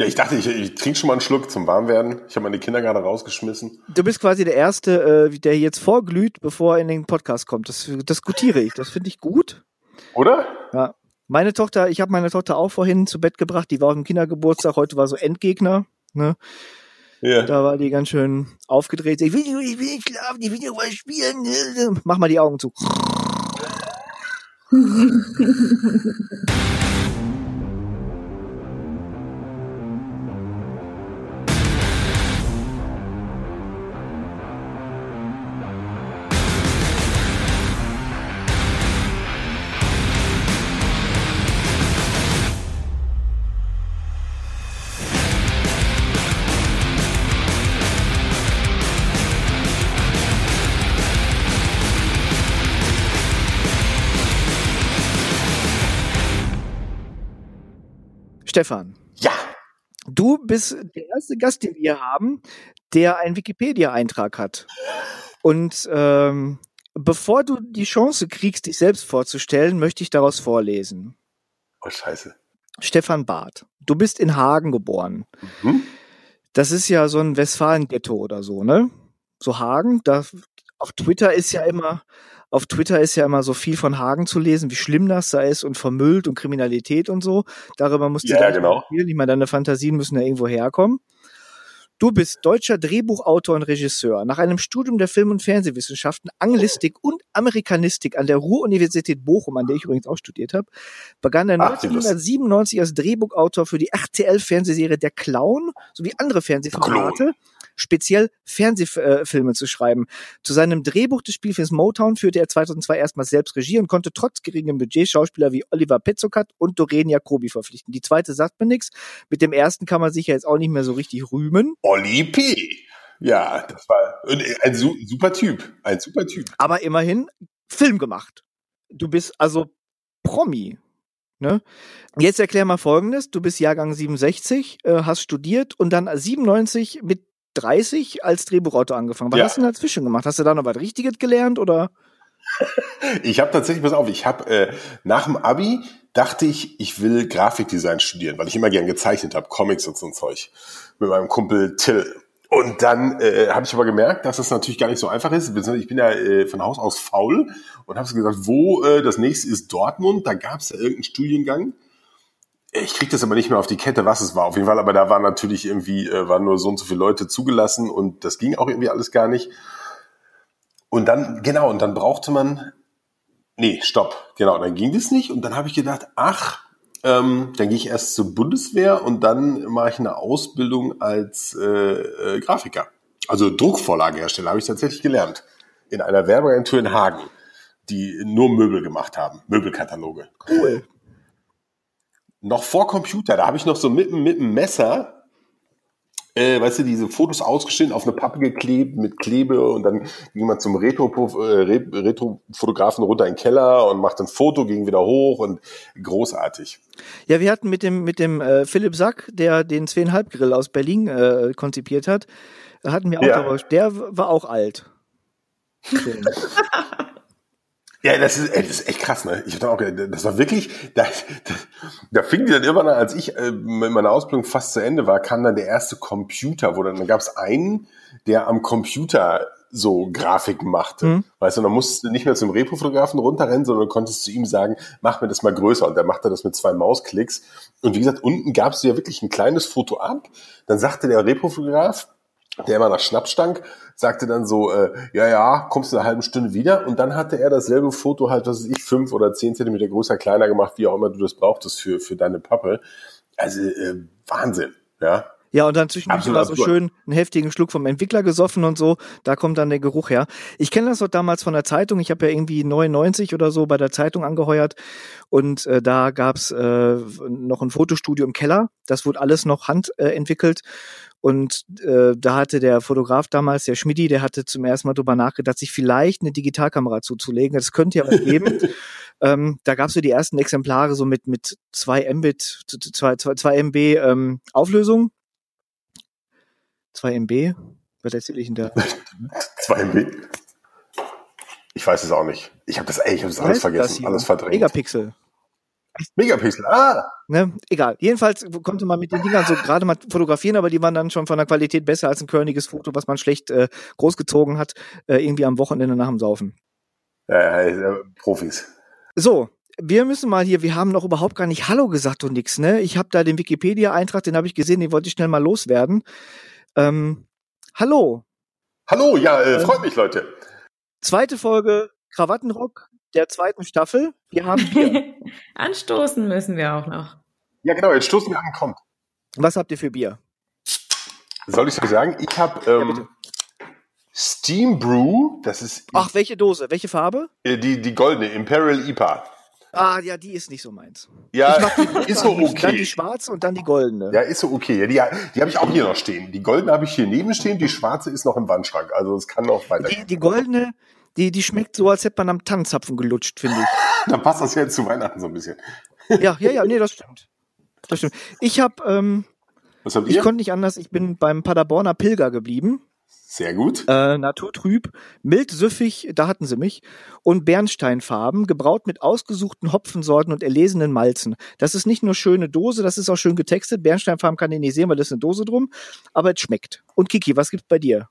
Ja, ich dachte, ich, ich trinke schon mal einen Schluck zum Warmwerden. Ich habe meine Kinder gerade rausgeschmissen. Du bist quasi der Erste, äh, der jetzt vorglüht, bevor er in den Podcast kommt. Das, gutiere ich. Das finde ich gut. Oder? Ja. Meine Tochter, ich habe meine Tochter auch vorhin zu Bett gebracht. Die war auf dem Kindergeburtstag. Heute war so Endgegner. Ne? Ja. Da war die ganz schön aufgedreht. Ich will, ich will nicht schlafen, ich will nicht was spielen. Mach mal die Augen zu. Stefan. Ja. Du bist der erste Gast, den wir haben, der einen Wikipedia-Eintrag hat. Und ähm, bevor du die Chance kriegst, dich selbst vorzustellen, möchte ich daraus vorlesen. Oh, scheiße. Stefan Barth. Du bist in Hagen geboren. Mhm. Das ist ja so ein Westfalen-Ghetto oder so, ne? So Hagen, da auf Twitter ist ja immer, auf Twitter ist ja immer so viel von Hagen zu lesen, wie schlimm das da ist und vermüllt und Kriminalität und so. Darüber musst du ja, genau. spielen. Ich meine, deine Fantasien müssen ja irgendwo herkommen. Du bist deutscher Drehbuchautor und Regisseur. Nach einem Studium der Film- und Fernsehwissenschaften, Anglistik und Amerikanistik an der Ruhr-Universität Bochum, an der ich übrigens auch studiert habe, begann er 1997 als Drehbuchautor für die RTL-Fernsehserie Der Clown sowie andere Fernsehformate speziell Fernsehfilme zu schreiben. Zu seinem Drehbuch des Spielfilms Motown führte er 2002 erstmals selbst Regie und konnte trotz geringem Budget Schauspieler wie Oliver Petzokat und Doreen Jacobi verpflichten. Die zweite sagt mir nichts. Mit dem ersten kann man sich ja jetzt auch nicht mehr so richtig rühmen. Olli P. Ja, das war ein super Typ. Ein super Typ. Aber immerhin Film gemacht. Du bist also Promi. Ne? Jetzt erklär mal Folgendes. Du bist Jahrgang 67, äh, hast studiert und dann 97 mit 30 als Drehbuchautor angefangen. Was ja. hast du denn dazwischen gemacht? Hast du da noch was Richtiges gelernt oder? ich habe tatsächlich, pass auf, ich habe äh, nach dem Abi dachte ich, ich will Grafikdesign studieren, weil ich immer gern gezeichnet habe, Comics und so ein Zeug mit meinem Kumpel Till. Und dann äh, habe ich aber gemerkt, dass das natürlich gar nicht so einfach ist. Ich bin ja äh, von Haus aus faul und habe gesagt, wo äh, das nächste ist Dortmund. Da gab es ja irgendeinen Studiengang ich krieg das aber nicht mehr auf die Kette, was es war. Auf jeden Fall, aber da waren natürlich irgendwie, äh, waren nur so und so viele Leute zugelassen und das ging auch irgendwie alles gar nicht. Und dann, genau, und dann brauchte man, nee, stopp, genau, dann ging das nicht. Und dann habe ich gedacht, ach, ähm, dann gehe ich erst zur Bundeswehr und dann mache ich eine Ausbildung als äh, äh, Grafiker. Also Druckvorlagenhersteller habe ich tatsächlich gelernt. In einer Werbeagentur in Hagen, die nur Möbel gemacht haben, Möbelkataloge. Cool noch vor Computer, da habe ich noch so mit, mit dem Messer, äh, weißt du, diese Fotos ausgeschnitten, auf eine Pappe geklebt mit Klebe und dann ging man zum Retro, äh, Retro-Fotografen runter in den Keller und macht ein Foto, ging wieder hoch und großartig. Ja, wir hatten mit dem, mit dem äh, Philipp Sack, der den zweieinhalb Grill aus Berlin äh, konzipiert hat, hatten wir auch ja. Der war auch alt. Ja, das ist, ey, das ist echt krass, ne? Ich hab auch, das war wirklich, da, da, da fing die dann immer an, als ich äh, mit meiner Ausbildung fast zu Ende war, kam dann der erste Computer, wo dann, dann gab es einen, der am Computer so Grafiken machte. Mhm. Weißt du, dann musst du nicht mehr zum Repo-Fotografen runterrennen, sondern konntest zu ihm sagen, mach mir das mal größer. Und der machte das mit zwei Mausklicks. Und wie gesagt, unten gab's ja wirklich ein kleines Foto ab. Dann sagte der Repo-Fotograf, der immer nach Schnaps stank, sagte dann so, äh, ja, ja, kommst du in einer halben Stunde wieder. Und dann hatte er dasselbe Foto halt, was ich, fünf oder zehn Zentimeter größer, kleiner gemacht, wie auch immer du das brauchtest für, für deine Pappe. Also äh, Wahnsinn, ja. Ja, und dann zwischendurch war so schön einen heftigen Schluck vom Entwickler gesoffen und so. Da kommt dann der Geruch her. Ich kenne das doch damals von der Zeitung. Ich habe ja irgendwie 99 oder so bei der Zeitung angeheuert. Und äh, da gab's äh, noch ein Fotostudio im Keller. Das wurde alles noch handentwickelt. Äh, und äh, da hatte der Fotograf damals, der Schmidi, der hatte zum ersten Mal drüber nachgedacht, sich vielleicht eine Digitalkamera zuzulegen. Das könnte ja was geben. ähm, da gab es so die ersten Exemplare so mit mit zwei Mbit, zwei, zwei, zwei MB ähm, Auflösung. Zwei MB? Was erzähle ich denn da? zwei MB? Ich weiß es auch nicht. Ich habe das, ey, ich habe das alles vergessen, das alles verdrängt. Megapixel. Megapixel, ah! Ne? Egal. Jedenfalls konnte man mit den Dingern so gerade mal fotografieren, aber die waren dann schon von der Qualität besser als ein körniges Foto, was man schlecht äh, großgezogen hat, äh, irgendwie am Wochenende nach dem Saufen. Ja, ja, Profis. So, wir müssen mal hier, wir haben noch überhaupt gar nicht Hallo gesagt und nix, ne? Ich habe da den Wikipedia-Eintrag, den habe ich gesehen, den wollte ich schnell mal loswerden. Ähm, hallo. Hallo, ja, äh, freut mich, Leute. Zweite Folge Krawattenrock der zweiten Staffel. Wir haben Bier. Anstoßen müssen wir auch noch. Ja, genau, jetzt stoßen wir an, kommt. Was habt ihr für Bier? Soll ich so sagen? Ich habe ähm, ja, Steam Brew, das ist. Ach, welche Dose? Welche Farbe? Äh, die, die goldene, Imperial IPA. Ah, ja, die ist nicht so meins. Ja, die, ist so okay. Dann die schwarze und dann die goldene. Ja, ist so okay. die, die habe ich auch hier noch stehen. Die goldene habe ich hier neben stehen, die schwarze ist noch im Wandschrank. Also es kann noch weiter. Die, die goldene, die, die schmeckt so, als hätte man am Tannenzapfen gelutscht, finde ich. da passt das ja jetzt zu Weihnachten so ein bisschen. ja, ja, ja, nee, das stimmt. Das stimmt. Ich habe, ähm, ich konnte nicht anders, ich bin beim Paderborner Pilger geblieben. Sehr gut. Äh, naturtrüb, mild süffig, da hatten sie mich, und Bernsteinfarben, gebraut mit ausgesuchten Hopfensorten und erlesenen Malzen. Das ist nicht nur schöne Dose, das ist auch schön getextet. Bernsteinfarben kann ich nicht sehen, weil das ist eine Dose drum, aber es schmeckt. Und Kiki, was gibt's bei dir?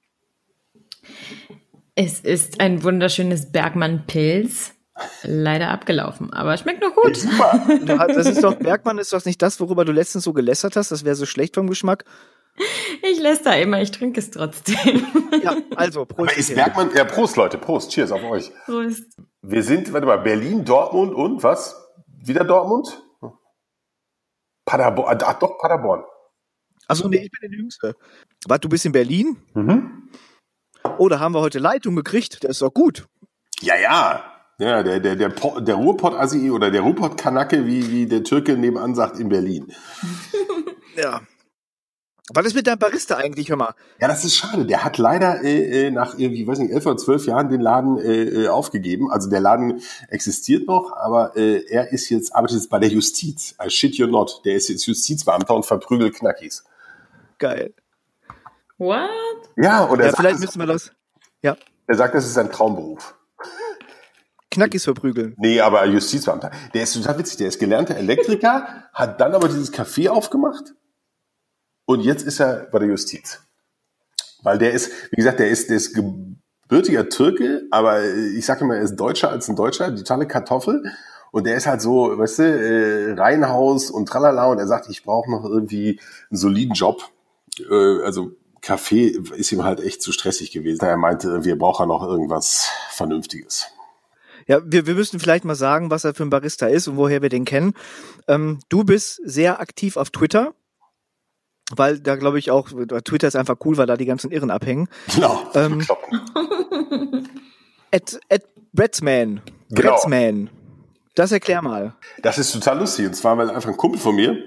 Es ist ein wunderschönes Bergmann-Pilz. Leider abgelaufen, aber schmeckt noch gut. Super. Das ist doch, Bergmann ist doch nicht das, worüber du letztens so gelästert hast. Das wäre so schlecht vom Geschmack. Ich lässt immer, ich trinke es trotzdem. Ja, also, Prost. Aber ist Bergmann, ja, Prost, Leute, Prost, Cheers auf euch. Prost. Wir sind, warte mal, Berlin, Dortmund und was? Wieder Dortmund? Paderborn, ach doch, Paderborn. Achso, nee, ich bin der Jüngste. Warte, du bist in Berlin? Mhm. Oh, da haben wir heute Leitung gekriegt, der ist doch gut. Ja, ja. Ja, der, der, der, der Ruhrpott-Assi oder der Ruhrpott-Kanacke, wie, wie der Türke nebenan sagt, in Berlin. ja. Was ist mit deinem Barista eigentlich, hör mal? Ja, das ist schade. Der hat leider äh, äh nach irgendwie, weiß nicht, elf oder zwölf Jahren den Laden äh, äh, aufgegeben. Also der Laden existiert noch, aber äh, er ist jetzt, arbeitet jetzt bei der Justiz. I shit you not. Der ist jetzt Justizbeamter und verprügelt Knackis. Geil. What? Ja, und er ja, vielleicht müssen wir das. Ja. Er sagt, das ist sein Traumberuf. Knackis verprügeln. Nee, aber Justizbeamter. Der ist total witzig. Der ist gelernter Elektriker, hat dann aber dieses Café aufgemacht und jetzt ist er bei der Justiz. Weil der ist, wie gesagt, der ist, der ist gebürtiger Türke, aber ich sage immer, er ist Deutscher als ein Deutscher, die tolle Kartoffel. Und der ist halt so, weißt du, äh, Reihenhaus und tralala. Und er sagt, ich brauche noch irgendwie einen soliden Job. Äh, also Kaffee ist ihm halt echt zu stressig gewesen. Er meinte, wir brauchen noch irgendwas Vernünftiges. Ja, wir, wir müssen vielleicht mal sagen, was er für ein Barista ist und woher wir den kennen. Ähm, du bist sehr aktiv auf Twitter weil da glaube ich auch, Twitter ist einfach cool, weil da die ganzen Irren abhängen. Genau. Ähm, at, at Bretzman. Genau. Bretzman. Das erklär mal. Das ist total lustig. Und zwar, weil einfach ein Kumpel von mir,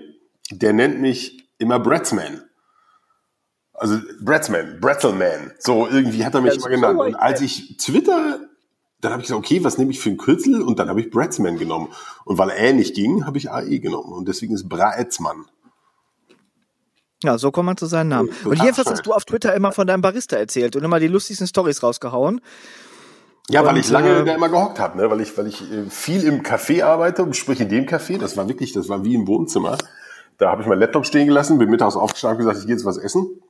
der nennt mich immer Bretzman. Also Bretzman, Bretzelman. So irgendwie hat er mich immer genannt. So und als ich Twitter, dann habe ich gesagt, okay, was nehme ich für ein Kürzel? Und dann habe ich Bretzman genommen. Und weil er nicht ging, habe ich AE genommen. Und deswegen ist Braetzmann. Ja, so kommt man zu seinem Namen. Und jedenfalls hast du auf Twitter immer von deinem Barista erzählt und immer die lustigsten Stories rausgehauen. Ja, und, weil ich lange äh, da immer gehockt habe, ne? weil ich, weil ich äh, viel im Café arbeite, sprich in dem Café, das war wirklich, das war wie im Wohnzimmer. Da habe ich meinen Laptop stehen gelassen, bin mittags aufgestanden und gesagt, ich gehe jetzt was essen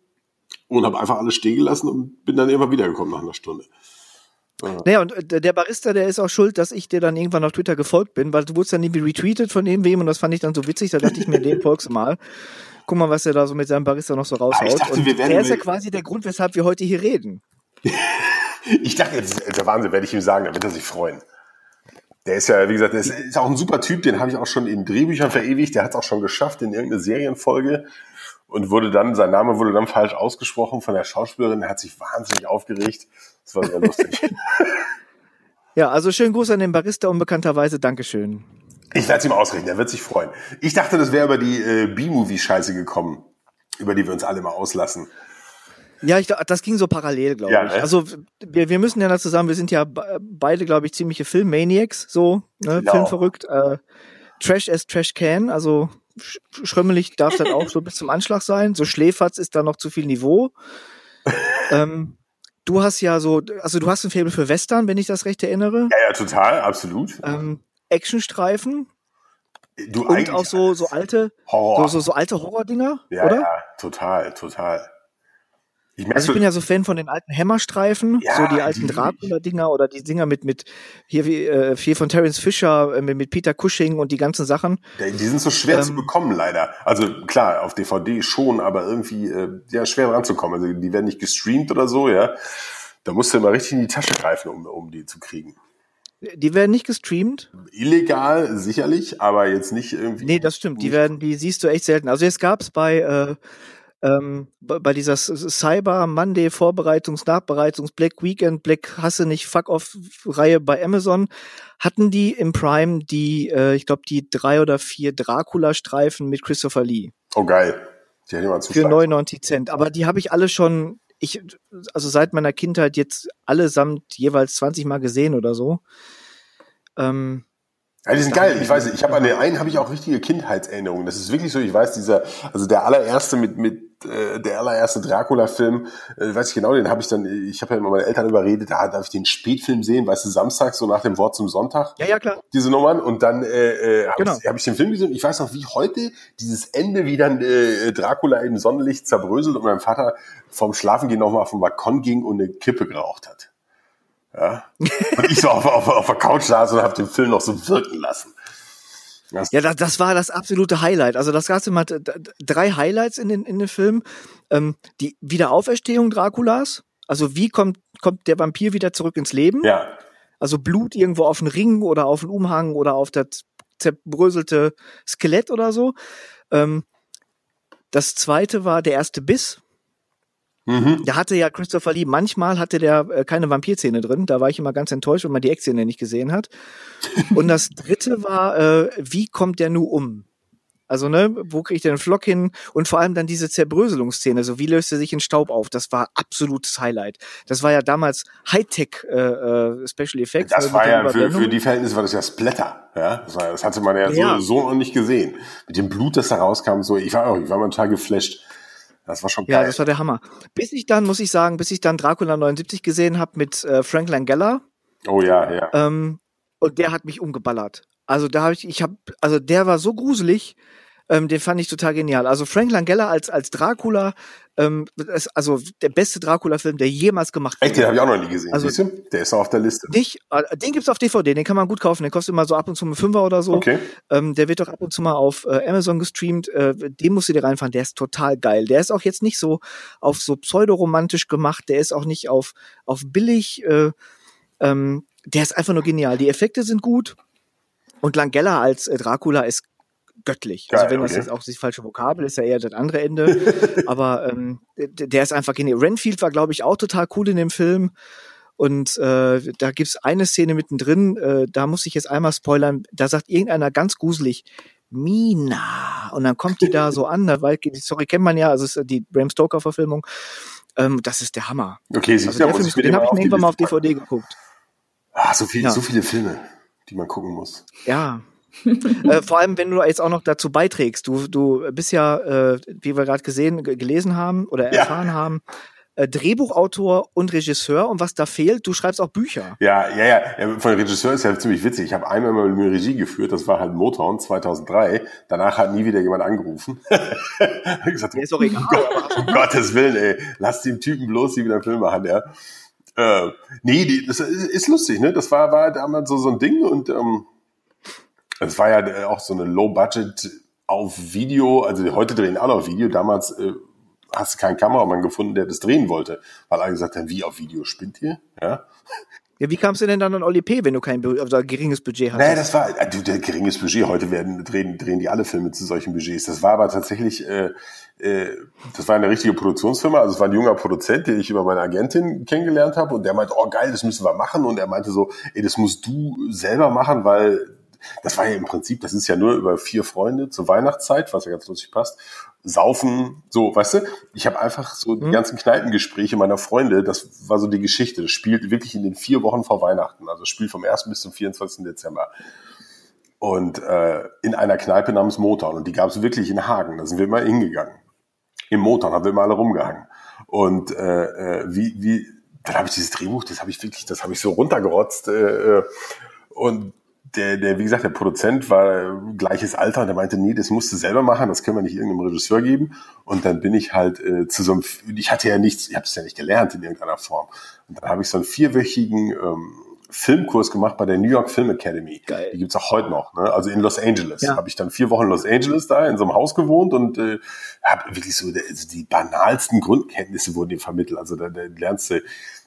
und habe einfach alles stehen gelassen und bin dann immer wiedergekommen nach einer Stunde. Ja. Naja, und äh, der Barista, der ist auch schuld, dass ich dir dann irgendwann auf Twitter gefolgt bin, weil du wurdest dann irgendwie retweetet von irgendwem und das fand ich dann so witzig, da dachte ich mir, den folgst du mal guck mal, was er da so mit seinem Barista noch so raushaut. Dachte, und der ist ja quasi der Grund, weshalb wir heute hier reden. ich dachte, jetzt ist der Wahnsinn, werde ich ihm sagen, da wird er sich freuen. Der ist ja, wie gesagt, der ist, ist auch ein super Typ, den habe ich auch schon in Drehbüchern verewigt, der hat es auch schon geschafft in irgendeine Serienfolge und wurde dann, sein Name wurde dann falsch ausgesprochen von der Schauspielerin, hat sich wahnsinnig aufgeregt. Das war sehr lustig. ja, also schönen Gruß an den Barista unbekannterweise, Dankeschön. Ich werde es ihm ausrichten, er wird sich freuen. Ich dachte, das wäre über die äh, B-Movie-Scheiße gekommen, über die wir uns alle mal auslassen. Ja, ich, das ging so parallel, glaube ja, ich. Ne? Also wir, wir müssen ja dazu sagen, wir sind ja beide, glaube ich, ziemliche Filmmaniacs, so, ne, genau. filmverrückt. Äh, Trash as Trash can, also sch schrömmelig darf das auch so bis zum Anschlag sein. So Schläferz ist da noch zu viel Niveau. ähm, du hast ja so, also du hast ein Faible für Western, wenn ich das recht erinnere. Ja, ja, total, absolut. Ähm, Actionstreifen. Du und auch so, so alte, Horror. So, so, so alte Horror-Dinger, ja, oder? Ja, total, total. Ich, also ich bin ja so Fan von den alten Hammerstreifen, ja, so die alten Dracula-Dinger oder die Dinger mit, mit hier wie äh, viel von Terence Fisher, äh, mit, mit Peter Cushing und die ganzen Sachen. Die sind so schwer ähm, zu bekommen, leider. Also klar, auf DVD schon, aber irgendwie äh, ja, schwer ranzukommen. Also die werden nicht gestreamt oder so, ja. Da musst du immer richtig in die Tasche greifen, um, um die zu kriegen. Die werden nicht gestreamt? Illegal, sicherlich, aber jetzt nicht irgendwie. Nee, das stimmt. Die werden, die siehst du echt selten. Also jetzt gab's bei äh, ähm, bei dieser Cyber Monday Vorbereitungs-, Nachbereitungs-, Black Weekend, Black Hasse nicht, Fuck Off Reihe bei Amazon, hatten die im Prime die, äh, ich glaube, die drei oder vier Dracula-Streifen mit Christopher Lee. Oh geil. Die hätte man Für 99 Cent. Aber die habe ich alle schon, ich, also seit meiner Kindheit jetzt allesamt jeweils 20 Mal gesehen oder so. Ähm, ja, die sind geil. Ich weiß, ich habe an den einen habe ich auch richtige Kindheitserinnerungen. Das ist wirklich so. Ich weiß, dieser, also der allererste mit mit äh, der allererste Dracula-Film, äh, weiß ich genau, den habe ich dann. Ich habe ja immer meine Eltern überredet, da darf ich den Spätfilm sehen, weißt du, Samstag so nach dem Wort zum Sonntag. Ja, ja klar. Diese Nummern und dann äh, äh, habe genau. ich, hab ich den Film gesehen. Ich weiß noch, wie heute dieses Ende, wie dann äh, Dracula im Sonnenlicht zerbröselt und mein Vater vom Schlafengehen nochmal auf den Balkon ging und eine Kippe geraucht hat. Ja? Und ich so auf, auf, auf der Couch saß und habe den Film noch so wirken lassen. Das ja, das, das war das absolute Highlight. Also das Ganze hat drei Highlights in den, in den Film. Ähm, die Wiederauferstehung Draculas. Also wie kommt, kommt der Vampir wieder zurück ins Leben? Ja. Also Blut irgendwo auf den Ring oder auf den Umhang oder auf das zerbröselte Skelett oder so. Ähm, das zweite war der erste Biss. Mhm. Da hatte ja Christopher Lee, manchmal hatte der äh, keine Vampirzähne drin. Da war ich immer ganz enttäuscht, wenn man die Eckzähne nicht gesehen hat. Und das dritte war, äh, wie kommt der nu um? Also, ne, wo kriege ich den Flock hin? Und vor allem dann diese Zerbröselungsszene, so wie löst er sich in Staub auf? Das war absolutes Highlight. Das war ja damals Hightech äh, äh, Special Effects. Das äh, war ja für, für die Verhältnisse war das ja Splatter. Ja, das, war, das hatte man ja, ja. So, so noch nicht gesehen. Mit dem Blut, das da rauskam, so ich war auch, ich war mal total geflasht. Das war schon geil. Ja, das war der Hammer. Bis ich dann, muss ich sagen, bis ich dann Dracula 79 gesehen habe mit äh, Frank Langella. Oh ja, ja. Ähm, und der hat mich umgeballert. Also da habe ich, ich habe, also der war so gruselig, ähm, den fand ich total genial. Also Frank Langella als als Dracula, ähm, ist also der beste Dracula-Film, der jemals gemacht wurde. Echt, den habe ich auch noch nie gesehen. Also, du? Der ist auf der Liste. Nicht, äh, den gibt's auf DVD, den kann man gut kaufen. Den kostet immer so ab und zu ein Fünfer oder so. Okay. Ähm, der wird doch ab und zu mal auf äh, Amazon gestreamt. Äh, den musst du dir reinfahren. Der ist total geil. Der ist auch jetzt nicht so auf so pseudoromantisch gemacht. Der ist auch nicht auf auf billig. Äh, ähm, der ist einfach nur genial. Die Effekte sind gut. Und Langella als äh, Dracula ist göttlich. Also Geil, also wenn das jetzt auch das falsche Vokabel ist, ja eher das andere Ende. Aber ähm, der ist einfach genial. Renfield war, glaube ich, auch total cool in dem Film. Und äh, da gibt's eine Szene mittendrin, äh, da muss ich jetzt einmal spoilern, da sagt irgendeiner ganz gruselig, Mina. Und dann kommt die da so an, weil die Story kennt man ja, also ist die Bram Stoker-Verfilmung. Ähm, das ist der Hammer. Okay, sie also der Film, den habe ich mir irgendwann mal auf DVD geguckt. Ah, so, viel, ja. so viele Filme, die man gucken muss. Ja, äh, vor allem, wenn du jetzt auch noch dazu beiträgst. Du, du bist ja, äh, wie wir gerade gesehen, gelesen haben oder erfahren ja. haben, äh, Drehbuchautor und Regisseur und was da fehlt, du schreibst auch Bücher. Ja, ja, ja. Von Regisseur ist ja ziemlich witzig. Ich habe einmal mal mit Regie geführt, das war halt Motown 2003. Danach hat nie wieder jemand angerufen. gesagt, ist doch egal. um Gottes Willen, ey, lass den Typen bloß, die wieder einen Film machen, ja. Äh, nee, die, das ist, ist lustig, ne? Das war, war damals so, so ein Ding und ähm, es war ja äh, auch so eine Low-Budget auf Video, also heute drehen alle auf Video, damals äh, hast du keinen Kameramann gefunden, der das drehen wollte, weil alle gesagt haben, wie auf Video spinnt ihr? Ja. Ja, wie kamst du denn dann an Oli P., wenn du kein also geringes Budget hast? Naja, das war äh, du, der geringes Budget. Heute werden drehen, drehen die alle Filme zu solchen Budgets. Das war aber tatsächlich, äh, äh, das war eine richtige Produktionsfirma. Also es war ein junger Produzent, den ich über meine Agentin kennengelernt habe und der meinte, oh geil, das müssen wir machen. Und er meinte so, ey, das musst du selber machen, weil das war ja im Prinzip, das ist ja nur über vier Freunde zur Weihnachtszeit, was ja ganz lustig passt. Saufen, so, weißt du? Ich habe einfach so die mhm. ganzen Kneipengespräche meiner Freunde, das war so die Geschichte. Das spielt wirklich in den vier Wochen vor Weihnachten. Also das spielt vom 1. bis zum 24. Dezember. Und äh, in einer Kneipe namens Motown. Und die gab es wirklich in Hagen. Da sind wir immer hingegangen. Im Motown haben wir immer alle rumgehangen. Und äh, äh wie, wie, dann habe ich dieses Drehbuch, das habe ich wirklich, das habe ich so runtergerotzt. Äh, äh und der, der, wie gesagt, der Produzent war gleiches Alter und der meinte, nee, das musst du selber machen, das können wir nicht irgendeinem Regisseur geben. Und dann bin ich halt äh, zu so einem, ich hatte ja nichts, ich habe es ja nicht gelernt in irgendeiner Form. Und dann habe ich so einen vierwöchigen ähm, Filmkurs gemacht bei der New York Film Academy. Geil. Die gibt's auch heute noch. Ne? Also in Los Angeles. Ja. Habe ich dann vier Wochen in Los Angeles da in so einem Haus gewohnt und äh, habe wirklich so also die banalsten Grundkenntnisse wurden dir vermittelt. Also da, da lernst du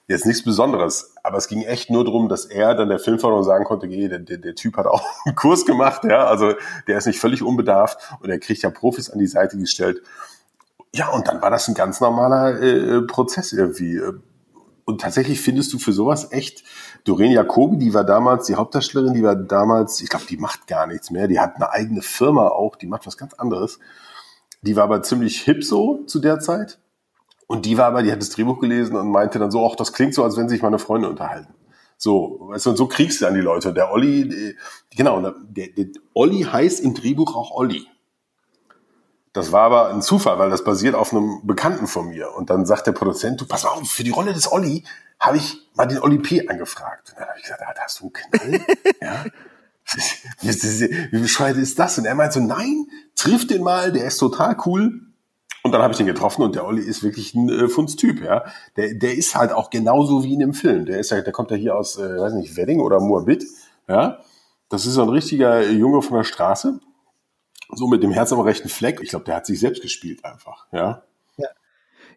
jetzt nichts Besonderes, aber es ging echt nur darum, dass er dann der Filmförderung sagen konnte, okay, der, der, der Typ hat auch einen Kurs gemacht, ja, also der ist nicht völlig unbedarft und er kriegt ja Profis an die Seite gestellt. Ja, und dann war das ein ganz normaler äh, Prozess irgendwie. Und tatsächlich findest du für sowas echt, Doreen Jacobi, die war damals die Hauptdarstellerin, die war damals, ich glaube, die macht gar nichts mehr, die hat eine eigene Firma auch, die macht was ganz anderes. Die war aber ziemlich hip so zu der Zeit und die war aber, die hat das Drehbuch gelesen und meinte dann so, ach, das klingt so, als wenn sich meine Freunde unterhalten. So, weißt du, und so kriegst du dann die Leute. Der Olli, genau, der, der Olli heißt im Drehbuch auch Olli. Das war aber ein Zufall, weil das basiert auf einem Bekannten von mir. Und dann sagt der Produzent, du, pass auf, für die Rolle des Olli habe ich mal den Olli P. angefragt. Und dann habe ich gesagt, da hast du einen Knall? ja. Wie, wie bescheuert ist das? Und er meint so, nein, triff den mal, der ist total cool. Und dann habe ich den getroffen und der Olli ist wirklich ein äh, Fundstyp, ja. Der, der ist halt auch genauso wie in dem Film. Der ist ja, der kommt ja hier aus, äh, weiß nicht, Wedding oder Moabit, ja. Das ist so ein richtiger Junge von der Straße. So mit dem Herz am rechten Fleck. Ich glaube, der hat sich selbst gespielt einfach, ja. Ja,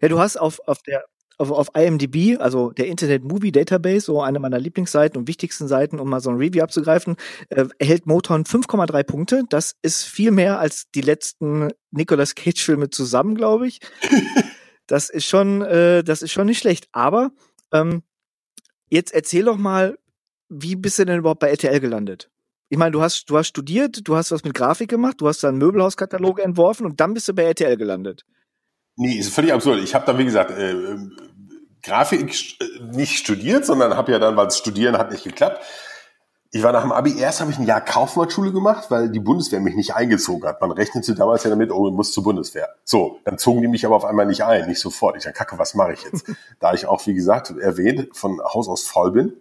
ja du hast auf, auf der auf, auf IMDb, also der Internet Movie Database, so eine meiner Lieblingsseiten und wichtigsten Seiten, um mal so ein Review abzugreifen, äh, erhält Motown 5,3 Punkte. Das ist viel mehr als die letzten Nicolas Cage Filme zusammen, glaube ich. das ist schon, äh, das ist schon nicht schlecht. Aber ähm, jetzt erzähl doch mal, wie bist du denn überhaupt bei RTL gelandet? Ich meine, du hast, du hast studiert, du hast was mit Grafik gemacht, du hast dann Möbelhauskataloge entworfen und dann bist du bei RTL gelandet. Nee, ist völlig absurd. Ich habe dann, wie gesagt, äh, Grafik nicht studiert, sondern habe ja dann, weil das Studieren hat nicht geklappt. Ich war nach dem Abi, erst habe ich ein Jahr Kaufmannschule gemacht, weil die Bundeswehr mich nicht eingezogen hat. Man rechnete damals ja damit, oh, du musst zur Bundeswehr. So, dann zogen die mich aber auf einmal nicht ein, nicht sofort. Ich dachte, kacke, was mache ich jetzt? da ich auch, wie gesagt, erwähnt, von Haus aus faul bin,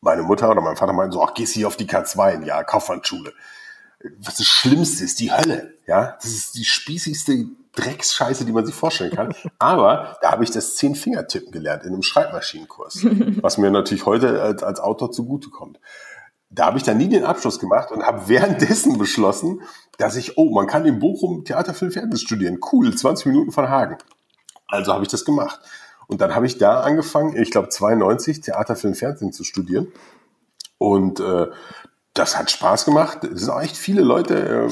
meine Mutter oder mein Vater meinten so, ach, gehst hier auf die K2 ein Jahr Kaufmannschule. Was das Schlimmste ist, die Hölle. Ja, das ist die spießigste Drecksscheiße, die man sich vorstellen kann. Aber da habe ich das Zehn-Finger-Tippen gelernt in einem Schreibmaschinenkurs, was mir natürlich heute als, als Autor zugutekommt. Da habe ich dann nie den Abschluss gemacht und habe währenddessen beschlossen, dass ich, oh, man kann in Bochum Theater, Film, Fernsehen studieren. Cool, 20 Minuten von Hagen. Also habe ich das gemacht. Und dann habe ich da angefangen, ich glaube 92, Theater, Film, Fernsehen zu studieren. Und äh, das hat Spaß gemacht. Es sind auch echt viele Leute, äh,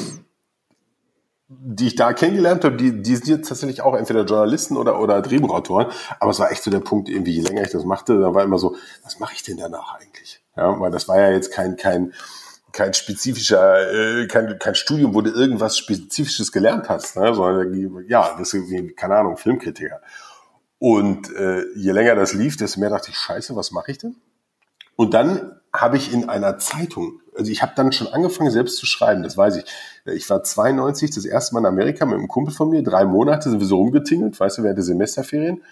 die ich da kennengelernt habe, die, die sind jetzt tatsächlich auch entweder Journalisten oder, oder Drehbuchautoren. Aber es war echt so der Punkt, irgendwie, je länger ich das machte, dann war immer so, was mache ich denn danach eigentlich? Ja, weil das war ja jetzt kein, kein, kein spezifischer, äh, kein, kein Studium, wo du irgendwas Spezifisches gelernt hast, ne? sondern ja, das ist wie, keine Ahnung, Filmkritiker. Und äh, je länger das lief, desto mehr dachte ich, scheiße, was mache ich denn? Und dann habe ich in einer Zeitung, also ich habe dann schon angefangen, selbst zu schreiben, das weiß ich. Ich war 92 das erste Mal in Amerika mit einem Kumpel von mir, drei Monate sind wir so rumgetingelt, weißt du, während der Semesterferien.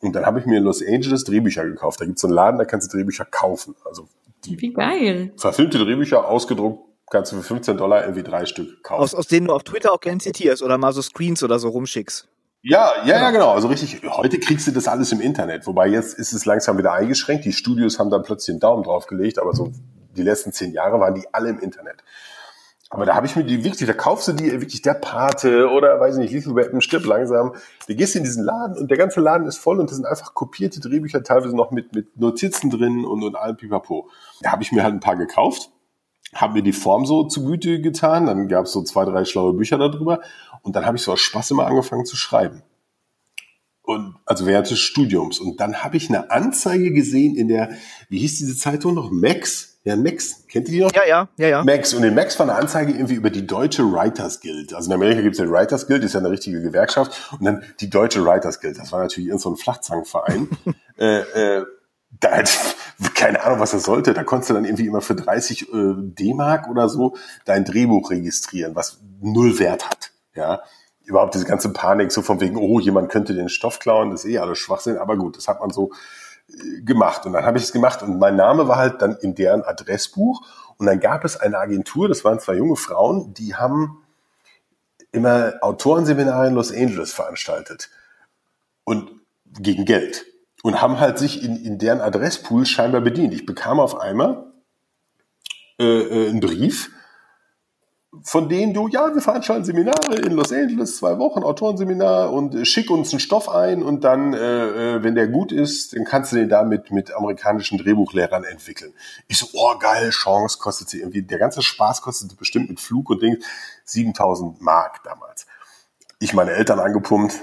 Und dann habe ich mir in Los Angeles Drehbücher gekauft. Da gibt es so einen Laden, da kannst du Drehbücher kaufen. Also die Wie geil. Verfilmte Drehbücher ausgedruckt, kannst du für 15 Dollar irgendwie drei Stück kaufen. Aus, aus denen du auf Twitter auch gerne zitierst oder mal so Screens oder so rumschickst. Ja, ja, ja, genau. Also richtig, heute kriegst du das alles im Internet. Wobei jetzt ist es langsam wieder eingeschränkt. Die Studios haben dann plötzlich einen Daumen drauf gelegt, aber so die letzten zehn Jahre waren die alle im Internet. Aber da habe ich mir die wirklich, da kaufst du die wirklich der Pate oder weiß ich nicht, Lethal Weapon, stirb langsam. Du gehst in diesen Laden und der ganze Laden ist voll und das sind einfach kopierte Drehbücher, teilweise noch mit, mit Notizen drin und, und allem pipapo. Da habe ich mir halt ein paar gekauft habe mir die Form so zu Güte getan, dann gab es so zwei, drei schlaue Bücher darüber und dann habe ich so aus Spaß immer angefangen zu schreiben. Und also während des Studiums. Und dann habe ich eine Anzeige gesehen in der, wie hieß diese Zeitung noch? Max? Ja, Max. Kennt ihr die noch? Ja, ja, ja, ja. Max. Und in Max war eine Anzeige irgendwie über die deutsche Writers Guild. Also in Amerika gibt es ja Writers Guild, ist ja eine richtige Gewerkschaft. Und dann die deutsche Writers Guild. Das war natürlich irgendein so ein Flachzangenverein. äh, äh, da halt, keine Ahnung, was das sollte. Da konntest du dann irgendwie immer für 30 äh, D-Mark oder so dein Drehbuch registrieren, was null Wert hat. Ja, überhaupt diese ganze Panik so von wegen, oh, jemand könnte den Stoff klauen, das ist eh alles Schwachsinn. Aber gut, das hat man so gemacht. Und dann habe ich es gemacht und mein Name war halt dann in deren Adressbuch Und dann gab es eine Agentur, das waren zwei junge Frauen, die haben immer Autorenseminare in Los Angeles veranstaltet. Und gegen Geld. Und haben halt sich in, in deren Adresspool scheinbar bedient. Ich bekam auf einmal äh, äh, einen Brief, von denen du, ja, wir veranstalten Seminare in Los Angeles, zwei Wochen, Autorenseminar und äh, schick uns einen Stoff ein und dann, äh, äh, wenn der gut ist, dann kannst du den da mit, mit amerikanischen Drehbuchlehrern entwickeln. Ich so, oh geil, Chance, kostet sie irgendwie, der ganze Spaß kostet bestimmt mit Flug und Ding 7000 Mark damals. Ich meine Eltern angepumpt,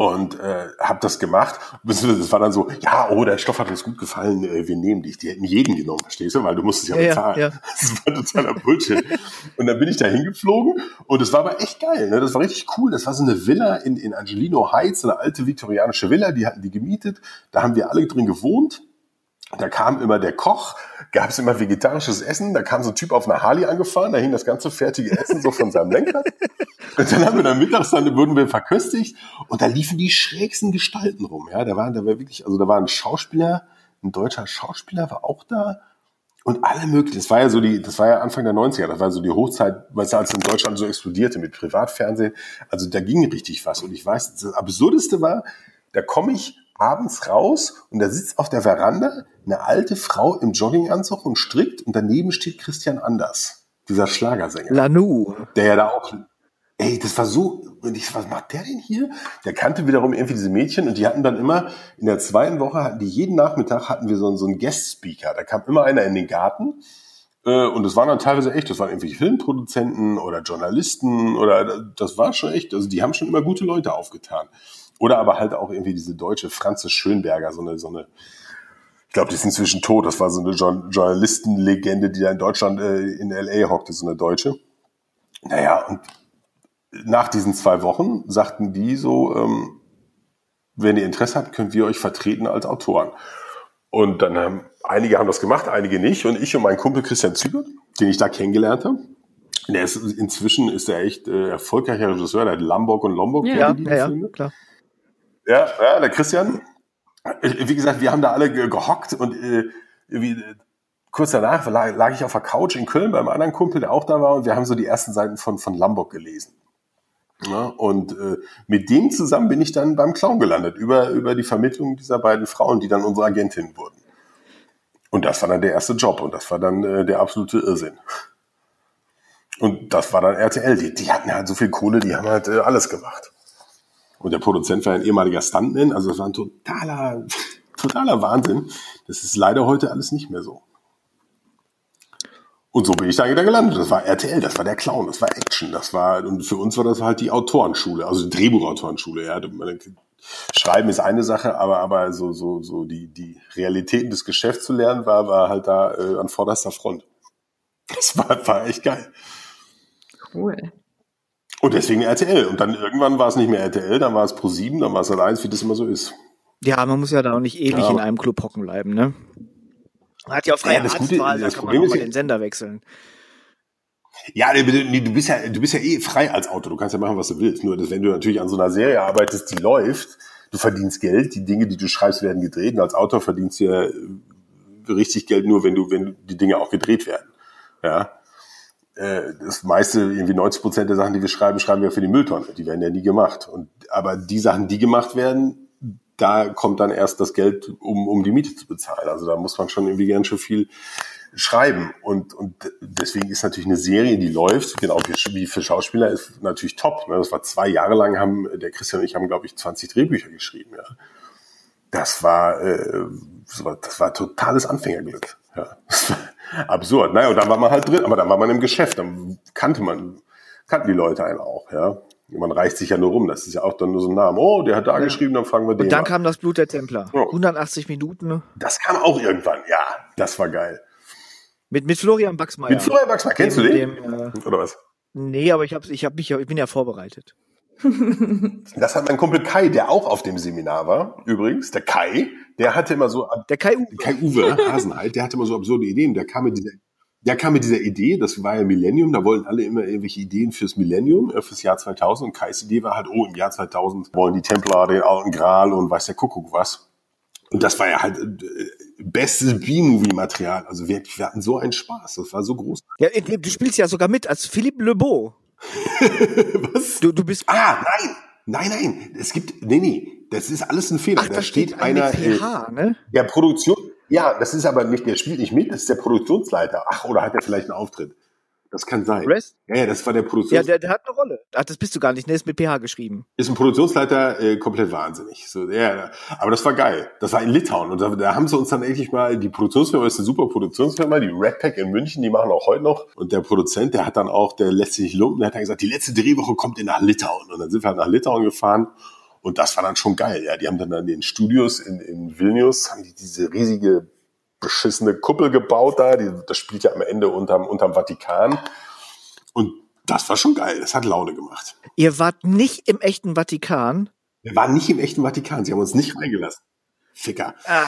und äh, habe das gemacht. Das war dann so, ja, oh, der Stoff hat uns gut gefallen, äh, wir nehmen dich. Die hätten jeden genommen, verstehst du? Weil du musst es ja, ja bezahlen. Ja, ja. Das war totaler Bullshit. und dann bin ich da hingeflogen und es war aber echt geil. Ne? Das war richtig cool. Das war so eine Villa in, in Angelino Heights, eine alte viktorianische Villa, die hatten die gemietet. Da haben wir alle drin gewohnt. Da kam immer der Koch, gab es immer vegetarisches Essen, da kam so ein Typ auf einer Harley angefahren, da hing das ganze fertige Essen so von seinem Lenkrad. Und dann haben wir dann mittags, dann wurden wir verköstigt und da liefen die schrägsten Gestalten rum. Ja, da waren, da war wirklich, also da war ein Schauspieler, ein deutscher Schauspieler war auch da und alle möglichen. Das war ja so die, das war ja Anfang der 90er, das war so die Hochzeit, weißt du, als in Deutschland so explodierte mit Privatfernsehen. Also da ging richtig was. Und ich weiß, das Absurdeste war, da komme ich abends raus und da sitzt auf der Veranda eine alte Frau im Jogginganzug und strickt und daneben steht Christian Anders, dieser Schlagersänger. Lanu. Der ja da auch, ey, das war so, und ich, was macht der denn hier? Der kannte wiederum irgendwie diese Mädchen und die hatten dann immer, in der zweiten Woche hatten die jeden Nachmittag hatten wir so, so einen Guest-Speaker. Da kam immer einer in den Garten äh, und das waren dann teilweise echt, das waren irgendwie Filmproduzenten oder Journalisten oder das war schon echt, also die haben schon immer gute Leute aufgetan. Oder aber halt auch irgendwie diese deutsche Franzis Schönberger, so eine, so eine, ich glaube, die ist inzwischen tot. Das war so eine Journalistenlegende, die da in Deutschland äh, in LA hockte, so eine Deutsche. Naja, und nach diesen zwei Wochen sagten die so, ähm, wenn ihr Interesse habt, könnt wir euch vertreten als Autoren. Und dann haben einige haben das gemacht, einige nicht. Und ich und mein Kumpel Christian Züger, den ich da kennengelernt habe, der ist inzwischen ist er echt äh, erfolgreicher Regisseur, der hat Lombok und Lombok. Ja, ja, ja, klar. Ja, ja, der Christian. Wie gesagt, wir haben da alle gehockt und äh, wie, kurz danach lag, lag, ich auf der Couch in Köln beim anderen Kumpel, der auch da war, und wir haben so die ersten Seiten von, von Lombok gelesen. Ja, und äh, mit dem zusammen bin ich dann beim Clown gelandet, über, über die Vermittlung dieser beiden Frauen, die dann unsere Agentinnen wurden. Und das war dann der erste Job und das war dann äh, der absolute Irrsinn. Und das war dann RTL. Die, die hatten halt so viel Kohle, die haben halt äh, alles gemacht. Und der Produzent war ein ehemaliger Stuntman. Also das war ein totaler, totaler Wahnsinn. Das ist leider heute alles nicht mehr so. Und so bin ich da wieder gelandet. Das war RTL, das war der Clown, das war Action, das war, und für uns war das halt die Autorenschule, also die Drehbuchautorenschule, ja. Schreiben ist eine Sache, aber, aber so, so, so die, die Realitäten des Geschäfts zu lernen, war, war halt da äh, an vorderster Front. Das war, war echt geil. Cool. Und deswegen RTL. Und dann irgendwann war es nicht mehr RTL, dann war es Pro 7, dann war es halt eins, wie das immer so ist. Ja, man muss ja da auch nicht ewig ja. in einem Club hocken bleiben, ne? Man hat ja auch freie ja, das Arztwahl, Gute, da kann man auch mal den Sender wechseln. Ja, du bist ja, du bist ja eh frei als Autor. Du kannst ja machen, was du willst. Nur, dass wenn du natürlich an so einer Serie arbeitest, die läuft, du verdienst Geld, die Dinge, die du schreibst, werden gedreht. Und als Autor verdienst du ja richtig Geld nur, wenn du, wenn die Dinge auch gedreht werden. Ja. Äh, das meiste, irgendwie 90 Prozent der Sachen, die wir schreiben, schreiben wir für die Mülltonne. Die werden ja nie gemacht. Und, aber die Sachen, die gemacht werden, da kommt dann erst das Geld, um, um die Miete zu bezahlen. Also da muss man schon irgendwie gern schon viel schreiben. Und, und deswegen ist natürlich eine Serie, die läuft, genau wie für Schauspieler, ist natürlich top. Ne? Das war zwei Jahre lang, haben der Christian und ich haben, glaube ich, 20 Drehbücher geschrieben. Ja. Das war, äh, das war totales Anfängerglück. Ja. Absurd. Naja, und dann war man halt drin, aber dann war man im Geschäft, dann kannte man, kannten die Leute einen auch, ja. Man reicht sich ja nur rum, das ist ja auch dann nur so ein Name. Oh, der hat da ja. geschrieben, dann fragen wir den. Und dann mal. kam das Blut der Templer. Ja. 180 Minuten. Ne? Das kam auch irgendwann, ja. Das war geil. Mit, mit Florian Baxmeier. Mit Florian Baxmeier, kennst du den? Dem, äh, Oder was? Nee, aber ich, hab, ich, hab mich, ich bin ja vorbereitet. Das hat mein Kumpel Kai, der auch auf dem Seminar war, übrigens, der Kai, der hatte immer so. Der Kai Uwe. Kai Uwe Hasenheit, der hatte immer so absurde Ideen. Der kam mit dieser, der kam mit dieser Idee, das war ja Millennium, da wollten alle immer irgendwelche Ideen fürs Millennium, äh, fürs Jahr 2000. Und Kais Idee war halt, oh, im Jahr 2000 wollen die Templer den alten Gral und weiß der Kuckuck was. Und das war ja halt äh, bestes B-Movie-Material. Also wir, wir, hatten so einen Spaß. Das war so groß. Ja, du spielst ja sogar mit als Philippe Lebeau. Was? Du, du bist. Ah, nein. Nein, nein. Es gibt. Nee, nee. Das ist alles ein Fehler. Ach, da steht, steht einer. PH, ne? Ja, Produktion. Ja, das ist aber nicht, der spielt nicht mit, das ist der Produktionsleiter. Ach, oder hat er vielleicht einen Auftritt? Das kann sein. Rest? Ja, ja, das war der Produktionsleiter. Ja, der, der hat eine Rolle. Ach, das bist du gar nicht, ne? Ist mit PH geschrieben. Ist ein Produktionsleiter äh, komplett wahnsinnig. So, ja, aber das war geil. Das war in Litauen. Und da, da haben sie uns dann endlich mal, die Produktionsfirma ist eine super Produktionsfirma, die Red Pack in München, die machen auch heute noch. Und der Produzent, der hat dann auch, der lässt sich nicht lumpen, der hat dann gesagt, die letzte Drehwoche kommt ihr nach Litauen. Und dann sind wir halt nach Litauen gefahren. Und das war dann schon geil. Ja, die haben dann in den Studios in, in Vilnius, haben die diese riesige beschissene Kuppel gebaut da. Die, das spielt ja am Ende unterm, unterm Vatikan. Und das war schon geil. Das hat Laune gemacht. Ihr wart nicht im echten Vatikan? Wir waren nicht im echten Vatikan. Sie haben uns nicht reingelassen. Ficker. Ah.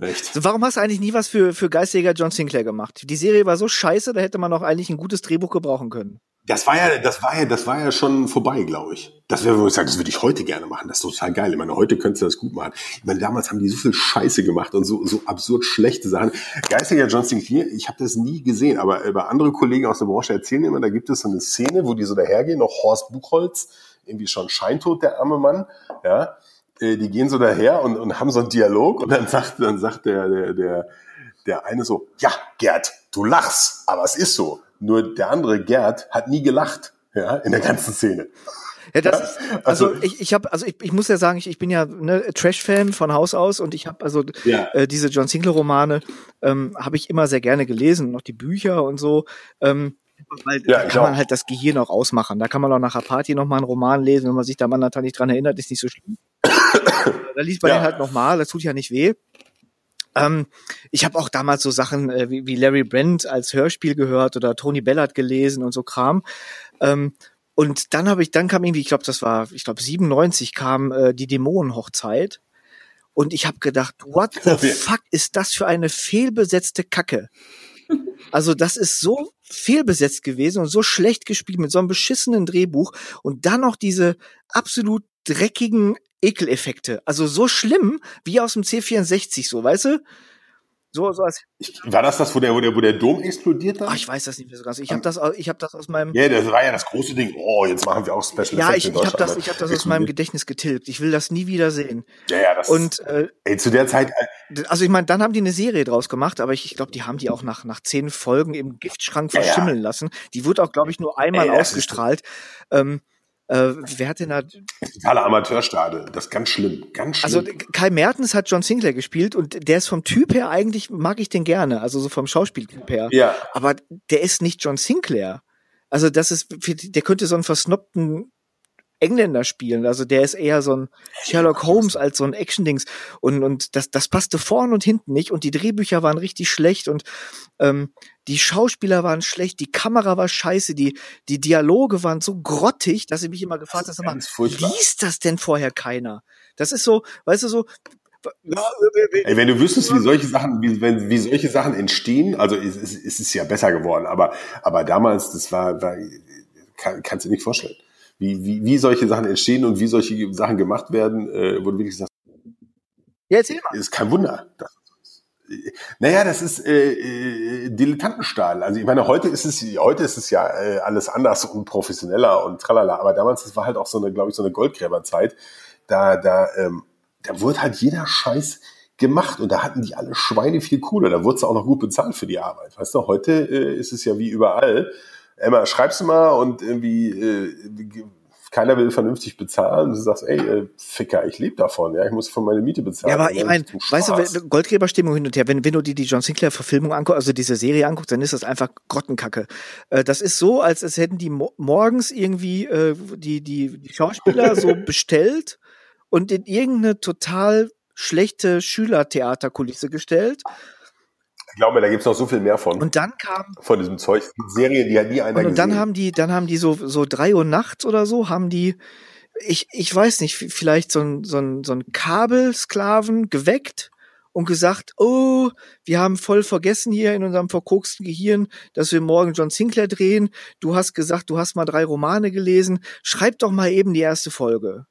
Echt. So, warum hast du eigentlich nie was für, für Geistjäger John Sinclair gemacht? Die Serie war so scheiße, da hätte man auch eigentlich ein gutes Drehbuch gebrauchen können. Das war ja, das war ja, das war ja schon vorbei, glaube ich. Das wäre, wo ich sage, das würde ich heute gerne machen. Das ist total geil. Ich meine, heute könntest du das gut machen. Ich meine, damals haben die so viel Scheiße gemacht und so, so absurd schlechte Sachen. Geistiger John Sinclair, ich habe das nie gesehen, aber über andere Kollegen aus der Branche erzählen immer, da gibt es so eine Szene, wo die so dahergehen, noch Horst Buchholz, irgendwie schon scheintot, der arme Mann, ja. Äh, die gehen so daher und, und haben so einen Dialog und dann sagt, dann sagt der, der, der, der eine so, ja, Gerd, du lachst, aber es ist so. Nur der andere Gerd hat nie gelacht, ja, in der ganzen Szene. Ja, das ist, also, also ich, ich habe, also ich, ich muss ja sagen, ich, ich bin ja ne, Trash-Fan von Haus aus und ich habe also ja. äh, diese John Sinclair-Romane ähm, habe ich immer sehr gerne gelesen, noch die Bücher und so. Ähm, weil ja, da kann man halt das Gehirn auch ausmachen. Da kann man auch nach der Party noch mal einen Roman lesen, wenn man sich da mal nicht dran erinnert, ist nicht so schlimm. da liest man ja. den halt noch mal, das tut ja nicht weh. Ähm, ich habe auch damals so Sachen äh, wie, wie Larry Brent als Hörspiel gehört oder Tony Bellard gelesen und so Kram. Ähm, und dann habe ich, dann kam irgendwie, ich glaube, das war, ich glaube 97 kam äh, die Dämonenhochzeit. Und ich habe gedacht, what the fuck ist das für eine fehlbesetzte Kacke? Also das ist so fehlbesetzt gewesen und so schlecht gespielt mit so einem beschissenen Drehbuch und dann noch diese absolut dreckigen Ekeleffekte. Also so schlimm wie aus dem C64, so, weißt du? So, so als war das das, wo der, wo der, wo der Dom explodiert hat? Ach, ich weiß das nicht mehr so ganz. Ich habe das, ich habe das aus meinem. Ja, das war ja das große Ding. Oh, jetzt machen wir auch Special Ja, ich, ich habe das, ich habe das aus meinem Gedächtnis getilgt. Ich will das nie wieder sehen. Ja, ja, das. Und äh, ey, zu der Zeit. Also ich meine, dann haben die eine Serie draus gemacht, aber ich, ich glaube, die haben die auch nach nach zehn Folgen im Giftschrank verschimmeln ja, ja. lassen. Die wurde auch, glaube ich, nur einmal ey, ausgestrahlt. Ähm, äh, wer hat denn da? Totale Amateurstade. Das ist ganz schlimm. Ganz schlimm. Also Kai Mertens hat John Sinclair gespielt und der ist vom Typ her eigentlich, mag ich den gerne. Also so vom Schauspieltyp her. Ja. Aber der ist nicht John Sinclair. Also das ist, der könnte so einen versnobten Engländer spielen. Also der ist eher so ein Sherlock Holmes als so ein Action-Dings. Und, und das, das passte vorn und hinten nicht. Und die Drehbücher waren richtig schlecht und ähm, die Schauspieler waren schlecht, die Kamera war scheiße, die, die Dialoge waren so grottig, dass ich mich immer gefragt habe, liest das denn vorher keiner? Das ist so, weißt du, so, Ey, wenn du wüsstest, wie solche Sachen, wie, wenn, wie solche Sachen entstehen, also es, es, es ist ja besser geworden, aber, aber damals, das war, war kann, kannst du dir nicht vorstellen wie, wie, wie solche Sachen entstehen und wie solche Sachen gemacht werden, äh, wo du wirklich sagst, ja, erzähl mal. ist kein Wunder. Das, naja, das ist äh, äh, Dilettantenstahl. Also ich meine, heute ist es, heute ist es ja äh, alles anders und professioneller und tralala, aber damals, das war halt auch so eine, glaube ich, so eine Goldgräberzeit. Da, da, ähm, da wurde halt jeder Scheiß gemacht und da hatten die alle Schweine viel cooler. Da wurde es auch noch gut bezahlt für die Arbeit. Weißt du, heute äh, ist es ja wie überall. Emma, schreibst du mal und irgendwie äh, keiner will vernünftig bezahlen. Du sagst, ey, äh, Ficker, ich lebe davon, ja, ich muss von meine Miete bezahlen. Ja, aber ich meine, weißt du, Goldgräberstimmung hin und her, wenn, wenn du dir die John Sinclair-Verfilmung anguckst, also diese Serie anguckst, dann ist das einfach Grottenkacke. Äh, das ist so, als, als hätten die mo morgens irgendwie äh, die, die, die Schauspieler so bestellt und in irgendeine total schlechte Schülertheaterkulisse gestellt ich glaube, da gibt's noch so viel mehr von. Und dann kam von diesem Zeug Serien, die hat nie einer und, und dann haben die, dann haben die so so drei Uhr nachts oder so haben die, ich ich weiß nicht, vielleicht so ein so ein so ein Kabelsklaven geweckt und gesagt, oh, wir haben voll vergessen hier in unserem verkoksten Gehirn, dass wir morgen John Sinclair drehen. Du hast gesagt, du hast mal drei Romane gelesen. Schreib doch mal eben die erste Folge.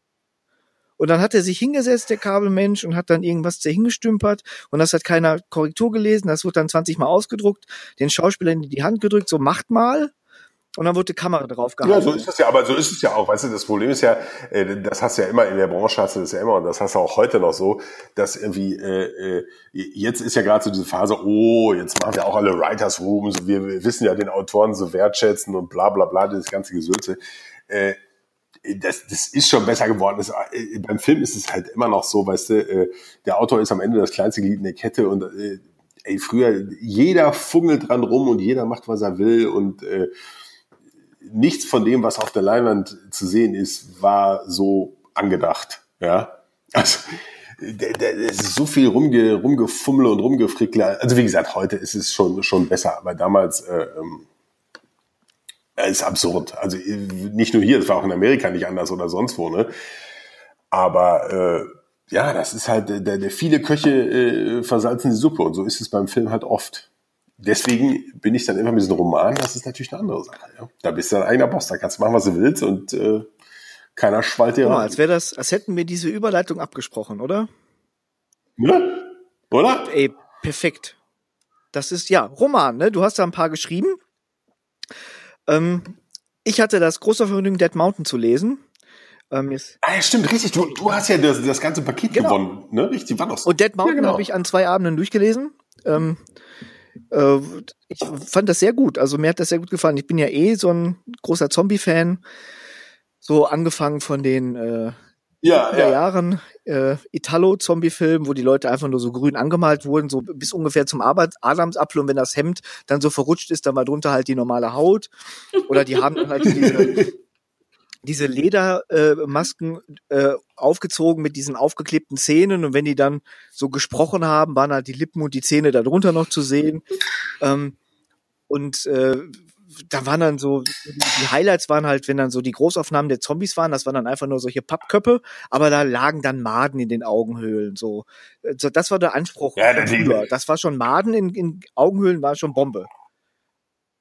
Und dann hat er sich hingesetzt, der Kabelmensch, und hat dann irgendwas da hingestümpert. Und das hat keiner Korrektur gelesen. Das wird dann 20 Mal ausgedruckt, den Schauspielern in die Hand gedrückt, so macht mal. Und dann wurde die Kamera drauf gehalten. Ja, so ist das ja, aber so ist es ja auch. Weißt du, das Problem ist ja, äh, das hast du ja immer in der Branche, hast du das ja immer und das hast du auch heute noch so, dass irgendwie, äh, äh jetzt ist ja gerade so diese Phase, oh, jetzt machen wir auch alle Writers Rooms, wir, wir wissen ja den Autoren so wertschätzen und bla bla bla, das ganze Gesülze. Äh, das, das ist schon besser geworden. Das, äh, beim Film ist es halt immer noch so, weißt du, äh, der Autor ist am Ende das kleinste Glied in der Kette und äh, ey, früher, jeder fungelt dran rum und jeder macht, was er will und äh, nichts von dem, was auf der Leinwand zu sehen ist, war so angedacht. Ja, also es ist so viel rumge, rumgefummel und rumgefrickle. Also wie gesagt, heute ist es schon schon besser, aber damals äh, ähm, ist absurd. Also nicht nur hier, das war auch in Amerika nicht anders oder sonst wo. Ne? Aber äh, ja, das ist halt, der, der viele Köche äh, versalzen die Suppe und so ist es beim Film halt oft deswegen bin ich dann immer mit diesem Roman, das ist natürlich eine andere Sache. Ja? Da bist du dein eigener Boss, da kannst du machen, was du willst und äh, keiner schwallt dir. Als wäre das, als hätten wir diese Überleitung abgesprochen, oder? Ne? Oder? Ey, perfekt. Das ist ja Roman, ne? Du hast da ein paar geschrieben. Ähm, ich hatte das große Vergnügen, Dead Mountain zu lesen. Ähm, ah, ja, stimmt, richtig. Du, du hast ja das, das ganze Paket genau. gewonnen, ne? Richtig, war. Und Dead Mountain ja, genau. habe ich an zwei Abenden durchgelesen. Ähm, äh, ich fand das sehr gut. Also mir hat das sehr gut gefallen. Ich bin ja eh so ein großer Zombie-Fan. So angefangen von den äh, ja, ja. Jahren äh, Italo-Zombie-Film, wo die Leute einfach nur so grün angemalt wurden, so bis ungefähr zum Arbeit Adamsapfel und wenn das Hemd dann so verrutscht ist, dann war drunter halt die normale Haut. Oder die haben dann halt diese diese Ledermasken äh, äh, aufgezogen mit diesen aufgeklebten Zähnen und wenn die dann so gesprochen haben, waren halt die Lippen und die Zähne darunter noch zu sehen. Ähm, und äh, da waren dann so, die Highlights waren halt, wenn dann so die Großaufnahmen der Zombies waren, das waren dann einfach nur solche Pappköppe, aber da lagen dann Maden in den Augenhöhlen, so. Das war der Anspruch. Ja, das, das war schon Maden in, in Augenhöhlen, war schon Bombe.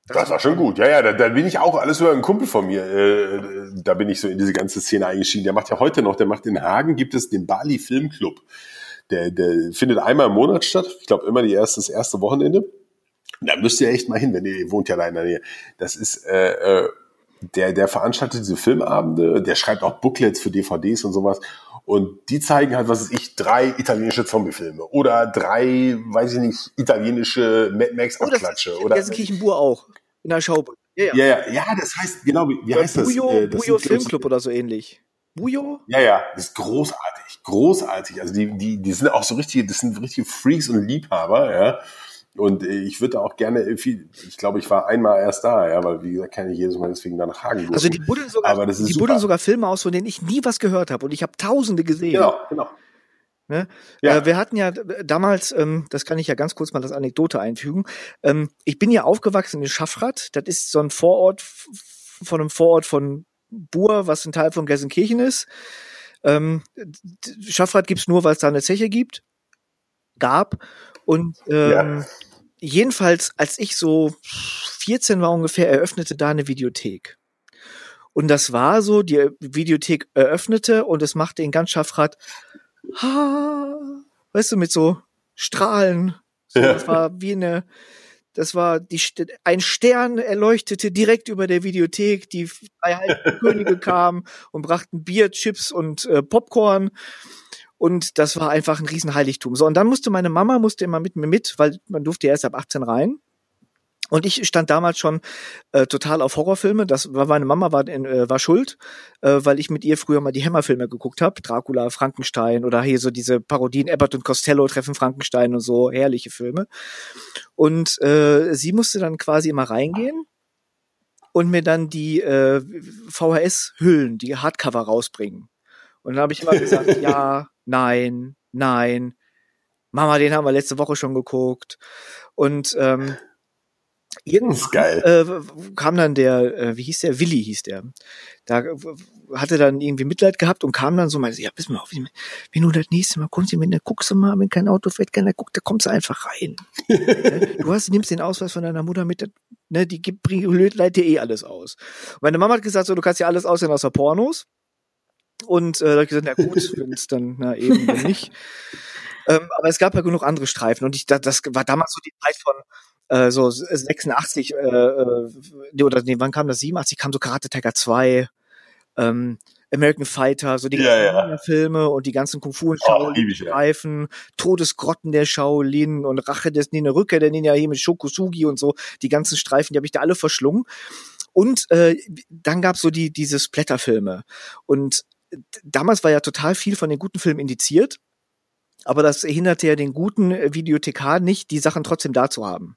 Das war schon gut. Ja, ja, da, da bin ich auch alles über einen Kumpel von mir. Äh, da bin ich so in diese ganze Szene eingestiegen. Der macht ja heute noch, der macht in Hagen gibt es den Bali Filmclub. Der, der findet einmal im Monat statt. Ich glaube immer die erste, das erste Wochenende. Da müsst ihr echt mal hin, wenn ihr, ihr wohnt ja da in der Nähe. Das ist äh, äh, der, der veranstaltet diese Filmabende, der schreibt auch Booklets für DVDs und sowas. Und die zeigen halt, was weiß ich, drei italienische Zombie-Filme oder drei, weiß ich nicht, italienische Mad Max-Abklatsche. Oh, oder Gelsenkirchen-Bur auch. In der Schau. Ja, ja, ja, ja, das heißt, genau, wie, wie heißt Bujo, das? Äh, das Bujo Filmclub oder so ähnlich. Bujo? Ja, ja, das ist großartig, großartig. Also die, die, die sind auch so richtige, das sind richtige Freaks und Liebhaber, ja. Und äh, ich würde auch gerne viel, ich glaube, ich war einmal erst da, ja, weil wie gesagt, kann ich jedes Mal deswegen da nach Hagen gehen. Also die buddeln sogar, die buddeln sogar Filme aus, von denen ich nie was gehört habe und ich habe tausende gesehen. Genau, genau. Ne? Ja. Äh, wir hatten ja damals, ähm, das kann ich ja ganz kurz mal als Anekdote einfügen. Ähm, ich bin ja aufgewachsen in Schaffrath. Das ist so ein Vorort von einem Vorort von Bur, was ein Teil von Gelsenkirchen ist. Ähm, Schaffrath gibt's nur, weil es da eine Zeche gibt, gab. Und ähm, ja. jedenfalls, als ich so 14 war ungefähr, eröffnete da eine Videothek. Und das war so, die Videothek eröffnete und es machte in ganz Schaffrath, ha, weißt du, mit so Strahlen. So, ja. Das war wie eine, das war die, ein Stern erleuchtete direkt über der Videothek. Die drei heiligen Könige kamen und brachten Bier, Chips und äh, Popcorn. Und das war einfach ein Riesenheiligtum. So, und dann musste meine Mama musste immer mit mir mit, weil man durfte ja erst ab 18 rein. Und ich stand damals schon äh, total auf Horrorfilme. Das war meine Mama war, äh, war schuld, äh, weil ich mit ihr früher mal die Hammerfilme geguckt habe, Dracula, Frankenstein oder hier so diese Parodien Abbott und Costello treffen Frankenstein und so herrliche Filme. Und äh, sie musste dann quasi immer reingehen und mir dann die äh, VHS-Hüllen, die Hardcover rausbringen. Und dann habe ich immer gesagt, ja, nein, nein. Mama, den haben wir letzte Woche schon geguckt. Und ähm, irgendwann äh, kam dann der, äh, wie hieß der? Willi hieß der. Da hatte dann irgendwie Mitleid gehabt und kam dann so meinte, ja, pass mal auf, wenn du das nächste Mal kommst, wenn du guckst du mal, wenn kein Auto fährt, keiner guckt, da kommst du einfach rein. du hast, nimmst den Ausweis von deiner Mutter mit, ne, die gibt, leitet dir eh alles aus. Und meine Mama hat gesagt, so, du kannst ja alles aussehen außer Pornos. Und äh, da habe ich gesagt, na gut, wenn es dann na eben dann nicht. Ähm, aber es gab ja genug andere Streifen und ich, das, das war damals so die Zeit von äh, so 86 äh, äh, oder nee, wann kam das? 87 kam so Karate Tiger 2, ähm, American Fighter, so die ja, ja. Filme und die ganzen Kung Fu und Shaolin-Streifen, ja. Todesgrotten der Shaolin und Rache des Ninja, Rückkehr der Ninja hier mit Shokusugi und so, die ganzen Streifen, die habe ich da alle verschlungen. Und äh, dann gab's so die diese Splatterfilme und damals war ja total viel von den guten Filmen indiziert, aber das hinderte ja den guten Videothekar nicht, die Sachen trotzdem da zu haben.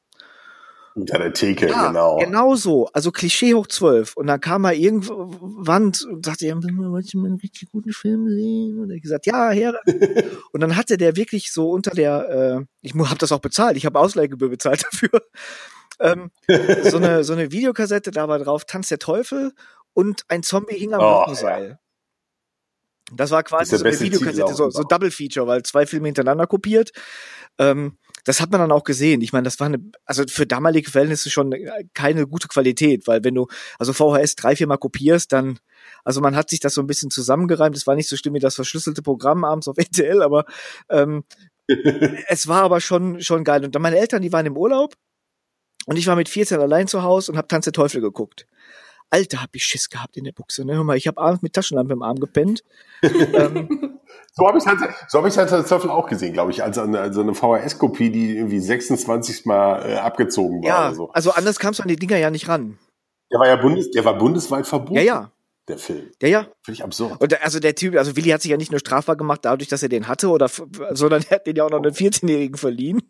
Unter der Theke, ja, genau. Genau so. Also Klischee hoch zwölf. Und dann kam er irgendwann und sagte, ja, wollte ich mal einen richtig guten Film sehen? Und er gesagt, ja, her. und dann hatte der wirklich so unter der, äh, ich habe das auch bezahlt, ich habe Ausleihgebühr bezahlt dafür. ähm, so eine so eine Videokassette, da war drauf Tanz der Teufel und ein Zombie hing am oh, Ja. Das war quasi das so eine Videokassette, so, so Double Feature, weil zwei Filme hintereinander kopiert. Ähm, das hat man dann auch gesehen. Ich meine, das war eine, also für damalige Verhältnisse schon keine gute Qualität, weil wenn du also VHS drei, vier Mal kopierst, dann, also man hat sich das so ein bisschen zusammengereimt. Es war nicht so schlimm wie das verschlüsselte Programm abends auf RTL, aber ähm, es war aber schon schon geil. Und dann meine Eltern, die waren im Urlaub und ich war mit 14 allein zu Hause und habe Tanz der Teufel geguckt. Alter, hab ich Schiss gehabt in der Buchse. Ne? Hör mal, ich habe abends mit Taschenlampe im Arm gepennt. ähm, so habe ich halt, so hab ich halt Teufel auch gesehen, glaube ich, als eine, also eine VHS-Kopie, die irgendwie 26 Mal äh, abgezogen war. Ja, so. also anders kamst du an die Dinger ja nicht ran. Der war ja bundes, der war bundesweit verboten. Ja, ja der Film. Ja, ja. Finde ich absurd. Und also der Typ, also Willi hat sich ja nicht nur strafbar gemacht dadurch, dass er den hatte, oder sondern er hat den ja auch noch einen 14-Jährigen verliehen.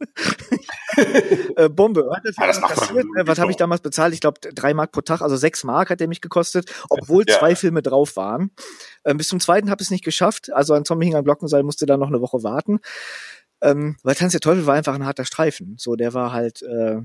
äh, Bombe. Was, ja, das macht passiert, man was habe ich damals bezahlt? Ich glaube, drei Mark pro Tag, also sechs Mark hat er mich gekostet, obwohl ja. zwei Filme drauf waren. Ähm, bis zum zweiten habe ich es nicht geschafft. Also ein Zombie hing am Glockenseil, musste dann noch eine Woche warten. Ähm, weil Tanz der Teufel war einfach ein harter Streifen. So, der war halt, äh,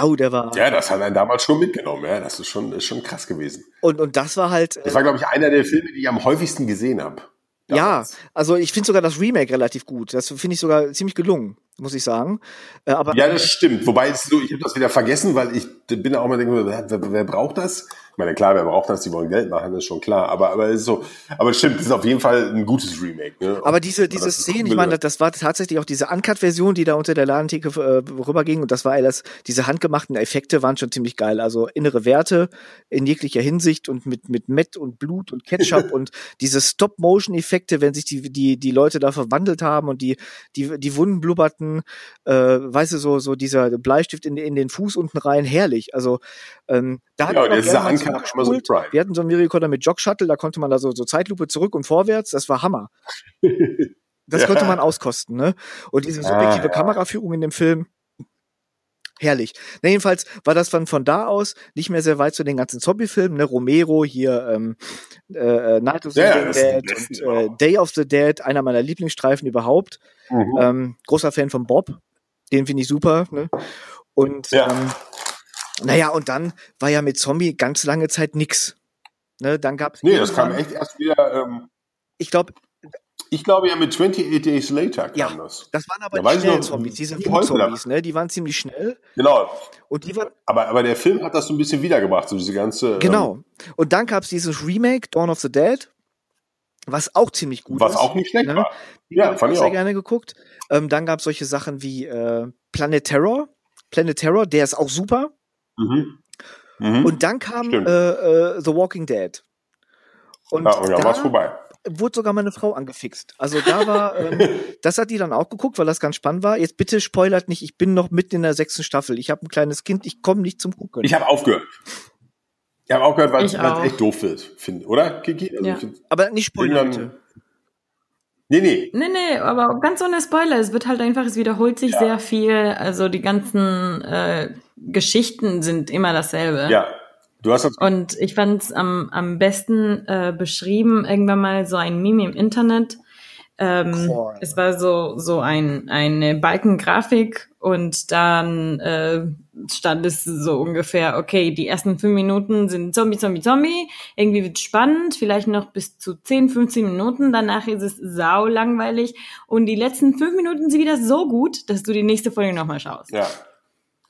Oh, der war. Ja, das hat er damals schon mitgenommen, ja. Das ist schon, ist schon krass gewesen. Und, und das war halt. Das war, glaube ich, einer der Filme, die ich am häufigsten gesehen habe. Ja, also ich finde sogar das Remake relativ gut. Das finde ich sogar ziemlich gelungen muss ich sagen. Äh, aber ja, das stimmt. Wobei jetzt so, ich habe das wieder vergessen, weil ich bin auch mal denke, wer, wer braucht das? Ich meine, klar, wer braucht das? Die wollen Geld machen, das ist schon klar. Aber aber ist so, aber stimmt, das ist auf jeden Fall ein gutes Remake. Ne? Aber diese diese Szene, ich meine, das war tatsächlich auch diese Uncut-Version, die da unter der Ladentheke äh, rüberging und das war alles, diese handgemachten Effekte waren schon ziemlich geil. Also innere Werte in jeglicher Hinsicht und mit mit Met und Blut und Ketchup und diese Stop-Motion-Effekte, wenn sich die die die Leute da verwandelt haben und die die die Wunden blubberten äh, weißt du, so, so dieser Bleistift in, in den Fuß unten rein, herrlich. Also ähm, da ja, der dieser Immer so. Wir hatten so einen Videorekorder mit Jog Shuttle, da konnte man da so, so Zeitlupe zurück und vorwärts, das war Hammer. Das ja. konnte man auskosten, ne? Und diese subjektive ah, ja. Kameraführung in dem Film, herrlich. Na, jedenfalls war das dann von da aus nicht mehr sehr weit zu den ganzen Zombie-Filmen, ne? Romero hier, ähm, äh, Night of the ja, Dead und äh, Day of the Dead, einer meiner Lieblingsstreifen überhaupt. Mhm. Ähm, großer Fan von Bob, den finde ich super. Ne? Und ja. ähm, naja, und dann war ja mit Zombie ganz lange Zeit nix. Ne, dann gab's nee, das kam echt erst wieder. Ähm, ich glaube, ich glaube ja mit 28 Days Later kam ja, das. Das waren aber da die schnellen Zombies, diese Zombies, ne? Die waren ziemlich schnell. Genau. Und die waren. Aber, aber der Film hat das so ein bisschen wiedergebracht, so diese ganze. Ähm, genau. Ähm, und dann gab es dieses Remake, Dawn of the Dead, was auch ziemlich gut was ist. Was auch nicht schlecht ne? war. Die ja, fand ich sehr auch. gerne geguckt. Ähm, dann gab es solche Sachen wie äh, Planet Terror. Planet Terror, der ist auch super. Mhm. Mhm. Und dann kam äh, äh, The Walking Dead. Und ja, und dann da, war's vorbei wurde sogar meine Frau angefixt. Also da war, ähm, das hat die dann auch geguckt, weil das ganz spannend war. Jetzt bitte spoilert nicht, ich bin noch mitten in der sechsten Staffel. Ich habe ein kleines Kind, ich komme nicht zum Gucken. Ich habe aufgehört. Ich habe aufgehört, weil es echt doof wird, finde, oder, Kiki? Also ja. Aber nicht spoilern. Nee, nee. Nee, nee, aber ganz ohne Spoiler. Es wird halt einfach, es wiederholt sich ja. sehr viel. Also die ganzen äh, Geschichten sind immer dasselbe. Ja, Du hast das und ich fand es am, am besten äh, beschrieben, irgendwann mal so ein Meme im Internet. Ähm, es war so, so ein, eine Balkengrafik und dann äh, stand es so ungefähr, okay, die ersten fünf Minuten sind Zombie, Zombie, Zombie, irgendwie wird spannend, vielleicht noch bis zu 10, 15 Minuten, danach ist es sau langweilig und die letzten fünf Minuten sind wieder so gut, dass du die nächste Folge nochmal schaust. Ja,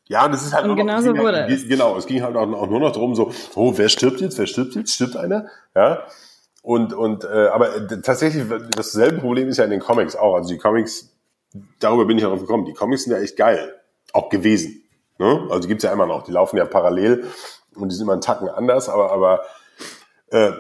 ja, und das ist halt und genau so wurde halt, es. Genau, es ging halt auch, auch, nur noch darum, so, oh, wer stirbt jetzt, wer stirbt jetzt, stirbt einer, ja. Und, und äh, aber tatsächlich, dasselbe Problem ist ja in den Comics auch. Also die Comics, darüber bin ich darauf gekommen, die Comics sind ja echt geil. Auch gewesen. Ne? Also die gibt's ja immer noch. Die laufen ja parallel und die sind immer einen Tacken anders, aber, aber äh,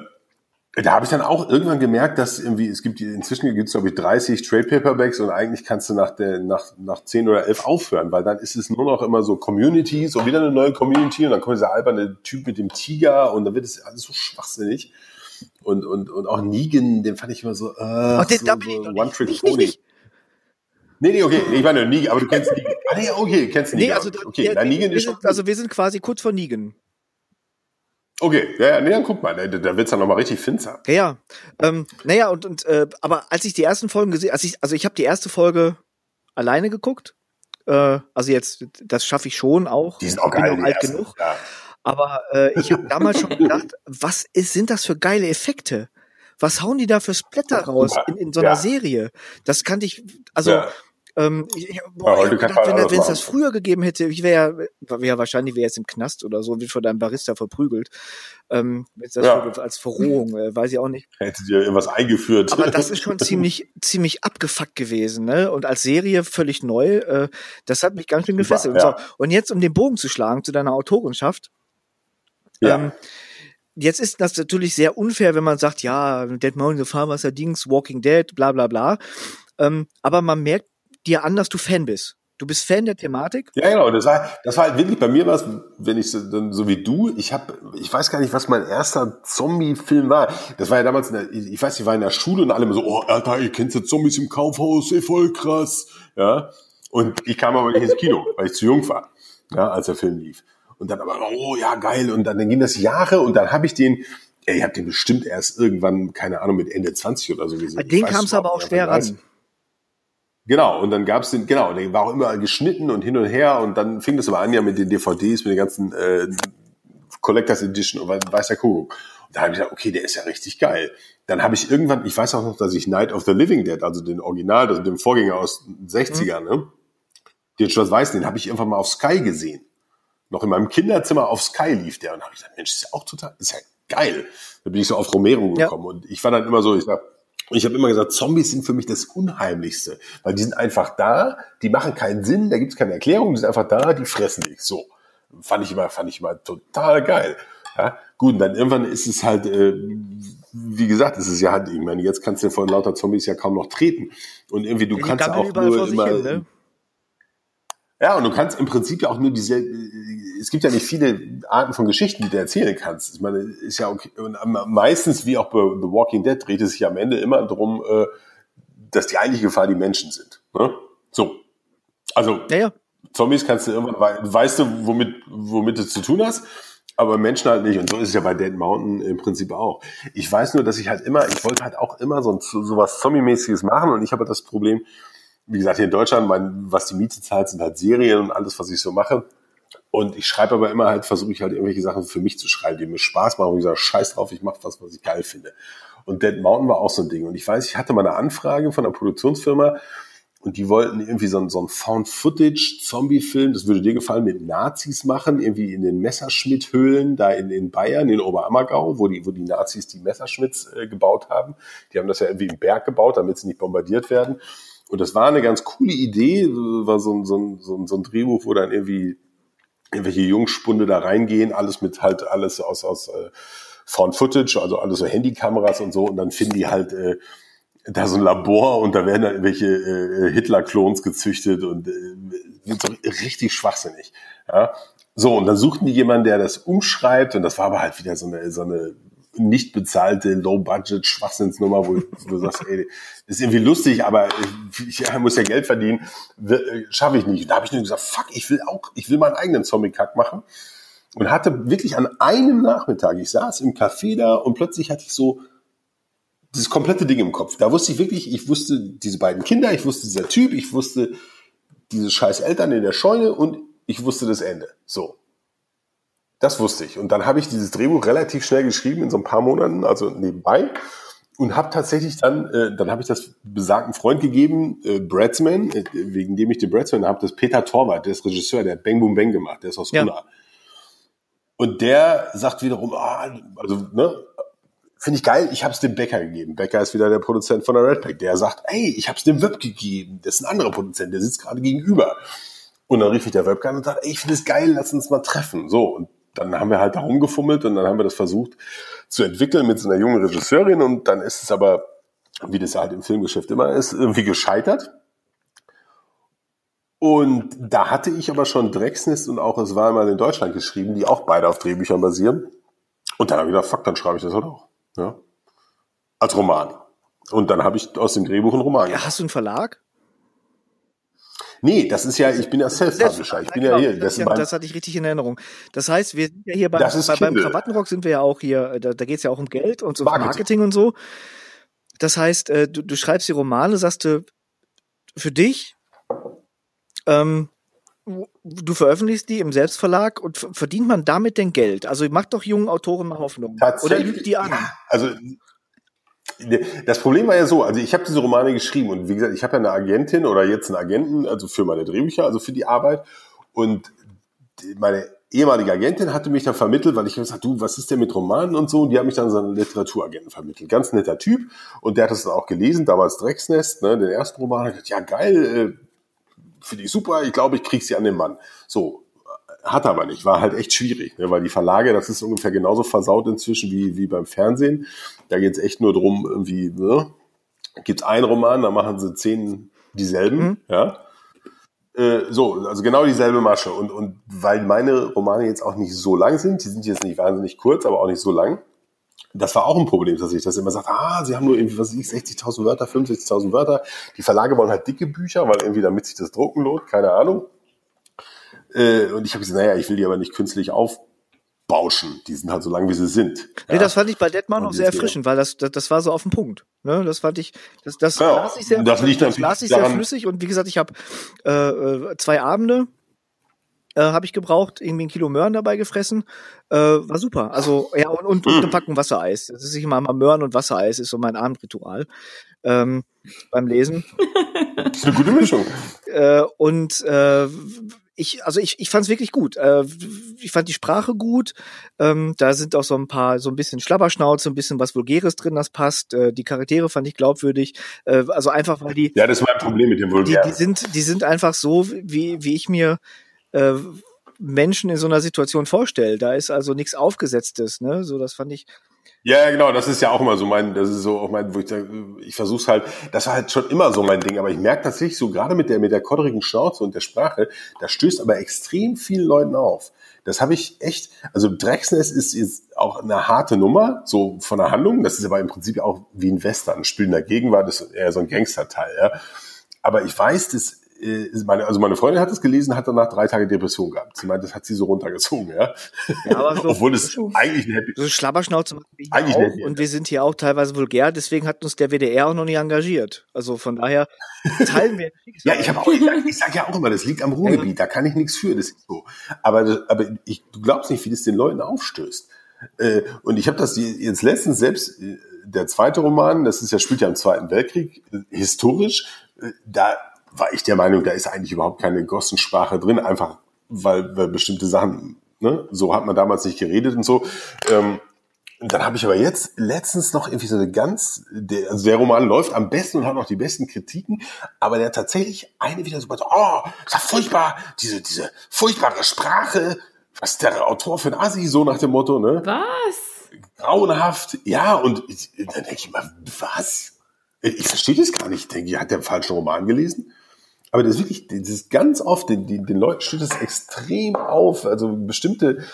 da habe ich dann auch irgendwann gemerkt, dass irgendwie, es gibt inzwischen gibt es, glaube ich, 30 Trade Paperbacks und eigentlich kannst du nach der, nach, nach 10 oder 11 aufhören, weil dann ist es nur noch immer so Communities und wieder eine neue Community und dann kommt dieser alberne Typ mit dem Tiger und dann wird es alles so schwachsinnig. Und, und, und auch Negan, den fand ich immer so, äh, oh, so, so One-Trick-Pony. Nee, nee, okay. Ich meine Negan, aber du kennst Negan. Ah, nee, okay, kennst Negan. Nee, also, okay, ja, Negan ist sind, also wir sind quasi kurz vor Negan. Okay, ja, ja, nee, dann guck mal, da, da wird's dann nochmal richtig finster. Ja, ja. Ähm, naja, und, und äh, aber als ich die ersten Folgen gesehen, als ich, also ich habe die erste Folge alleine geguckt. Äh, also jetzt, das schaffe ich schon auch. Die sind auch geil, auch alt ersten. genug. Ja. Aber äh, ich habe damals schon gedacht, was ist, sind das für geile Effekte? Was hauen die da für Splatter raus in, in so einer ja. Serie? Das kannte ich, also ja. Ähm, ich, boah, ja, ich gedacht, wenn es das früher gegeben hätte, ich wäre wär wahrscheinlich wäre jetzt im Knast oder so, wird von deinem Barista verprügelt. Ähm, das ja. als Verrohung, äh, weiß ich auch nicht. Hätte dir irgendwas eingeführt. Aber das ist schon ziemlich, ziemlich abgefuckt gewesen, ne? Und als Serie völlig neu. Äh, das hat mich ganz schön gefesselt. Ja. Und, so. und jetzt, um den Bogen zu schlagen zu deiner Autorenschaft, ja. Ähm, jetzt ist das natürlich sehr unfair, wenn man sagt, ja, Dead Mountain, the Fahrwasser Dings, Walking Dead, bla bla bla. Ähm, aber man merkt dir an, dass du Fan bist. Du bist Fan der Thematik? Ja, genau. Das war, das war halt wirklich bei mir was, wenn ich so, so wie du, ich habe, ich weiß gar nicht, was mein erster Zombie-Film war. Das war ja damals, der, ich weiß, ich war in der Schule und alle immer so, oh, Alter, ihr kennt ja Zombies im Kaufhaus, ey, voll krass. Ja. Und ich kam aber nicht ins Kino, weil ich zu jung war, ja, als der Film lief. Und dann aber, oh ja, geil. Und dann, dann ging das Jahre und dann habe ich den, ey, ich habe den bestimmt erst irgendwann, keine Ahnung, mit Ende 20 oder so gesehen. Bei den kam es aber auch schwer ran. Genau, und dann gab's den, genau, der war auch immer geschnitten und hin und her und dann fing das aber an ja mit den DVDs, mit den ganzen äh, Collectors Edition und weiß der Kuckuck. Und da habe ich gesagt, okay, der ist ja richtig geil. Dann habe ich irgendwann, ich weiß auch noch, dass ich Night of the Living Dead, also den Original, also den Vorgänger aus den 60ern, mhm. ne? Den Schwarz-Weiß, den habe ich irgendwann mal auf Sky gesehen. Noch in meinem Kinderzimmer auf Sky lief der und habe ich gesagt, Mensch, ist ja auch total, ist ja geil. Da bin ich so auf Romero gekommen ja. und ich war dann immer so, ich sag, ich habe immer gesagt, Zombies sind für mich das Unheimlichste, weil die sind einfach da, die machen keinen Sinn, da gibt's keine Erklärung, die sind einfach da, die fressen dich. So fand ich immer, fand ich immer total geil. Ja, gut, und dann irgendwann ist es halt, äh, wie gesagt, ist es ja halt, ich meine, jetzt kannst du von lauter Zombies ja kaum noch treten und irgendwie du ja, kannst ja auch nur immer, hin, ne? Ja, und du kannst im Prinzip ja auch nur diese, es gibt ja nicht viele Arten von Geschichten, die du erzählen kannst. Ich meine, ist ja okay. Und meistens, wie auch bei The Walking Dead, dreht es sich am Ende immer darum, äh, dass die eigentliche Gefahr die Menschen sind. Ne? So. Also, ja, ja. Zombies kannst du irgendwann, weißt du, womit, womit du zu tun hast, aber Menschen halt nicht. Und so ist es ja bei Dead Mountain im Prinzip auch. Ich weiß nur, dass ich halt immer, ich wollte halt auch immer so, so was Zombie-mäßiges machen und ich habe das Problem, wie gesagt, hier in Deutschland, mein, was die Miete zahlt, sind halt Serien und alles, was ich so mache. Und ich schreibe aber immer halt, versuche ich halt irgendwelche Sachen für mich zu schreiben, die mir Spaß machen. Und ich sage, scheiß drauf, ich mache was, was ich geil finde. Und Dead Mountain war auch so ein Ding. Und ich weiß, ich hatte mal eine Anfrage von einer Produktionsfirma und die wollten irgendwie so ein, so ein Found-Footage-Zombie-Film, das würde dir gefallen, mit Nazis machen, irgendwie in den Messerschmitt-Höhlen, da in, in Bayern, in Oberammergau, wo die, wo die Nazis die Messerschmitts äh, gebaut haben. Die haben das ja irgendwie im Berg gebaut, damit sie nicht bombardiert werden. Und das war eine ganz coole Idee, war so ein, so ein, so ein Drehbuch, wo dann irgendwie irgendwelche Jungspunde da reingehen, alles mit halt alles aus, aus äh, Found Footage, also alles so Handykameras und so, und dann finden die halt äh, da so ein Labor und da werden dann irgendwelche äh, Hitler-Klons gezüchtet und äh, sind so richtig schwachsinnig. Ja? So, und dann suchten die jemanden, der das umschreibt, und das war aber halt wieder so eine, so eine nicht bezahlte Low-Budget-Schwachsinnsnummer, wo, wo du sagst, ey, ist irgendwie lustig, aber ich, ich muss ja Geld verdienen, schaffe ich nicht. Da habe ich nur gesagt, fuck, ich will auch, ich will meinen eigenen Zombie-Kack machen. Und hatte wirklich an einem Nachmittag, ich saß im Café da und plötzlich hatte ich so dieses komplette Ding im Kopf. Da wusste ich wirklich, ich wusste diese beiden Kinder, ich wusste dieser Typ, ich wusste diese scheiß Eltern in der Scheune und ich wusste das Ende. So. Das wusste ich. Und dann habe ich dieses Drehbuch relativ schnell geschrieben, in so ein paar Monaten, also nebenbei. Und habe tatsächlich dann, äh, dann habe ich das besagten Freund gegeben, äh, Bradsman, äh, wegen dem ich den Bradsman habe, das Peter Torwart, der ist Regisseur, der hat Bang Boom Bang gemacht, der ist aus ja. Unna. Und der sagt wiederum, ah, also, ne, finde ich geil, ich habe es dem Bäcker gegeben. Bäcker ist wieder der Produzent von der Red Pack, der sagt, ey, ich habe es dem Web gegeben. Das ist ein anderer Produzent, der sitzt gerade gegenüber. Und dann rief ich der Webcam und sagte, ey, ich finde es geil, lass uns mal treffen. So, und dann haben wir halt da rumgefummelt und dann haben wir das versucht zu entwickeln mit so einer jungen Regisseurin und dann ist es aber, wie das halt im Filmgeschäft immer ist, irgendwie gescheitert. Und da hatte ich aber schon Drecksnest und auch Es war mal in Deutschland geschrieben, die auch beide auf Drehbüchern basieren. Und dann habe ich gedacht, fuck, dann schreibe ich das halt auch. Ja. Als Roman. Und dann habe ich aus dem Drehbuch einen Roman gemacht. Hast du einen Verlag? Nee, das ist ja, ich bin ja Self-Publisher. Ich bin ja hier. Das, das, das hatte ich richtig in Erinnerung. Das heißt, wir sind ja hier bei, bei beim Krawattenrock sind wir ja auch hier, da, da geht es ja auch um Geld und so Marketing. Marketing und so. Das heißt, äh, du, du schreibst die Romane, sagst du, für dich, ähm, du veröffentlichst die im Selbstverlag und verdient man damit denn Geld? Also macht doch jungen Autoren mal Hoffnung. Oder lügt die an? Ja, also das Problem war ja so, also ich habe diese Romane geschrieben und wie gesagt, ich habe ja eine Agentin oder jetzt einen Agenten, also für meine Drehbücher, also für die Arbeit. Und meine ehemalige Agentin hatte mich dann vermittelt, weil ich gesagt du, was ist denn mit Romanen und so? Und die hat mich dann so einen Literaturagenten vermittelt. Ganz netter Typ. Und der hat das dann auch gelesen, damals Drecksnest, ne, den ersten Roman. Hat gesagt, ja geil, äh, finde ich super, ich glaube, ich krieg sie an den Mann. So, hat aber nicht, war halt echt schwierig, ne, weil die Verlage, das ist ungefähr genauso versaut inzwischen wie, wie beim Fernsehen. Da geht's echt nur drum, irgendwie, ne, gibt's einen Roman, da machen sie zehn dieselben, mhm. ja. Äh, so, also genau dieselbe Masche. Und, und weil meine Romane jetzt auch nicht so lang sind, die sind jetzt nicht wahnsinnig kurz, aber auch nicht so lang, das war auch ein Problem, dass ich das immer sage, ah, sie haben nur irgendwie, was ich, 60.000 Wörter, 65.000 Wörter. Die Verlage wollen halt dicke Bücher, weil irgendwie damit sich das drucken lohnt, keine Ahnung. Äh, und ich habe gesagt, naja, ich will die aber nicht künstlich aufbauschen. Die sind halt so lang, wie sie sind. Nee, ja. das fand ich bei Detmar noch sehr erfrischend, weil das, das, das war so auf den Punkt. Ne? Das fand ich, das, das ja, las ich sehr, das, das las ich sehr flüssig und wie gesagt, ich habe äh, äh, zwei Abende äh, habe ich gebraucht, irgendwie ein Kilo Möhren dabei gefressen. Äh, war super. Also, ja, und, und, und eine Packung Wassereis. Das ist immer mal Möhren und Wassereis, ist so mein Abendritual ähm, beim Lesen. Das ist eine gute Mischung. Äh, und äh, ich, also ich, ich fand es wirklich gut. Äh, ich fand die Sprache gut. Ähm, da sind auch so ein paar, so ein bisschen Schlabberschnauze, ein bisschen was Vulgäres drin, das passt. Äh, die Charaktere fand ich glaubwürdig. Äh, also einfach, weil die. Ja, das ist mein Problem mit dem Vulgär. Die, die sind, die sind einfach so, wie, wie ich mir äh, Menschen in so einer Situation vorstelle. Da ist also nichts Aufgesetztes, ne? So, das fand ich, ja, genau, das ist ja auch immer so mein, das ist so auch mein, wo ich sage, ich versuch's halt, das war halt schon immer so mein Ding, aber ich merke tatsächlich so gerade mit der mit der kodderigen Schnauze und der Sprache, das stößt aber extrem vielen Leuten auf. Das habe ich echt, also Drexness ist, ist auch eine harte Nummer, so von der Handlung, das ist aber im Prinzip auch wie ein Western, ein Spiel in der Gegenwart, das eher so ein Gangsterteil, ja. Aber ich weiß, dass meine, also meine Freundin hat es gelesen, hat danach drei Tage Depression gehabt. Sie meint, das hat sie so runtergezogen, ja. ja aber so, Obwohl es eigentlich ein Happy. So Schlabberschnauze machen wir eigentlich auch, und wir sind hier auch teilweise vulgär, deswegen hat uns der WDR auch noch nicht engagiert. Also von daher teilen wir. ja, ich habe auch, ich sag, ich sag ja auch immer, das liegt am Ruhrgebiet, da kann ich nichts für, das ist so. Aber, aber ich, du glaubst nicht, wie das den Leuten aufstößt. Äh, und ich habe das jetzt letztens selbst, äh, der zweite Roman, das ist ja spielt ja im Zweiten Weltkrieg, historisch, da war ich der Meinung, da ist eigentlich überhaupt keine Gossensprache drin, einfach weil, weil bestimmte Sachen, ne, so hat man damals nicht geredet und so. Ähm, dann habe ich aber jetzt letztens noch irgendwie so eine ganz, der, also der Roman läuft am besten und hat noch die besten Kritiken, aber der hat tatsächlich eine wieder so, oh, ist ja furchtbar, diese, diese furchtbare Sprache, was ist der Autor für ein Asi, so nach dem Motto, ne? Was? Grauenhaft, ja, und ich, dann denke ich mal, was? Ich verstehe das gar nicht. Ich denke, hat der einen falschen Roman gelesen? Aber das ist wirklich, das ist ganz oft, den, den, den Leuten steht das extrem auf. Also bestimmte,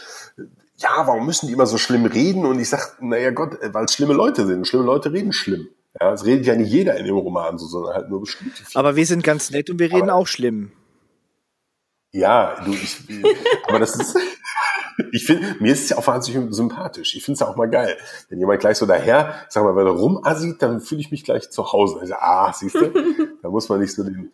ja, warum müssen die immer so schlimm reden? Und ich sag, naja Gott, weil es schlimme Leute sind. Schlimme Leute reden schlimm. Ja, es redet ja nicht jeder in dem Roman so, sondern halt nur bestimmte. Aber wir sind ganz nett und wir reden aber, auch schlimm. Ja, du, ich, aber das ist, ich finde, mir ist es ja auch wahnsinnig sympathisch. Ich finde es ja auch mal geil. Wenn jemand gleich so daher, sag mal, wenn er rumassieht, dann fühle ich mich gleich zu Hause. Also, ah, siehst du, da muss man nicht so den,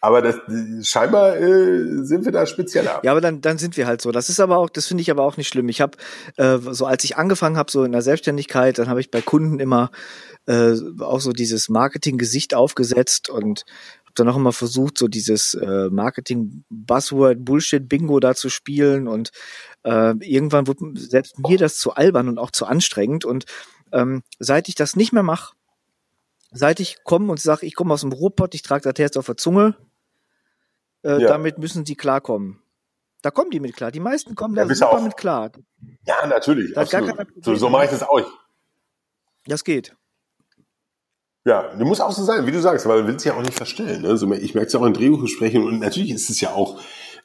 aber das, scheinbar äh, sind wir da spezieller. Ja, aber dann, dann sind wir halt so. Das ist aber auch, das finde ich aber auch nicht schlimm. Ich habe, äh, so als ich angefangen habe, so in der Selbstständigkeit, dann habe ich bei Kunden immer äh, auch so dieses Marketing-Gesicht aufgesetzt und habe dann auch immer versucht, so dieses äh, Marketing-Buzzword-Bullshit-Bingo da zu spielen und äh, irgendwann wurde selbst mir das zu albern und auch zu anstrengend und Ähm, seit ich das nicht mehr mache, seit ich komme und sage, ich komme aus dem Ruhrpott, ich trage das Herz auf der Zunge, äh, ja. damit müssen sie klarkommen. Da kommen die mit klar. Die meisten kommen da super auch, mit klar. Ja, natürlich. So, so mache ich das auch. Das geht. Ja, du musst auch so sein, wie du sagst, weil du willst ja auch nicht verstellen. Ne? Also ich merke es ja auch in Drehbuchgesprächen und natürlich ist es ja auch,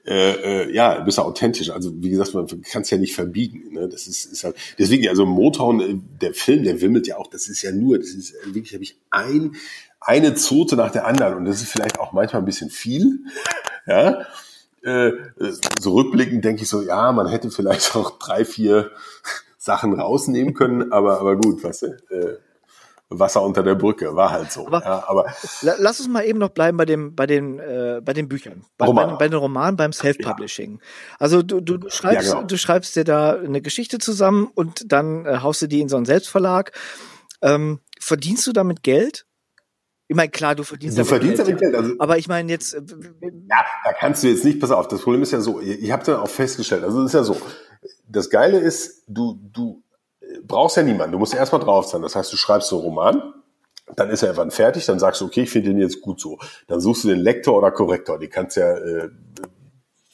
äh, äh, ja, bist du authentisch. Also wie gesagt, man kann es ja nicht verbiegen. Ne? Das ist, ist halt, deswegen, also Motown, äh, der Film, der wimmelt ja auch, das ist ja nur, das ist äh, wirklich, habe ich ein, eine Zote nach der anderen und das ist vielleicht auch manchmal ein bisschen viel. Ja, äh, so rückblickend denke ich so, ja, man hätte vielleicht auch drei, vier Sachen rausnehmen können, aber, aber gut, was, äh, Wasser unter der Brücke, war halt so. Aber, ja, aber lass uns mal eben noch bleiben bei dem, bei den, äh, bei den Büchern, bei, bei, bei den Romanen, beim Self-Publishing. Ja. Also du, du, du schreibst, ja, genau. du schreibst dir da eine Geschichte zusammen und dann äh, haust du die in so einen Selbstverlag. Ähm, verdienst du damit Geld? Ich meine, klar, du verdienst, du verdienst damit Geld. Also, aber ich meine jetzt. Äh, ja, da kannst du jetzt nicht, pass auf, das Problem ist ja so, ich habe dann auch festgestellt, also es ist ja so, das Geile ist, du, du brauchst ja niemanden, du musst erstmal drauf sein. Das heißt, du schreibst so einen Roman, dann ist er irgendwann fertig, dann sagst du, okay, ich finde den jetzt gut so. Dann suchst du den Lektor oder Korrektor, die kannst ja, äh,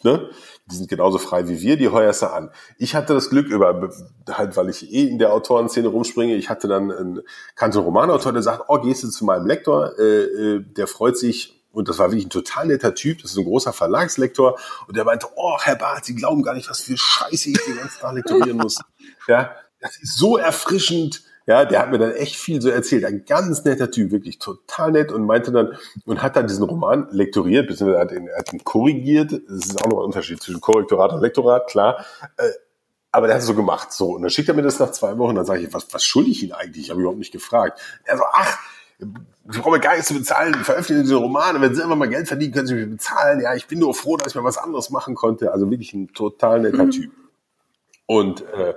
ne? Die sind genauso frei wie wir, die heuerst du an. Ich hatte das Glück über, halt, weil ich eh in der Autorenszene rumspringe, ich hatte dann einen, kannte einen Romanautor, der sagt, oh, gehst du zu meinem Lektor, äh, äh, der freut sich, und das war wirklich ein total netter Typ, das ist ein großer Verlagslektor, und der meinte, oh, Herr Barth, Sie glauben gar nicht, was für Scheiße ich den ganzen Tag lektorieren muss. Ja, das ist so erfrischend. Ja, der hat mir dann echt viel so erzählt. Ein ganz netter Typ, wirklich total nett und meinte dann, und hat dann diesen Roman lektoriert, beziehungsweise hat ihn, hat ihn korrigiert. Das ist auch noch ein Unterschied zwischen Korrektorat und Lektorat, klar. Äh, aber der hat es so gemacht. So, und dann schickt er mir das nach zwei Wochen. Dann sage ich, was, was schulde ich ihn eigentlich? Ich habe überhaupt nicht gefragt. Er so, ach, wir brauchen gar nichts zu bezahlen. Ich veröffentliche diese Romane. Wenn Sie immer mal Geld verdienen, können Sie mich bezahlen. Ja, ich bin nur froh, dass ich mal was anderes machen konnte. Also wirklich ein total netter mhm. Typ. Und äh,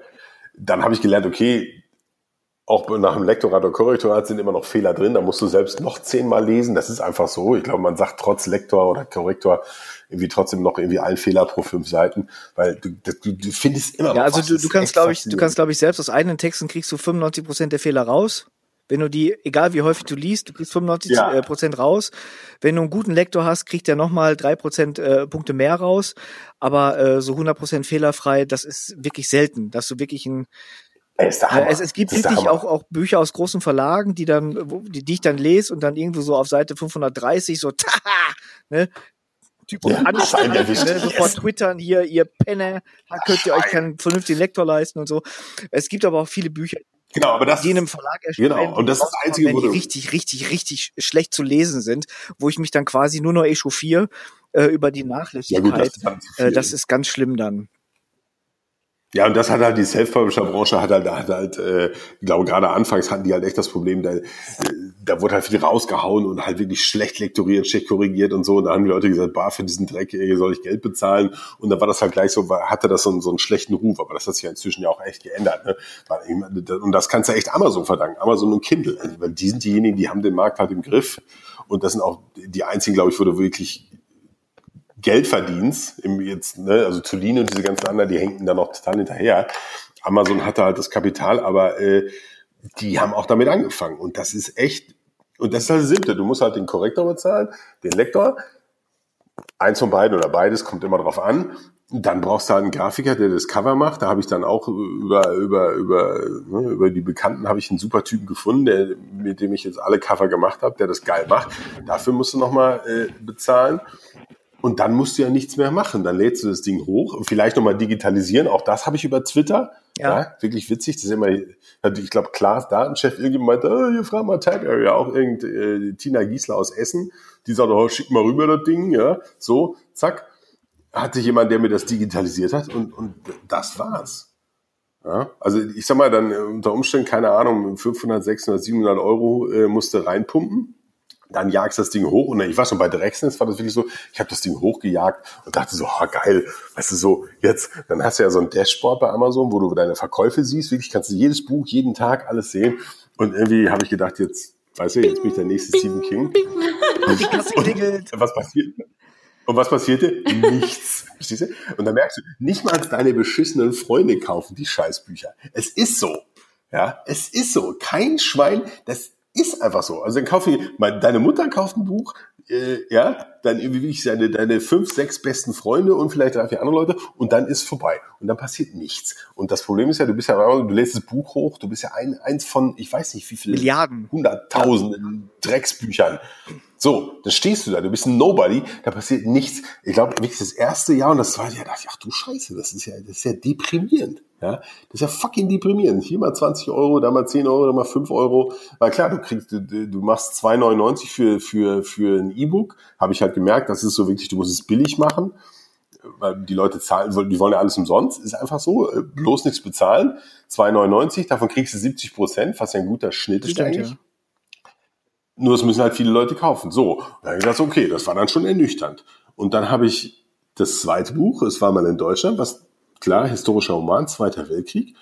dann habe ich gelernt, okay, auch nach dem Lektorat oder Korrektorat sind immer noch Fehler drin. Da musst du selbst noch zehnmal lesen. Das ist einfach so. Ich glaube, man sagt trotz Lektor oder Korrektor irgendwie trotzdem noch irgendwie ein Fehler pro fünf Seiten, weil du, du, du findest immer noch. Ja, also was. du, du kannst, glaube ich, du kannst, glaube ich, selbst aus eigenen Texten kriegst du 95 Prozent der Fehler raus. Wenn du die, egal wie häufig du liest, du kriegst 95 ja. Äh, Prozent raus. Wenn du einen guten Lektor hast, kriegt der nochmal drei Prozent äh, Punkte mehr raus. Aber äh, so 100 Prozent fehlerfrei, das ist wirklich selten, dass du wirklich ein es, es, gibt wirklich auch, auch Bücher aus großen Verlagen, die dann, die, die ich dann lese und dann irgendwo so auf Seite 530 so, taha, ne, Typ ja, ne, sofort twittern, hier, ihr Penner, könnt ihr euch keinen vernünftigen Lektor leisten und so. Es gibt aber auch viele Bücher, Genau, aber das die in einem Verlag erscheinen, genau. und das ist das Einzige, wo die richtig, richtig, richtig schlecht zu lesen sind, wo ich mich dann quasi nur noch echauffiere äh, über die Nachlässigkeit. Ja gut, das, ist äh, das ist ganz schlimm dann. Ja, und das hat halt die Self-Publisher-Branche hat halt, hat halt, äh, ich glaube, gerade anfangs hatten die halt echt das Problem, da, da wurde halt viel rausgehauen und halt wirklich schlecht lektoriert, schlecht korrigiert und so. Und da haben die Leute gesagt, bah, für diesen Dreck soll ich Geld bezahlen. Und dann war das halt gleich so, hatte das so, einen, so einen schlechten Ruf. Aber das hat sich ja inzwischen ja auch echt geändert. Ne? Und das kannst du echt Amazon verdanken, Amazon und Kindle. Also, weil die sind diejenigen, die haben den Markt halt im Griff. Und das sind auch die einzigen, glaube ich, wo du wirklich Geld im jetzt, ne, also Tulin und diese ganzen anderen, die hängen da noch total hinterher. Amazon hatte halt das Kapital, aber äh, die haben auch damit angefangen. Und das ist echt, und das ist halt simple. Du musst halt den Korrektor bezahlen, den Lektor, eins von beiden oder beides, kommt immer drauf an. Dann brauchst du halt einen Grafiker, der das Cover macht. Da habe ich dann auch über, über, über, ne, über die Bekannten habe ich einen super Typen gefunden, der, mit dem ich jetzt alle Cover gemacht habe, der das geil macht. Dafür musst du nochmal äh, bezahlen. Und dann musst du ja nichts mehr machen. Dann lädst du das Ding hoch und vielleicht nochmal digitalisieren. Auch das habe ich über Twitter. Ja. ja. wirklich witzig. Das ist immer, ich glaube, Klaas Datenchef irgendjemand meinte, oh, hier frag mal Tag Area, auch irgend äh, Tina Giesler aus Essen. Die sagt, oh, schick mal rüber das Ding, ja. So, zack. Hatte jemand, der mir das digitalisiert hat und, und das war's. Ja, also ich sag mal, dann unter Umständen, keine Ahnung, 500, 600, 700 Euro äh, musste reinpumpen dann jagst das Ding hoch und ich war schon bei Drexness, war das wirklich so, ich habe das Ding hochgejagt und dachte so, oh, geil, weißt du so, jetzt, dann hast du ja so ein Dashboard bei Amazon, wo du deine Verkäufe siehst, wirklich kannst du jedes Buch, jeden Tag alles sehen und irgendwie habe ich gedacht, jetzt, weißt du, jetzt bin ich der nächste Stephen King. Und, und was passiert? Und was passierte? Nichts. Verstehst du? Und dann merkst du, nicht mal deine beschissenen Freunde kaufen die Scheißbücher. Es ist so. Ja, es ist so. Kein Schwein, das ist einfach so. Also dann kaufe ich, mein, deine Mutter kauft ein Buch, äh, ja, dann irgendwie ich seine, deine fünf, sechs besten Freunde und vielleicht drei, vier andere Leute und dann ist vorbei. Und dann passiert nichts. Und das Problem ist ja, du bist ja, du lädst das Buch hoch, du bist ja ein, eins von, ich weiß nicht wie viele. Milliarden. Hunderttausenden Drecksbüchern. So, dann stehst du da, du bist ein Nobody, da passiert nichts. Ich glaube, wirklich das erste Jahr und das zweite Jahr dachte ich, ach du Scheiße, das ist ja, das ist ja deprimierend. Ja, das ist ja fucking deprimierend. Hier mal 20 Euro, da mal 10 Euro, da mal 5 Euro. Weil klar, du kriegst, du, du machst 2,99 für, für, für ein E-Book. Habe ich halt gemerkt, das ist so wirklich, du musst es billig machen. Weil die Leute zahlen, die wollen ja alles umsonst. Ist einfach so. Äh, bloß nichts bezahlen. 2,99, davon kriegst du 70 Prozent, was ja ein guter Schnitt ist eigentlich. Ja. Nur es müssen halt viele Leute kaufen. So, dann habe ich gedacht, okay, das war dann schon ernüchternd. Und dann habe ich das zweite Buch, es war mal in Deutschland, was klar, historischer Roman, Zweiter Weltkrieg.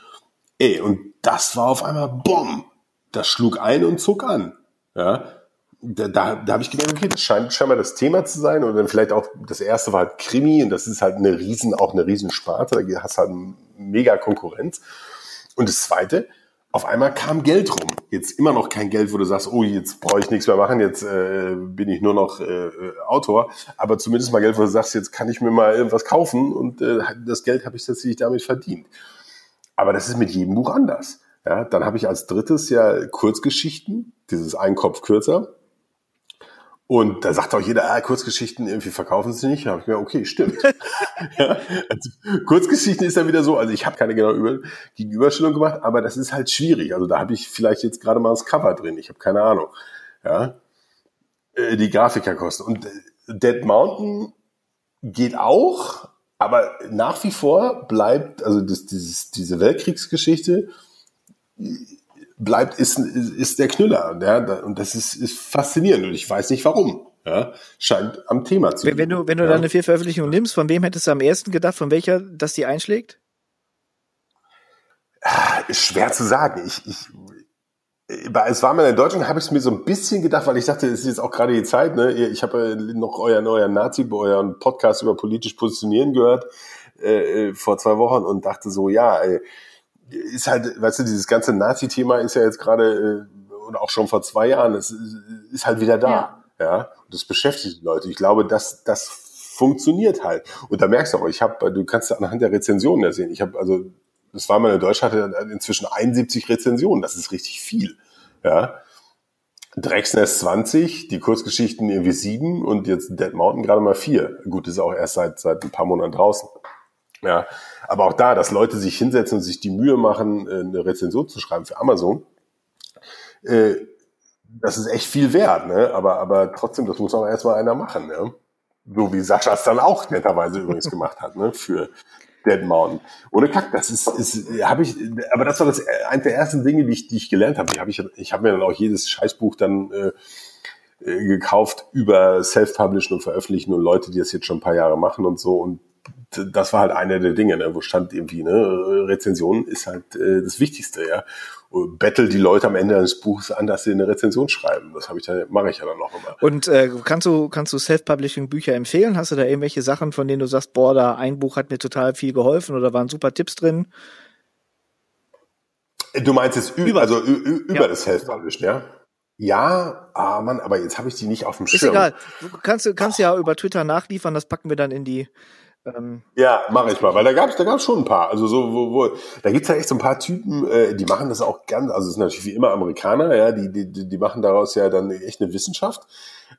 Ey, und das war auf einmal Bomb. Das schlug ein und zog an. Ja, da, da, da habe ich gedacht, okay, das scheint scheinbar das Thema zu sein. Und dann vielleicht auch, das erste war halt Krimi und das ist halt eine riesen, auch eine riesen Sparte. Da hast du halt mega Konkurrenz. Und das zweite, auf einmal kam Geld rum. Jetzt immer noch kein Geld, wo du sagst, oh, jetzt brauche ich nichts mehr machen, jetzt äh, bin ich nur noch äh, Autor. Aber zumindest mal Geld, wo du sagst, jetzt kann ich mir mal irgendwas kaufen und äh, das Geld habe ich tatsächlich damit verdient. Aber das ist mit jedem Buch anders. Ja, dann habe ich als drittes ja Kurzgeschichten, dieses Ein Kopf kürzer. Und da sagt auch jeder, ah, Kurzgeschichten irgendwie verkaufen sie nicht. Da habe ich mir, okay, stimmt. ja, also, Kurzgeschichten ist dann wieder so, also ich habe keine genaue Über Gegenüberstellung gemacht, aber das ist halt schwierig. Also da habe ich vielleicht jetzt gerade mal das Cover drin. Ich habe keine Ahnung. Ja, äh, die Grafikerkosten. Und äh, Dead Mountain geht auch, aber nach wie vor bleibt, also das, dieses, diese Weltkriegsgeschichte bleibt, ist, ist der Knüller. Ja? Und das ist, ist faszinierend und ich weiß nicht warum. Ja, scheint am Thema zu sein. Wenn du, wenn du ja. deine vier Veröffentlichungen nimmst, von wem hättest du am ersten gedacht, von welcher, dass die einschlägt? Ist schwer zu sagen. Ich, ich, es war mal in Deutschland, habe ich es mir so ein bisschen gedacht, weil ich dachte, es ist jetzt auch gerade die Zeit. Ne? Ich habe noch euren, euren Nazi, euren Podcast über politisch positionieren gehört äh, äh, vor zwei Wochen und dachte so, ja, ey, ist halt, weißt du, dieses ganze Nazi-Thema ist ja jetzt gerade äh, und auch schon vor zwei Jahren, es ist halt wieder da. Ja. ja? Und das beschäftigt die Leute. Ich glaube, dass das funktioniert halt. Und da merkst du auch, ich habe, du kannst anhand der Rezensionen ja sehen. Ich habe, also, das war mal in Deutschland inzwischen 71 Rezensionen. Das ist richtig viel. Ja. Drecksnest 20, die Kurzgeschichten irgendwie sieben und jetzt Dead Mountain gerade mal vier. Gut, ist auch erst seit, seit ein paar Monaten draußen. Ja, aber auch da, dass Leute sich hinsetzen und sich die Mühe machen, äh, eine Rezension zu schreiben für Amazon, äh, das ist echt viel wert, ne? Aber, aber trotzdem, das muss auch erstmal einer machen, ne? So wie Sascha es dann auch netterweise übrigens gemacht hat, ne? Für Dead Mountain. Ohne Kack, das ist, ist habe ich, aber das war das eine der ersten Dinge, die ich, die ich gelernt habe. Die habe ich, ich habe mir dann auch jedes Scheißbuch dann äh, äh gekauft über Self-Publishen und Veröffentlichen und Leute, die das jetzt schon ein paar Jahre machen und so. Und das war halt eine der Dinge, ne, wo stand irgendwie, ne, Rezension ist halt äh, das Wichtigste, ja. Battle die Leute am Ende eines Buches an, dass sie eine Rezension schreiben. Das habe ich da, mache ich ja dann noch immer. Und äh, kannst du kannst du Self-Publishing Bücher empfehlen? Hast du da irgendwelche Sachen, von denen du sagst, boah, da ein Buch hat mir total viel geholfen oder waren super Tipps drin? Du meinst jetzt über, also über ja. das Self-Publishing, ja? Ja, ah Mann, aber jetzt habe ich die nicht auf dem Schirm. Ist egal. Du kannst, kannst ja über Twitter nachliefern, das packen wir dann in die ähm, ja, mache ich mal, weil da gab's da gab's schon ein paar. Also so, wo, wo, da gibt's ja echt so ein paar Typen, äh, die machen das auch ganz, also es sind natürlich wie immer Amerikaner, ja, die, die, die machen daraus ja dann echt eine Wissenschaft.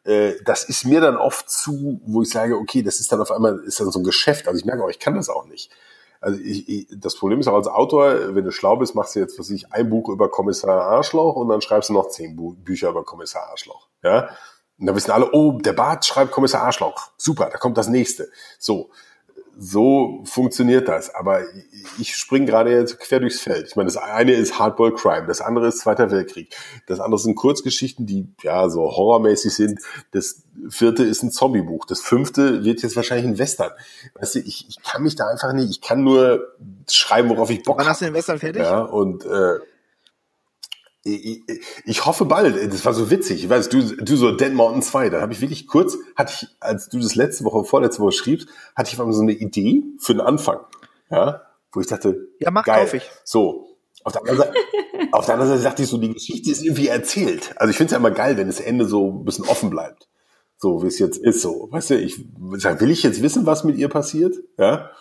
Äh, das ist mir dann oft zu, wo ich sage, okay, das ist dann auf einmal, ist dann so ein Geschäft. Also ich merke auch, ich kann das auch nicht. Also ich, ich, das Problem ist auch als Autor, wenn du schlau bist, machst du jetzt, was ich, ein Buch über Kommissar Arschloch und dann schreibst du noch zehn Bu Bücher über Kommissar Arschloch. Ja? Und dann wissen alle, oh, der Bart schreibt Kommissar Arschloch. Super, da kommt das nächste. So so funktioniert das. Aber ich springe gerade jetzt quer durchs Feld. Ich meine, das eine ist Hardball Crime, das andere ist Zweiter Weltkrieg, das andere sind Kurzgeschichten, die ja so horrormäßig sind. Das vierte ist ein Zombiebuch. Das fünfte wird jetzt wahrscheinlich ein Western. Weißt du, ich, ich kann mich da einfach nicht. Ich kann nur schreiben, worauf ich Bock habe. Wann hast du den Western fertig? Ja und äh, ich, ich hoffe bald. Das war so witzig. Ich weiß, du, du so Dead Mountain 2, da habe ich wirklich kurz, hatte ich, als du das letzte Woche, vorletzte Woche schriebst, hatte ich auf einmal so eine Idee für einen Anfang. Ja, wo ich dachte, ja, mach, geil. Ich. So, Auf der, anderen Seite, auf der anderen Seite dachte ich so, die Geschichte ist irgendwie erzählt. Also ich finde es ja immer geil, wenn das Ende so ein bisschen offen bleibt. So wie es jetzt ist, so. Weißt du, ich will ich jetzt wissen, was mit ihr passiert? Ja.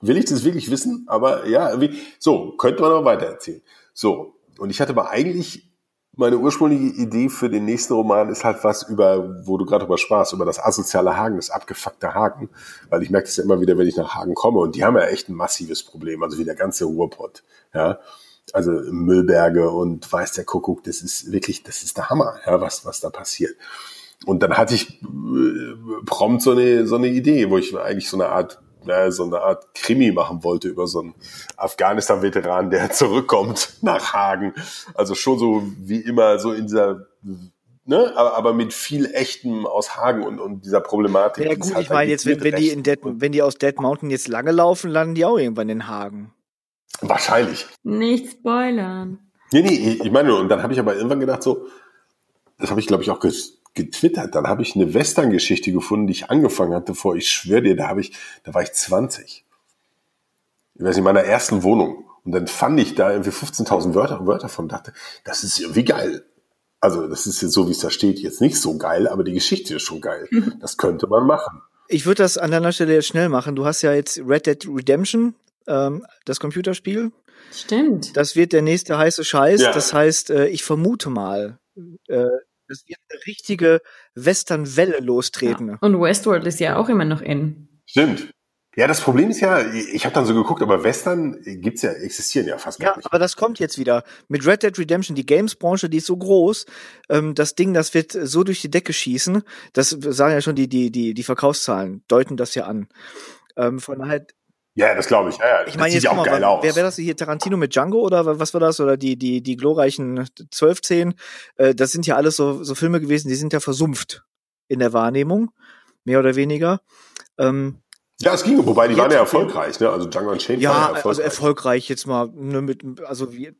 Will ich das wirklich wissen? Aber ja, wie, so, könnte man aber weitererzählen. So. Und ich hatte aber eigentlich meine ursprüngliche Idee für den nächsten Roman ist halt was über, wo du gerade über sprachst, über das asoziale Hagen, das abgefuckte Hagen. Weil ich merke das ja immer wieder, wenn ich nach Hagen komme. Und die haben ja echt ein massives Problem, also wie der ganze Ruhrpott. Ja. Also Müllberge und weiß der Kuckuck, das ist wirklich, das ist der Hammer, ja, was, was da passiert. Und dann hatte ich äh, prompt so eine, so eine Idee, wo ich eigentlich so eine Art ja, so eine Art Krimi machen wollte über so einen Afghanistan-Veteran, der zurückkommt nach Hagen. Also schon so wie immer so in dieser Ne? Aber, aber mit viel echtem aus Hagen und, und dieser Problematik. Ja gut, halt ich meine jetzt, wenn, wenn die in Dead, wenn die aus Dead Mountain jetzt lange laufen, landen die auch irgendwann in Hagen. Wahrscheinlich. Nicht spoilern. Nee, nee, ich meine, und dann habe ich aber irgendwann gedacht, so, das habe ich, glaube ich, auch getwittert. Dann habe ich eine Western-Geschichte gefunden, die ich angefangen hatte vor, ich schwöre dir, da habe ich, da war ich 20. Ich weiß nicht, in meiner ersten Wohnung. Und dann fand ich da irgendwie 15.000 Wörter, Wörter von, dachte, das ist irgendwie geil. Also, das ist jetzt so, wie es da steht, jetzt nicht so geil, aber die Geschichte ist schon geil. Das könnte man machen. Ich würde das an deiner Stelle jetzt schnell machen. Du hast ja jetzt Red Dead Redemption, ähm, das Computerspiel. Stimmt. Das wird der nächste heiße Scheiß. Ja. Das heißt, äh, ich vermute mal, es wird eine richtige Western-Welle lostreten. Ja. Und Westworld ist ja auch immer noch in. Stimmt. Ja, das Problem ist ja, ich habe dann so geguckt, aber Western gibt's ja, existieren ja fast gar ja, nicht. Aber das kommt jetzt wieder. Mit Red Dead Redemption, die Games-Branche, die ist so groß, ähm, das Ding, das wird so durch die Decke schießen. Das sagen ja schon die, die, die, die Verkaufszahlen, deuten das ja an. Ähm, von daher ja, das glaube ich. Ja, ja. Ich meine jetzt auch mal, geil aus. wer wäre das hier Tarantino mit Django oder was war das oder die die die glorreichen 12 10 äh, das sind ja alles so so Filme gewesen, die sind ja versumpft in der Wahrnehmung, mehr oder weniger. Ähm, ja, es ging, wobei die waren ja erfolgreich, ne? Also Django Unchained ja, war ja erfolgreich. also erfolgreich jetzt mal ne, mit also wie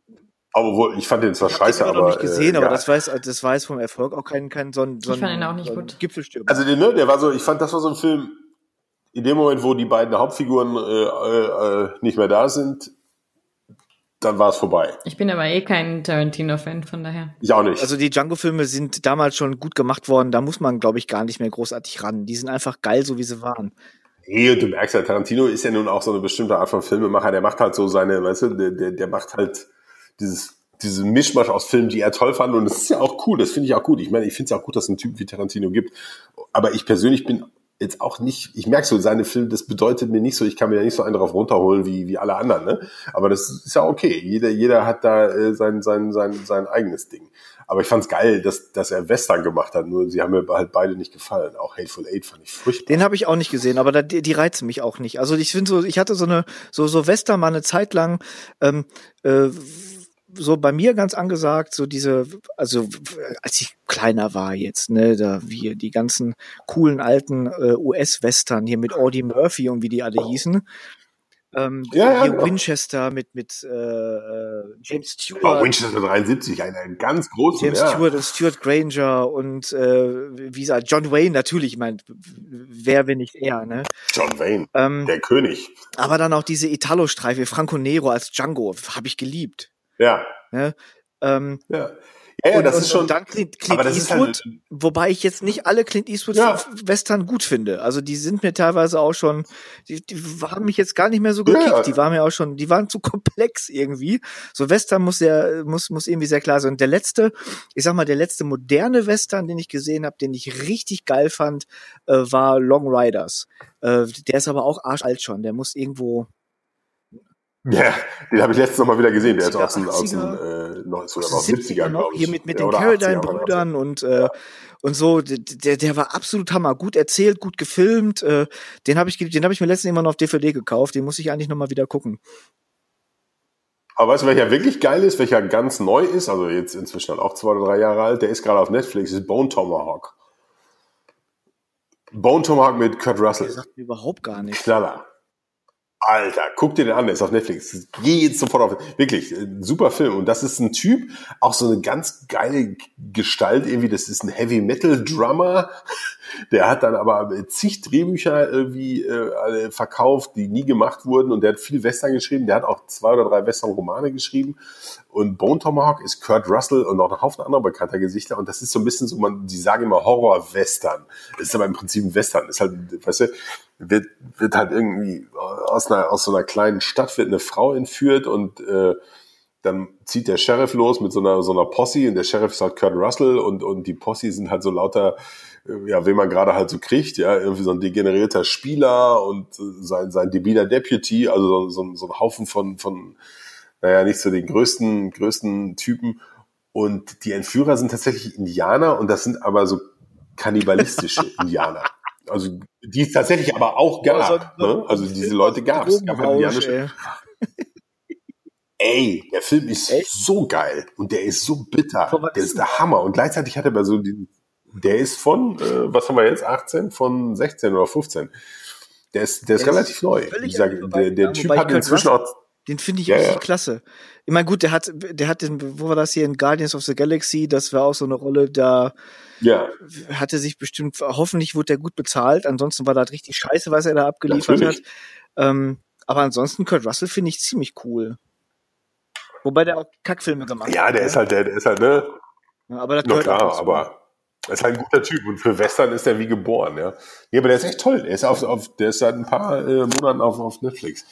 aber wohl, ich fand den zwar ich scheiße, aber. Ich nicht gesehen, äh, aber ja. das weiß, das weiß vom Erfolg auch kein, kein so ein, so ein, ich fand ihn auch nicht so gut. Gipfelstürmer. Also den, ne, der war so, ich fand, das war so ein Film, in dem Moment, wo die beiden Hauptfiguren äh, äh, nicht mehr da sind, dann war es vorbei. Ich bin aber eh kein Tarantino-Fan, von daher. Ich auch nicht. Also die Django-Filme sind damals schon gut gemacht worden, da muss man, glaube ich, gar nicht mehr großartig ran. Die sind einfach geil, so wie sie waren. Nee, und du merkst ja, Tarantino ist ja nun auch so eine bestimmte Art von Filmemacher, der macht halt so seine, weißt du, der, der, der macht halt dieses diese Mischmasch aus Filmen, die er toll fand. Und das ist ja auch cool, das finde ich auch gut. Ich meine, ich finde es auch gut, dass es einen Typen wie Tarantino gibt. Aber ich persönlich bin jetzt auch nicht, ich merke so, seine Filme, das bedeutet mir nicht so, ich kann mir ja nicht so einen drauf runterholen wie, wie alle anderen, ne? Aber das ist ja okay. Jeder, jeder hat da äh, sein, sein, sein, sein eigenes Ding. Aber ich fand's geil, dass, dass er Western gemacht hat, nur sie haben mir halt beide nicht gefallen. Auch Hateful Eight fand ich furchtbar. Den habe ich auch nicht gesehen, aber da, die, die reizen mich auch nicht. Also ich finde so, ich hatte so eine, so, so Western mal eine Zeit lang, ähm, äh, so bei mir ganz angesagt, so diese, also als ich kleiner war jetzt, ne, da wie die ganzen coolen alten äh, US-Western hier mit Audie Murphy und wie die alle hießen. Ähm, ja, ja, hier genau. Winchester mit mit äh, äh James Stewart. Oh, Winchester 73, eine ganz große. James ja. Stewart und Stuart Granger und äh, wie gesagt John Wayne natürlich, ich meine, wer wenn nicht er, ne? John Wayne, ähm, der König. Aber dann auch diese Italo-Streife, Franco Nero als Django, habe ich geliebt. Ja. Ne? Ähm, ja. Ja, ja, das und, ist schon. Und dann Clint, Clint Eastwood, halt, wobei ich jetzt nicht alle Clint Eastwood ja. Western gut finde. Also die sind mir teilweise auch schon, die, die haben mich jetzt gar nicht mehr so gekickt. Ja. Die waren mir auch schon, die waren zu komplex irgendwie. So Western muss ja, muss, muss irgendwie sehr klar sein. Und der letzte, ich sag mal, der letzte moderne Western, den ich gesehen habe, den ich richtig geil fand, äh, war Long Riders. Äh, der ist aber auch arschalt schon. Der muss irgendwo, ja, den habe ich letztens noch mal wieder gesehen. Der ist aus den, aus den äh, 90 oder 70er, glaube ich. Hier mit, mit den Carradine-Brüdern und, äh, und so. Der, der war absolut Hammer. Gut erzählt, gut gefilmt. Äh, den habe ich, den hab ich mir letztens immer noch auf DVD gekauft. Den muss ich eigentlich noch mal wieder gucken. Aber weißt du, welcher wirklich geil ist, welcher ganz neu ist, also jetzt inzwischen auch zwei oder drei Jahre alt, der ist gerade auf Netflix, ist Bone Tomahawk. Bone Tomahawk mit Kurt Russell. Der sagt mir überhaupt gar nichts. Knaller. Alter, guck dir den an, der ist auf Netflix. Geh jetzt sofort auf. Wirklich, super Film. Und das ist ein Typ, auch so eine ganz geile Gestalt irgendwie. Das ist ein Heavy Metal Drummer. Der hat dann aber zig Drehbücher irgendwie äh, verkauft, die nie gemacht wurden. Und der hat viel Western geschrieben. Der hat auch zwei oder drei Western-Romane geschrieben. Und Bone Tomahawk ist Kurt Russell und noch ein Haufen anderer bekannter Gesichter. Und das ist so ein bisschen so, man, die sagen immer Horror-Western. Ist aber im Prinzip ein Western. Ist halt, weißt du, wird, wird halt irgendwie aus einer, aus so einer kleinen Stadt wird eine Frau entführt und äh, dann zieht der Sheriff los mit so einer, so einer Posse und der Sheriff ist halt Kurt Russell und, und die Posse sind halt so lauter, äh, ja, wen man gerade halt so kriegt, ja, irgendwie so ein degenerierter Spieler und sein, sein debiler Deputy, also so, so, so ein Haufen von, von, naja, nicht so den größten, größten Typen. Und die Entführer sind tatsächlich Indianer und das sind aber so kannibalistische Indianer. Also die es tatsächlich aber auch gab. Also, ne? also diese Leute gab es. Ey. ey, der Film ist Echt? so geil und der ist so bitter. Der ist der Hammer. Und gleichzeitig hat er bei so den, der ist von, äh, was haben wir jetzt, 18, von 16 oder 15. Der ist, der ist der relativ ist neu. Ich sage, der, der Typ hat inzwischen auch den finde ich ja, richtig ja. klasse. Ich meine, gut, der hat, der hat den, wo war das hier in Guardians of the Galaxy? Das war auch so eine Rolle, da ja. hatte sich bestimmt, hoffentlich wurde der gut bezahlt. Ansonsten war das richtig scheiße, was er da abgeliefert Natürlich. hat. Ähm, aber ansonsten Kurt Russell finde ich ziemlich cool. Wobei der auch Kackfilme gemacht ja, hat. Ja, der ist halt, der, der ist halt, ne? Ja, aber das Na klar, aber er ist halt ein guter Typ und für Western ist er wie geboren, ja. Nee, aber der ist echt toll. Der ist auf, auf der ist seit ein paar äh, Monaten auf, auf Netflix.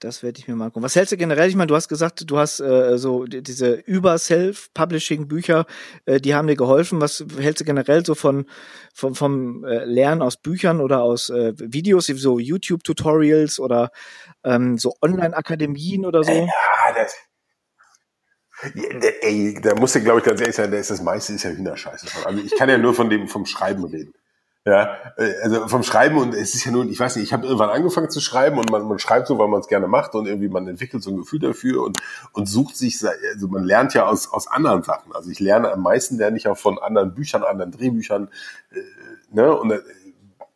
Das werde ich mir mal gucken. Was hältst du generell? Ich meine, du hast gesagt, du hast äh, so diese über-Self-Publishing-Bücher, äh, die haben dir geholfen. Was hältst du generell so von, von vom äh, Lernen aus Büchern oder aus äh, Videos, so YouTube-Tutorials oder ähm, so Online-Akademien oder so? Ja, das, ey, da muss ich, glaube ich, ganz ehrlich sein, da ist das meiste ist ja Hühnerscheiße. Also ich kann ja nur von dem vom Schreiben reden. Ja, äh, also vom Schreiben und es ist ja nun, ich weiß nicht, ich habe irgendwann angefangen zu schreiben und man, man schreibt so, weil man es gerne macht und irgendwie man entwickelt so ein Gefühl dafür und, und sucht sich, also man lernt ja aus, aus anderen Sachen. Also ich lerne am meisten lerne ich auch von anderen Büchern, anderen Drehbüchern, äh, ne, und äh,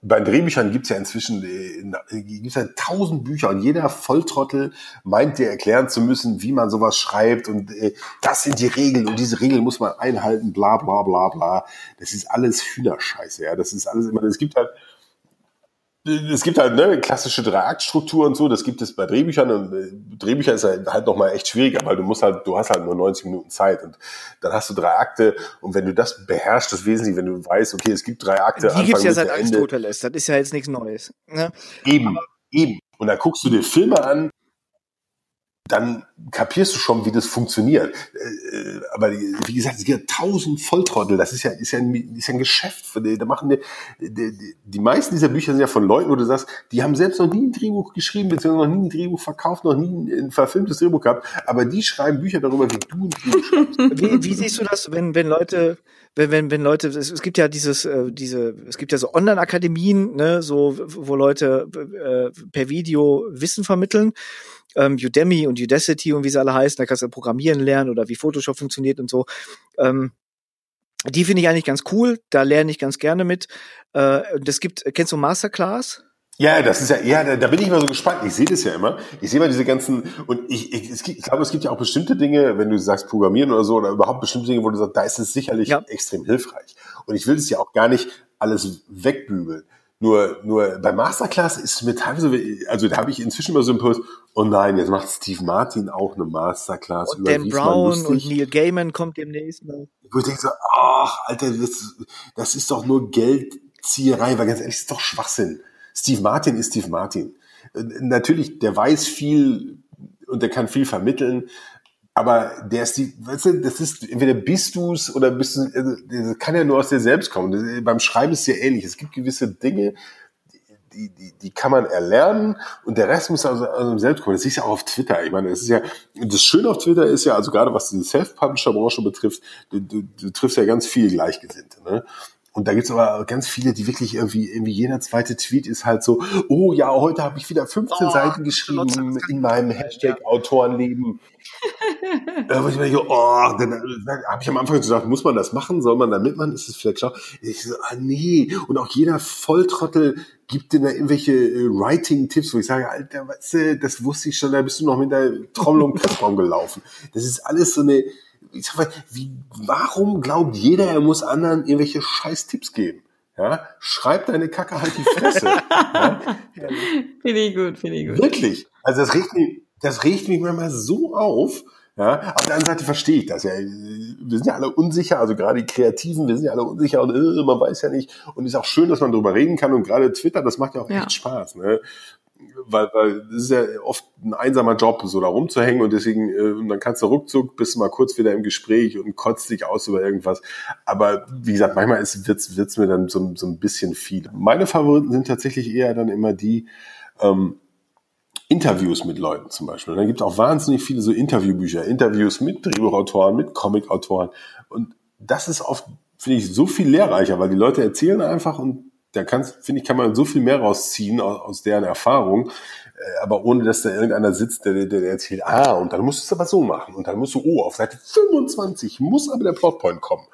bei Drehbüchern gibt's ja inzwischen äh, gibt's ja tausend Bücher und jeder Volltrottel meint dir erklären zu müssen, wie man sowas schreibt und äh, das sind die Regeln und diese Regeln muss man einhalten, bla bla bla bla. Das ist alles Hühnerscheiße, ja. Das ist alles immer, es gibt halt es gibt halt ne, klassische Dreiaktstruktur und so, das gibt es bei Drehbüchern und äh, Drehbücher ist halt, halt nochmal echt schwieriger, weil du musst halt, du hast halt nur 90 Minuten Zeit und dann hast du drei Akte und wenn du das beherrschst, das Wesentliche, wenn du weißt, okay, es gibt drei Akte. Die gibt's ja seit Aristoteles, das ist ja jetzt nichts Neues. Ne? Eben, Aber eben. Und dann guckst du dir Filme an, dann kapierst du schon, wie das funktioniert. Äh, aber wie gesagt, es gibt tausend Volltrottel. Das ist ja, ist ja, ein, ist ja ein Geschäft. Da machen die, die, die meisten dieser Bücher sind ja von Leuten, wo du sagst, die haben selbst noch nie ein Drehbuch geschrieben, beziehungsweise noch nie ein Drehbuch verkauft, noch nie ein verfilmtes Drehbuch gehabt. Aber die schreiben Bücher darüber, wie du ein Drehbuch schreibst. Wie, wie siehst du das, wenn, wenn Leute, wenn, wenn, wenn Leute, es, es gibt ja dieses, äh, diese, es gibt ja so Online-Akademien, ne, so, wo Leute äh, per Video Wissen vermitteln ähm, Udemy und Udacity und wie sie alle heißen, da kannst du programmieren lernen oder wie Photoshop funktioniert und so. Ähm, die finde ich eigentlich ganz cool, da lerne ich ganz gerne mit. Äh, das gibt, kennst du Masterclass? Ja, das ist ja, ja, da, da bin ich immer so gespannt. Ich sehe das ja immer. Ich sehe mal diese ganzen, und ich, ich, es gibt, ich glaube, es gibt ja auch bestimmte Dinge, wenn du sagst Programmieren oder so, oder überhaupt bestimmte Dinge, wo du sagst, da ist es sicherlich ja. extrem hilfreich. Und ich will es ja auch gar nicht alles wegbügeln. Nur, nur bei Masterclass ist es mir teilweise, also da habe ich inzwischen immer so einen Impuls, oh nein, jetzt macht Steve Martin auch eine Masterclass. Und Dan Brown und Neil Gaiman kommt demnächst mal. Wo ich denke so, ach, Alter, das, das ist doch nur Geldzieherei, weil ganz ehrlich, das ist doch Schwachsinn. Steve Martin ist Steve Martin. Natürlich, der weiß viel und der kann viel vermitteln, aber der ist die, weißt du, das ist, entweder bist du's oder bist du, also, das kann ja nur aus dir selbst kommen. Das, beim Schreiben ist es ja ähnlich. Es gibt gewisse Dinge, die, die, die kann man erlernen und der Rest muss also, also selbst kommen. Das ist ja auch auf Twitter. Ich meine, es ist ja, das Schöne auf Twitter ist ja, also gerade was diese Self-Publisher-Branche betrifft, du, du, du triffst ja ganz viel Gleichgesinnte. Ne? Und da gibt's aber ganz viele, die wirklich irgendwie, irgendwie jeder zweite Tweet ist halt so, oh ja, heute habe ich wieder 15 oh, Seiten geschrieben in meinem Hashtag Autorenleben. da ich mir denke, oh, dann, dann habe ich am Anfang gesagt, muss man das machen? Soll man da mitmachen? Ist es vielleicht schlau? Ich so, ah nee. Und auch jeder Volltrottel gibt dir da irgendwelche äh, Writing-Tipps, wo ich sage, Alter, weißt du, das wusste ich schon, da bist du noch mit der Trommel und Christbaum gelaufen. Das ist alles so eine, ich sag mal, wie, warum glaubt jeder, er muss anderen irgendwelche scheiß Tipps geben? Ja, schreib deine Kacke halt die Fresse. ja? Finde ich gut, finde ich gut. Wirklich. Also das riecht mich, das riecht mich manchmal so auf. Ja, auf der anderen Seite verstehe ich das ja. Wir sind ja alle unsicher, also gerade die Kreativen, wir sind ja alle unsicher und äh, man weiß ja nicht. Und es ist auch schön, dass man darüber reden kann. Und gerade Twitter, das macht ja auch ja. echt Spaß. Ne? Weil, weil das ist ja oft ein einsamer Job, so da rumzuhängen und deswegen, äh, und dann kannst du ruckzuck, bist du mal kurz wieder im Gespräch und kotzt dich aus über irgendwas. Aber wie gesagt, manchmal ist, wird's, wird's mir dann so, so ein bisschen viel. Meine Favoriten sind tatsächlich eher dann immer die, ähm, Interviews mit Leuten zum Beispiel. Und dann gibt es auch wahnsinnig viele so Interviewbücher, Interviews mit Drehbuchautoren, mit Comicautoren. Und das ist oft, finde ich, so viel lehrreicher, weil die Leute erzählen einfach und da kannst, finde ich, kann man so viel mehr rausziehen aus, aus deren Erfahrung, äh, aber ohne dass da irgendeiner sitzt, der, der, der erzählt, ah, und dann musst du es aber so machen. Und dann musst du, oh, auf Seite 25 muss aber der Plotpoint kommen.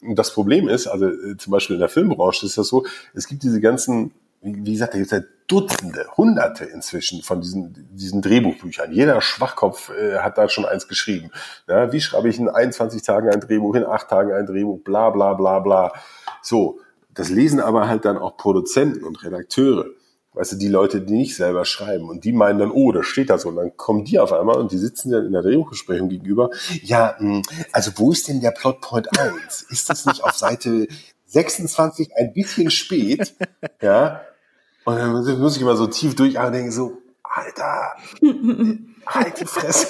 Und das Problem ist, also äh, zum Beispiel in der Filmbranche ist das so, es gibt diese ganzen, wie gesagt, da gibt es ja Dutzende, Hunderte inzwischen von diesen, diesen Drehbuchbüchern. Jeder Schwachkopf äh, hat da schon eins geschrieben. Ja, wie schreibe ich in 21 Tagen ein Drehbuch, in 8 Tagen ein Drehbuch, bla bla bla bla. So, das lesen aber halt dann auch Produzenten und Redakteure. Weißt du, die Leute, die nicht selber schreiben und die meinen dann, oh, das steht da so. Und dann kommen die auf einmal und die sitzen dann in der Drehbuchbesprechung gegenüber. Ja, hm, also wo ist denn der Plotpoint 1? Ist das nicht auf Seite 26 ein bisschen spät? Ja. Und dann muss ich immer so tief durchatmen und denken so, Alter, halt die Fresse.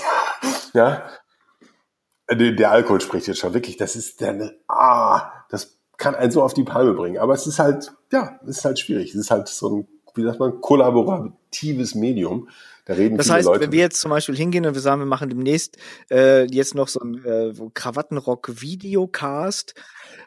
Ja. Der, der Alkohol spricht jetzt schon wirklich. Das ist dann, ah, das kann einen so auf die Palme bringen. Aber es ist halt, ja, es ist halt schwierig. Es ist halt so ein, wie sagt man, kollaboratives Medium. Da reden das viele heißt, Leute. wenn wir jetzt zum Beispiel hingehen und wir sagen, wir machen demnächst äh, jetzt noch so ein äh, Krawattenrock-Videocast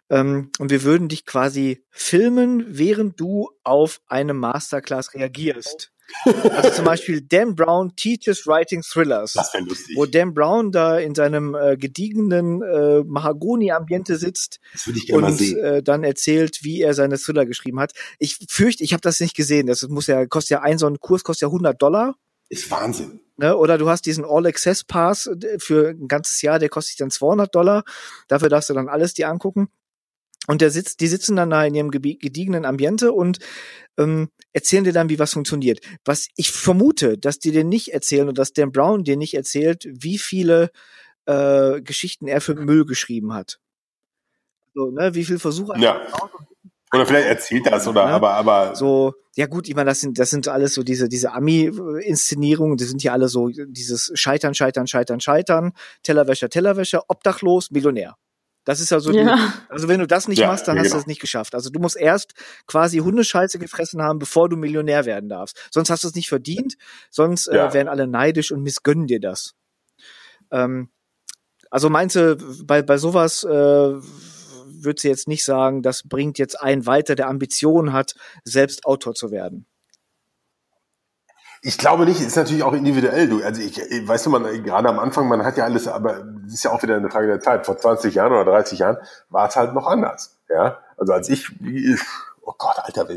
ähm, und wir würden dich quasi filmen, während du auf eine Masterclass reagierst. Also zum Beispiel Dan Brown Teaches Writing Thrillers. Das wäre lustig. Wo Dan Brown da in seinem äh, gediegenen äh, Mahagoni-Ambiente sitzt ich und äh, dann erzählt, wie er seine Thriller geschrieben hat. Ich fürchte, ich habe das nicht gesehen. Das muss ja, kostet ja ein so ein Kurs kostet ja 100 Dollar. Ist Wahnsinn. Ne? Oder du hast diesen All-Access-Pass äh, für ein ganzes Jahr, der kostet dann 200 Dollar. Dafür darfst du dann alles dir angucken. Und der sitzt, die sitzen dann da in ihrem gediegenen Ambiente und ähm, erzählen dir dann, wie was funktioniert. Was ich vermute, dass die dir nicht erzählen und dass Dan Brown dir nicht erzählt, wie viele äh, Geschichten er für Müll geschrieben hat. So, ne, wie viel Versuche. Ja. Oder vielleicht erzählt das oder, ne? aber, aber. So, ja gut, ich meine, das sind, das sind alles so diese, diese Ami-Inszenierungen, die sind ja alle so dieses Scheitern, Scheitern, Scheitern, Scheitern, Tellerwäscher, Tellerwäscher, obdachlos, Millionär. Das ist ja so, Ja. Die, also wenn du das nicht Ja, machst, dann ja, hast du genau. es nicht geschafft. Also du musst erst quasi Hundescheiße gefressen haben, bevor du Millionär werden darfst. Sonst hast du es nicht verdient, sonst Ja. äh, werden alle neidisch und missgönnen dir das. Ähm, also meinst du, bei, bei sowas äh, würdest du jetzt nicht sagen, das bringt jetzt einen weiter, der Ambition hat, selbst Autor zu werden? Ich glaube nicht, ist natürlich auch individuell. Du, also ich, weißt du, man, gerade am Anfang, man hat ja alles, aber es ist ja auch wieder eine Frage der Zeit. Vor 20 Jahren oder 30 Jahren war es halt noch anders. Ja, also als ich, oh Gott, Alter,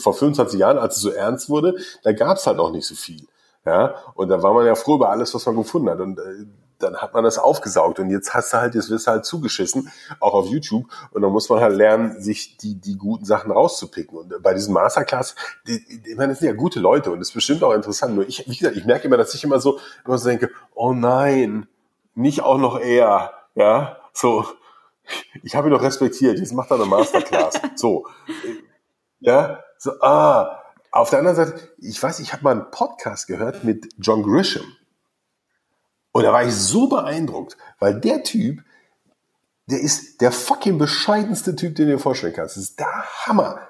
vor 25 Jahren, als es so ernst wurde, da gab es halt noch nicht so viel. Ja, und da war man ja froh über alles, was man gefunden hat. Und äh, dann hat man das aufgesaugt. Und jetzt hast du halt, jetzt wirst du halt zugeschissen, auch auf YouTube. Und dann muss man halt lernen, sich die, die guten Sachen rauszupicken. Und bei diesem Masterclass, die, die, ich meine, das sind ja gute Leute und das ist bestimmt auch interessant. Nur ich, wie gesagt, ich merke immer, dass ich immer so, immer so denke, oh nein, nicht auch noch er. Ja, so, ich habe ihn doch respektiert, jetzt macht er eine Masterclass. so, ja, so, ah. Auf der anderen Seite, ich weiß, ich habe mal einen Podcast gehört mit John Grisham. Und da war ich so beeindruckt, weil der Typ, der ist der fucking bescheidenste Typ, den du dir vorstellen kannst. Das ist der Hammer.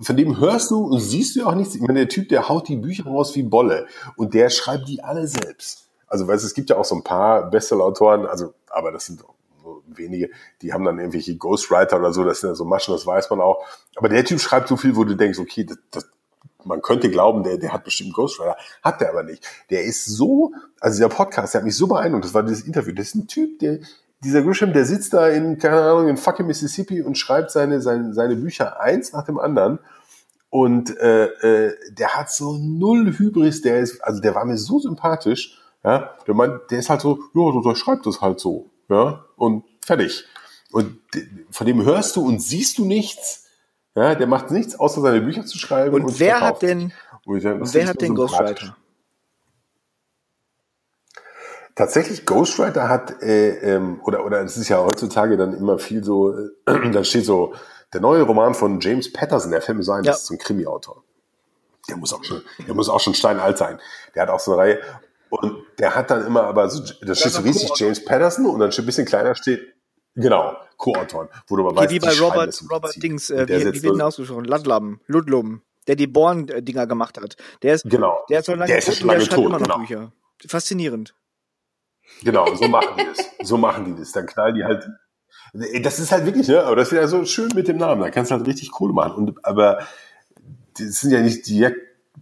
Von dem hörst du und siehst du auch nichts. Ich meine, der Typ, der haut die Bücher raus wie Bolle und der schreibt die alle selbst. Also, weißt es gibt ja auch so ein paar Bestseller-Autoren, also, aber das sind so wenige, die haben dann irgendwelche Ghostwriter oder so, das sind ja so Maschen, das weiß man auch. Aber der Typ schreibt so viel, wo du denkst, okay, das, das, man könnte glauben, der, der hat bestimmt Ghostwriter. Hat der aber nicht. Der ist so, also dieser Podcast, der hat mich so beeindruckt, das war dieses Interview, das ist ein Typ, der, dieser Grisham, der sitzt da in, keine Ahnung, in fucking Mississippi und schreibt seine, seine, seine Bücher eins nach dem anderen. Und äh, äh, der hat so null Hybris, der ist, also der war mir so sympathisch. Ja, der meint, der ist halt so, ja, der schreibt das halt so, ja, und fertig. Und von dem hörst du und siehst du nichts. Ja, der macht nichts, außer seine Bücher zu schreiben. Und, und wer hat denn, sag, wer hat denn Ghostwriter? Tatsächlich, Ghostwriter hat, äh, ähm, oder, oder es ist ja heutzutage dann immer viel so, äh, da steht so, der neue Roman von James Patterson, der fällt mir so ein, ja. das ist so ein Krimi-Autor. Der muss auch schon, der muss auch schon steinalt sein. Der hat auch so eine Reihe. Und der hat dann immer aber so, da steht so riesig James Patterson und dann steht ein bisschen kleiner steht, genau, Co-Autoren, wo du aber weißt, wie bei Robert, Robert Dings, äh, wie, wie wird denn ausgesprochen? Ludlum, Ludlum, der die Born-Dinger gemacht hat. Der ist, genau. der ist schon lange, der ist schon lange tot, genau. Bücher. Faszinierend. Genau, so machen die das. So machen die das. Dann knallen die halt. Das ist halt wirklich, ne? Aber das ist ja so schön mit dem Namen. Da kannst du halt richtig Kohle machen. Und aber das sind ja nicht direkt,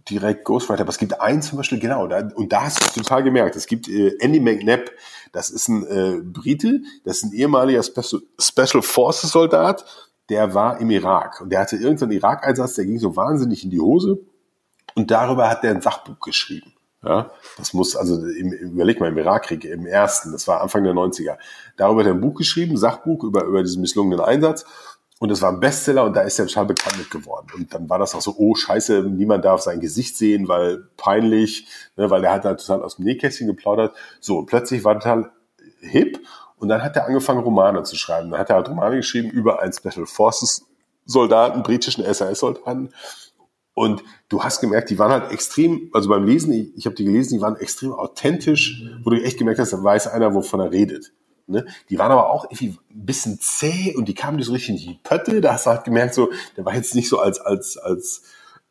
direkt Ghostwriter, aber es gibt einen zum Beispiel, genau, da, und da hast du es total gemerkt. Es gibt äh, Andy McNabb, das ist ein äh, Brite, das ist ein ehemaliger Special, Special Forces Soldat, der war im Irak und der hatte irgendeinen Irak-Einsatz, der ging so wahnsinnig in die Hose und darüber hat er ein Sachbuch geschrieben. Ja, das muss, also im, überleg mal, im Irakkrieg, im ersten, das war Anfang der 90er. Darüber hat er ein Buch geschrieben, Sachbuch über, über diesen misslungenen Einsatz. Und es war ein Bestseller und da ist er total bekannt mit geworden. Und dann war das auch so, oh scheiße, niemand darf sein Gesicht sehen, weil peinlich, ne, weil der hat da total aus dem Nähkästchen geplaudert. So, und plötzlich war total hip. Und dann hat er angefangen, Romane zu schreiben. Dann hat er halt Romane geschrieben über einen Special Forces Soldaten, britischen SAS-Soldaten. Und du hast gemerkt, die waren halt extrem, also beim Lesen, ich, ich habe die gelesen, die waren extrem authentisch, wo du echt gemerkt hast, da weiß einer, wovon er redet. Ne? Die waren aber auch irgendwie ein bisschen zäh und die kamen nicht so richtig in die Pötte. Da hast du halt gemerkt, so, der war jetzt nicht so als, als, als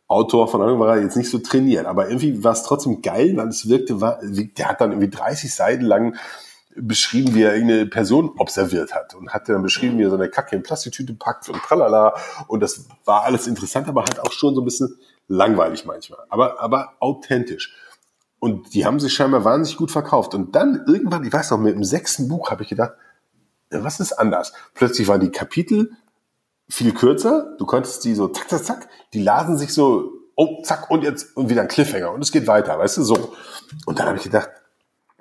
Autor von Anfang war er jetzt nicht so trainiert. Aber irgendwie war es trotzdem geil, weil es wirkte, war, der hat dann irgendwie 30 Seiten lang beschrieben, wie er eine Person observiert hat und hat dann beschrieben, wie er so eine Kacke in Plastiktüte packt und tralala. Und das war alles interessant, aber halt auch schon so ein bisschen langweilig manchmal. Aber, aber authentisch. Und die haben sich scheinbar wahnsinnig gut verkauft. Und dann irgendwann, ich weiß noch, mit dem sechsten Buch habe ich gedacht, was ist anders? Plötzlich waren die Kapitel viel kürzer. Du konntest die so zack, zack, zack. Die lasen sich so, oh, zack, und jetzt, und wieder ein Cliffhanger. Und es geht weiter, weißt du, so. Und dann habe ich gedacht,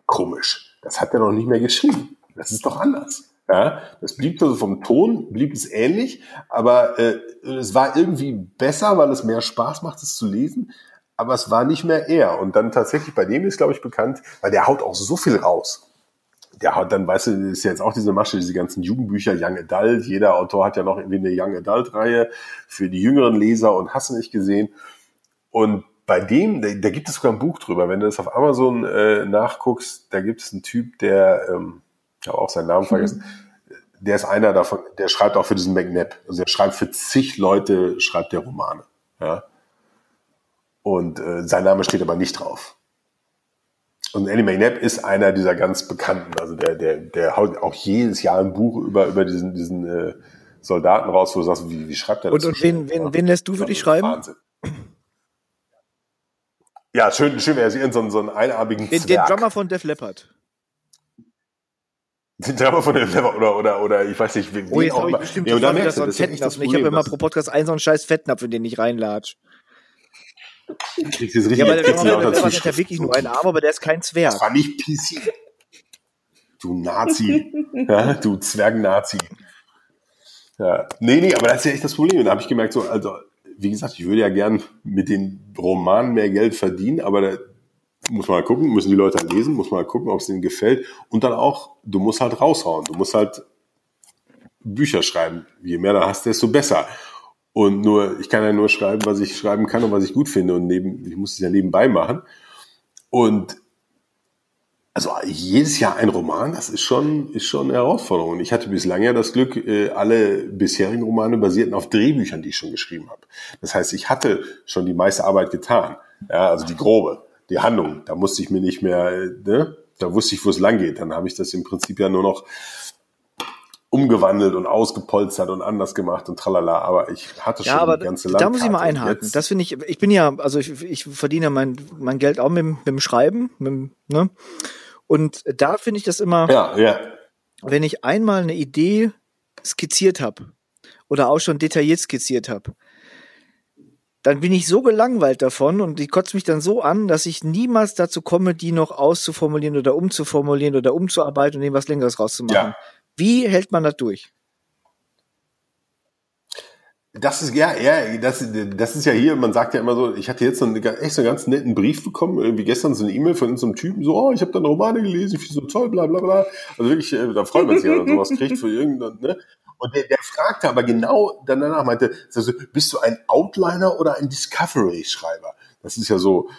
komisch das hat er noch nicht mehr geschrieben. Das ist doch anders. Ja, das blieb also vom Ton, blieb es ähnlich, aber äh, es war irgendwie besser, weil es mehr Spaß macht, es zu lesen, aber es war nicht mehr er. Und dann tatsächlich bei dem ist, glaube ich, bekannt, weil der haut auch so viel raus. Der haut dann, weißt du, ist jetzt auch diese Masche, diese ganzen Jugendbücher, Young Adult. Jeder Autor hat ja noch irgendwie eine Young Adult-Reihe für die jüngeren Leser und hast du nicht gesehen. Und bei dem, da, gibt es sogar ein Buch drüber. Wenn du das auf Amazon äh, nachguckst, da gibt es einen Typ, der, ähm, ich habe auch seinen Namen vergessen, mhm. der ist einer davon, der schreibt auch für diesen McNabb. Also er schreibt für zig Leute, schreibt der Romane. Ja? Und äh, sein Name steht aber nicht drauf. Und Annie McNabb ist einer dieser ganz Bekannten. Also der, der, der haut auch jedes Jahr ein Buch über, über diesen, diesen äh, Soldaten raus, wo du sagst, wie, wie schreibt er das? Und, und wen, wen, wen lässt du für dich schreiben? Wahnsinn. Ja, schön, schön wäre es so, so einen einarmigen den, den Drummer von Def Leppard. Den Drummer von Def Leppard oder, oder, oder ich weiß nicht, wen oh, jetzt auch. Ich, ja, da merkst du, das ist das Ich habe immer pro Podcast einen so einen scheiß Fettnapf, in den ich reinlatsch. Kriegst du richtig, ja, aber der Drummer hat ja wirklich nur einen Arm, aber der ist kein Zwerg. Das war nicht PC. Du Nazi. ja, du Zwergen-Nazi. Ja. Nee, nee, aber das ist ja echt das Problem. Da habe ich gemerkt, so, also wie gesagt, ich würde ja gern mit den Romanen mehr Geld verdienen, aber da muss man mal gucken, müssen die Leute halt lesen, muss man mal gucken, ob es denen gefällt. Und dann auch, du musst halt raushauen, du musst halt Bücher schreiben. Je mehr du hast, desto besser. Und nur, ich kann ja nur schreiben, was ich schreiben kann und was ich gut finde. Und neben, ich muss es ja nebenbei machen. Und also jedes Jahr ein Roman, das ist schon, ist schon eine Herausforderung. Ich hatte bislang ja das Glück, äh, alle bisherigen Romane basierten auf Drehbüchern, die ich schon geschrieben habe. Das heißt, ich hatte schon die meiste Arbeit getan. Ja, also die grobe, die Handlung. Da musste ich mir nicht mehr, ne? da wusste ich, wo es lang geht. Dann habe ich das im Prinzip ja nur noch umgewandelt und ausgepolstert und anders gemacht und tralala, aber ich hatte schon ja, aber die ganze Da muss ich mal einhaken. Das finde ich, ich bin ja, also ich, ich verdiene mein, mein Geld auch mit, mit dem Schreiben, mit, ne? Und da finde ich das immer, ja, ja. wenn ich einmal eine Idee skizziert habe oder auch schon detailliert skizziert habe, dann bin ich so gelangweilt davon und die kotzt mich dann so an, dass ich niemals dazu komme, die noch auszuformulieren oder umzuformulieren oder umzuarbeiten und irgendwas Längeres rauszumachen. Ja. Wie hält man das durch? Das ist ja, ja, das, das ist ja hier, man sagt ja immer so, ich hatte jetzt einen, echt so einen ganz netten Brief bekommen, irgendwie gestern so eine E-Mail von so einem Typen, so, oh, ich habe dann Romane gelesen, ich finde so toll, bla bla bla. Also wirklich, äh, da freut man sich, wenn man sowas kriegt für irgendein, ne? Und der, der fragte aber genau danach, meinte, also, bist du ein Outliner oder ein Discovery-Schreiber? Das ist ja so,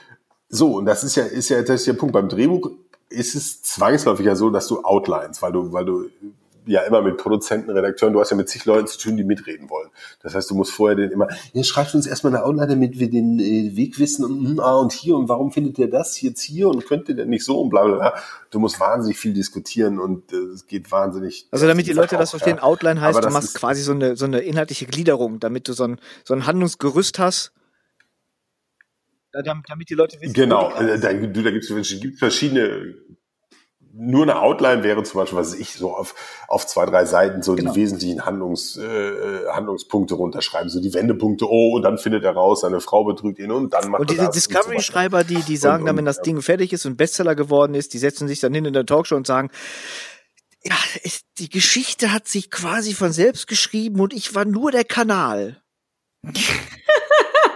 so, und das ist ja, ist ja, das ist der Punkt. Beim Drehbuch ist es zwangsläufig ja so, dass du outlines, weil du, weil du ja immer mit Produzenten, Redakteuren, du hast ja mit zig Leuten zu tun, die mitreden wollen. Das heißt, du musst vorher den immer, ja, schreibst uns erstmal eine Outline, damit wir den äh, Weg wissen und, hm, ah, und hier und warum findet ihr das jetzt hier und könnte der nicht so und bla bla bla. Du musst wahnsinnig viel diskutieren und äh, es geht wahnsinnig. Also damit die Leute das verstehen, ja. Outline heißt, du machst quasi so eine, so eine inhaltliche Gliederung, damit du so ein, so ein Handlungsgerüst hast, damit, damit die Leute wissen. Genau, äh, da, da gibt es verschiedene nur eine Outline wäre zum Beispiel, was ich so auf, auf zwei, drei Seiten so genau. die wesentlichen Handlungs, äh, Handlungspunkte runterschreiben, so die Wendepunkte, oh, und dann findet er raus, seine Frau betrügt ihn und dann macht und diese Discovery-Schreiber, die, die sagen und, dann, wenn das Ding fertig ist und Bestseller geworden ist, die setzen sich dann hin in der Talkshow und sagen, ja, es, die Geschichte hat sich quasi von selbst geschrieben und ich war nur der Kanal.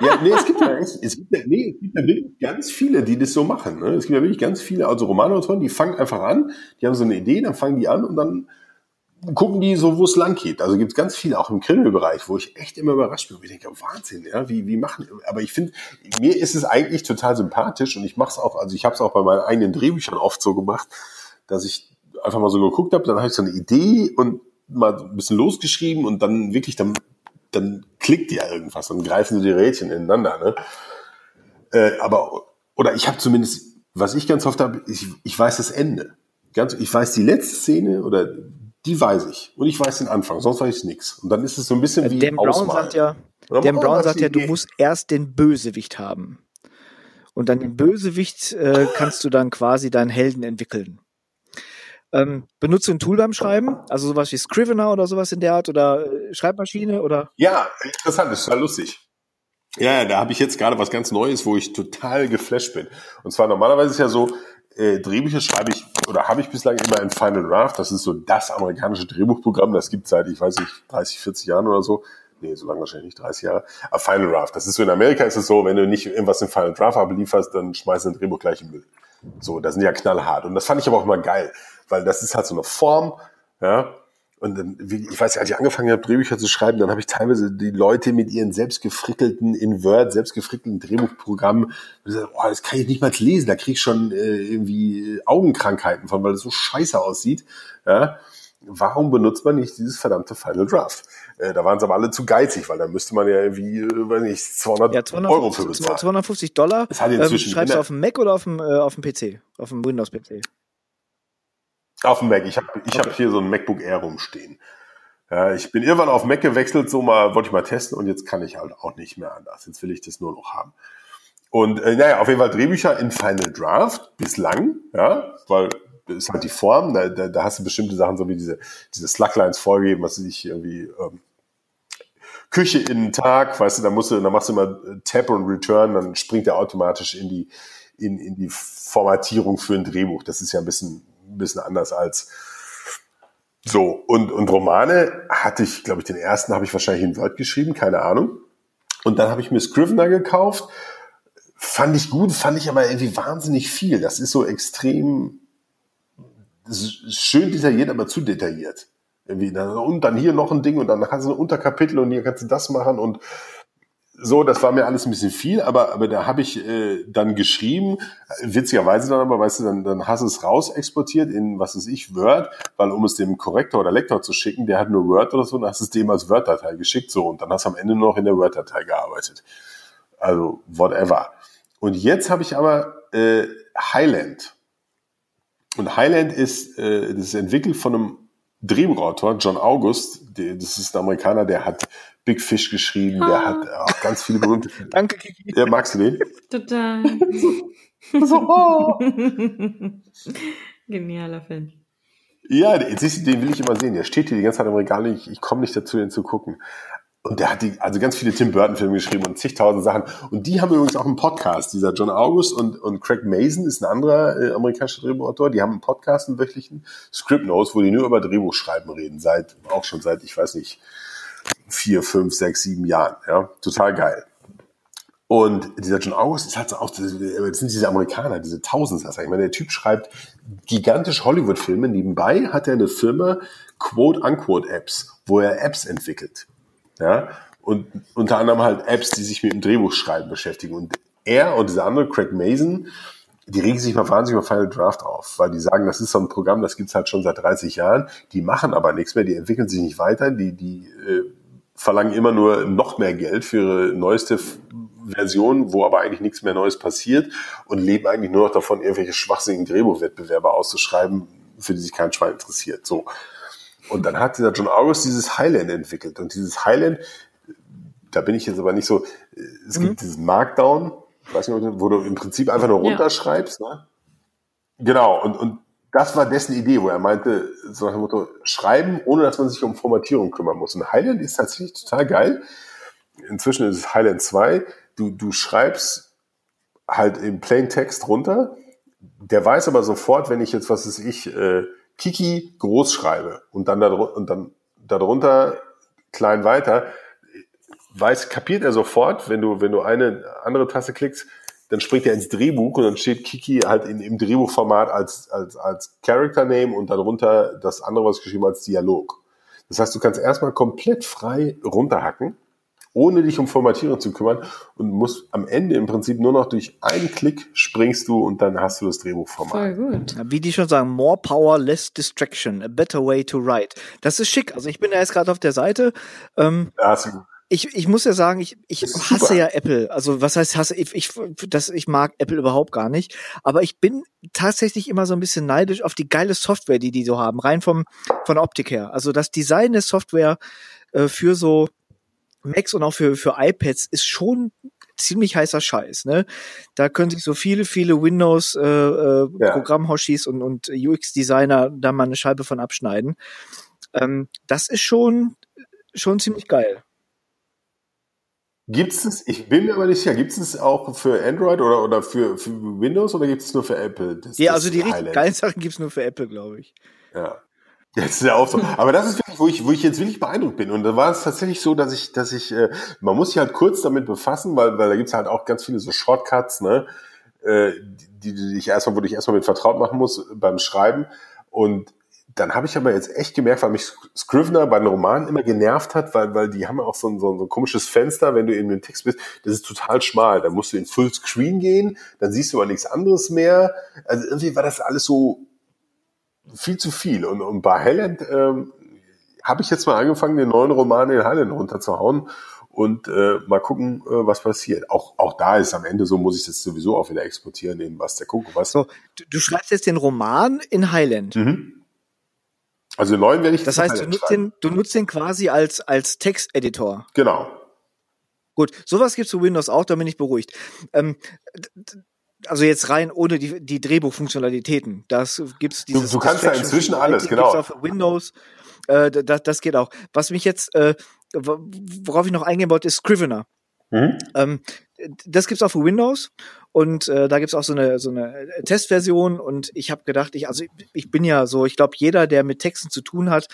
Ja, nee, es gibt ja echt, es gibt ja, nee, es gibt ja wirklich ganz viele, die das so machen. Ne? Es gibt ja wirklich ganz viele, also Romanautoren, die fangen einfach an, die haben so eine Idee, dann fangen die an und dann gucken die so, wo es lang geht. Also gibt es ganz viele, auch im Krimi-Bereich, wo ich echt immer überrascht bin. Und ich denke, Wahnsinn, ja, wie, wie machen, aber ich finde, mir ist es eigentlich total sympathisch und ich mache es auch, also ich habe es auch bei meinen eigenen Drehbüchern oft so gemacht, dass ich einfach mal so geguckt habe, dann habe ich so eine Idee und mal ein bisschen losgeschrieben und dann wirklich dann dann klickt ja irgendwas und greifen so die Rädchen ineinander. Ne? Äh, aber, oder ich habe zumindest, was ich ganz oft habe, ich, ich weiß das Ende. Ganz, ich weiß die letzte Szene oder die weiß ich. Und ich weiß den Anfang, sonst weiß ich nichts. Und dann ist es so ein bisschen wie Dan Brown sagt ja, Dan Brown sagt ja, du musst erst den Bösewicht haben. Und dann den Bösewicht äh, kannst du dann quasi deinen Helden entwickeln. Ähm, benutzt du ein Tool beim Schreiben? Also sowas wie Scrivener oder sowas in der Art oder äh, Schreibmaschine oder? Ja, interessant, das ist total lustig. Ja, da habe ich jetzt gerade was ganz Neues, wo ich total geflasht bin. Und zwar normalerweise ist ja so, äh, Drehbücher schreibe ich oder habe ich bislang immer in Final Draft. Das ist so das amerikanische Drehbuchprogramm. Das gibt seit, ich weiß nicht, 30, 40 Jahren oder so. Nee, so lange wahrscheinlich nicht, 30 Jahre. Aber Final Draft, das ist so, in Amerika ist es so, wenn du nicht irgendwas in Final Draft ablieferst, dann schmeißt du ein Drehbuch gleich im Müll. So, das sind ja knallhart. Und das fand ich aber auch immer geil weil das ist halt so eine Form, ja. Und dann, ich weiß ja, als ich angefangen habe, Drehbücher zu schreiben, dann habe ich teilweise die Leute mit ihren selbstgefrickelten, in Word, selbstgefrickelten Drehbuchprogrammen, gesagt, oh, das kann ich nicht mal lesen, da krieg ich schon äh, irgendwie Augenkrankheiten von, weil das so scheiße aussieht. Ja. Warum benutzt man nicht dieses verdammte Final Draft? Äh, da waren sie aber alle zu geizig, weil da müsste man ja irgendwie, äh, weiß nicht, 200 ja, 250, Euro für bezahlen. 250 Dollar. Das hat inzwischen ähm, schreibst du auf dem Mac oder auf dem, äh, auf dem PC? Auf dem Windows-PC? Auf dem Mac. Ich habe ich okay. hab hier so ein MacBook Air rumstehen. Ja, ich bin irgendwann auf Mac gewechselt, so mal, wollte ich mal testen und jetzt kann ich halt auch nicht mehr anders. Jetzt will ich das nur noch haben. Und äh, naja, auf jeden Fall Drehbücher in Final Draft bislang, ja, weil das ist halt die Form, da, da, da hast du bestimmte Sachen, so wie diese, diese Sluglines vorgeben, was ich irgendwie ähm, Küche in den Tag, weißt du, da musst du, da machst du immer Tap und Return, dann springt er automatisch in die, in, in die Formatierung für ein Drehbuch. Das ist ja ein bisschen ein bisschen anders als so. Und, und Romane hatte ich, glaube ich, den ersten habe ich wahrscheinlich in Word geschrieben, keine Ahnung. Und dann habe ich mir Scrivener gekauft. Fand ich gut, fand ich aber irgendwie wahnsinnig viel. Das ist so extrem schön detailliert, aber zu detailliert. Irgendwie, und dann hier noch ein Ding und dann kannst du ein Unterkapitel und hier kannst du das machen und so, das war mir alles ein bisschen viel, aber, aber da habe ich äh, dann geschrieben, witzigerweise dann aber, weißt du, dann, dann hast du es raus exportiert in, was ist ich, Word, weil um es dem Korrektor oder Lektor zu schicken, der hat nur Word oder so, dann hast du es dem als Word-Datei geschickt, so, und dann hast du am Ende nur noch in der Word-Datei gearbeitet. Also, whatever. Und jetzt habe ich aber äh, Highland. Und Highland ist, äh, das ist entwickelt von einem Drehbuchautor, John August, das ist ein Amerikaner, der hat Big Fish geschrieben, der hat auch äh, ganz viele berühmte. Danke, Kiki. Ja, magst du den? Total. so, oh. Genialer Film. Ja, den, den will ich immer sehen. Der steht hier die ganze Zeit im Regal. Ich, ich komme nicht dazu, den zu gucken. Und der hat die, also ganz viele Tim Burton-Filme geschrieben und zigtausend Sachen. Und die haben übrigens auch einen Podcast. Dieser John August und, und Craig Mason ist ein anderer äh, amerikanischer Drehbuchautor. Die haben einen Podcast, einen wöchentlichen Script Notes, wo die nur über Drehbuchschreiben reden. Seit, auch schon seit, ich weiß nicht, vier, fünf, sechs, sieben Jahren. Ja, total geil. Und dieser John August ist halt auch, das sind diese Amerikaner, diese Tausendsasser. Ich meine, der Typ schreibt gigantisch Hollywood-Filme. Nebenbei hat er eine Firma, Quote-Unquote-Apps, wo er Apps entwickelt. Ja, und unter anderem halt Apps, die sich mit dem Drehbuchschreiben beschäftigen. Und er und dieser andere, Craig Mason, die regen sich mal wahnsinnig über Final Draft auf, weil die sagen, das ist so ein Programm, das gibt's halt schon seit 30 Jahren. Die machen aber nichts mehr, die entwickeln sich nicht weiter, die, die äh, verlangen immer nur noch mehr Geld für ihre neueste Version, wo aber eigentlich nichts mehr Neues passiert und leben eigentlich nur noch davon, irgendwelche schwachsinnigen Drehbuchwettbewerbe auszuschreiben, für die sich kein Schwein interessiert. So. Und dann hat dieser John August dieses Highland entwickelt. Und dieses Highland, da bin ich jetzt aber nicht so, es gibt mhm. diesen Markdown, weiß nicht, wo du im Prinzip einfach nur runterschreibst. Ja. Ne? Genau, und, und das war dessen Idee, wo er meinte, so nach dem Motto, schreiben, ohne dass man sich um Formatierung kümmern muss. Und Highland ist tatsächlich total geil. Inzwischen ist es Highland 2. Du, du schreibst halt in Plain Text runter. Der weiß aber sofort, wenn ich jetzt, was ist ich, äh, Kiki groß schreibe und dann, da, und dann darunter klein weiter, weiß, kapiert er sofort, wenn du, wenn du eine andere Taste klickst, dann springt er ins Drehbuch und dann steht Kiki halt in, im Drehbuchformat als, als, als Character Name und darunter das andere, was geschrieben als Dialog. Das heißt, du kannst erstmal komplett frei runterhacken ohne dich um Formatierung zu kümmern und musst am Ende im Prinzip nur noch durch einen Klick springst du und dann hast du das Drehbuchformat. Voll gut. Wie die schon sagen, more power, less distraction, a better way to write. Das ist schick. Also ich bin da jetzt gerade auf der Seite. Ähm, ja, ich, ich muss ja sagen, ich, ich hasse super. ja Apple. Also was heißt hasse? Ich, ich, das, ich mag Apple überhaupt gar nicht. Aber ich bin tatsächlich immer so ein bisschen neidisch auf die geile Software, die die so haben, rein vom von Optik her. Also das Design der Software äh, für so Macs und auch für, für iPads ist schon ziemlich heißer Scheiß. Ne? Da können sich so viele, viele Windows äh, äh, ja. Programmhoshis und, und UX-Designer da mal eine Scheibe von abschneiden. Ähm, das ist schon, schon ziemlich geil. Gibt es, ich bin mir aber nicht sicher, gibt es auch für Android oder, oder für, für Windows oder gibt es nur für Apple? Das, ja, also die richtig geilen Sachen gibt es nur für Apple, glaube ich. Ja. Jetzt ist ja auch so. Aber das ist wirklich, wo ich, wo ich jetzt wirklich beeindruckt bin. Und da war es tatsächlich so, dass ich, dass ich, äh, man muss sich halt kurz damit befassen, weil, weil da gibt's halt auch ganz viele so Shortcuts, ne, äh, die, die ich erstmal, wo du dich erstmal mit vertraut machen muss beim Schreiben. Und dann habe ich aber jetzt echt gemerkt, weil mich Scrivener bei den Romanen immer genervt hat, weil, weil die haben ja auch so ein, so, ein, so ein komisches Fenster, wenn du in den Text bist, das ist total schmal. Da musst du in Fullscreen gehen, dann siehst du aber nichts anderes mehr. Also irgendwie war das alles so viel zu viel. Und, und bei Highland ähm, habe ich jetzt mal angefangen, den neuen Roman in Highland runterzuhauen und äh, mal gucken, äh, was passiert. Auch, auch da ist am Ende so, muss ich das sowieso auch wieder exportieren in was der gucke. Was. So, du, du schreibst jetzt den Roman in Highland. Mhm. Also den neuen werde ich Das heißt, du nutzt, den, du nutzt den quasi als, als Texteditor. Genau. Gut, sowas gibt's für Windows auch, da bin ich beruhigt. Ähm, also jetzt rein ohne die, die Drehbuchfunktionalitäten. Das gibt's dieses. Du, du kannst ja inzwischen alles, genau. Gibt's auf Windows. Äh, das, das geht auch. Was mich jetzt, äh, worauf ich noch eingehen wollte, ist Scrivener. Mhm. Ähm, das gibt's auch für Windows und äh, da gibt's auch so eine so eine Testversion und ich habe gedacht, ich also ich, ich bin ja so, ich glaube jeder, der mit Texten zu tun hat,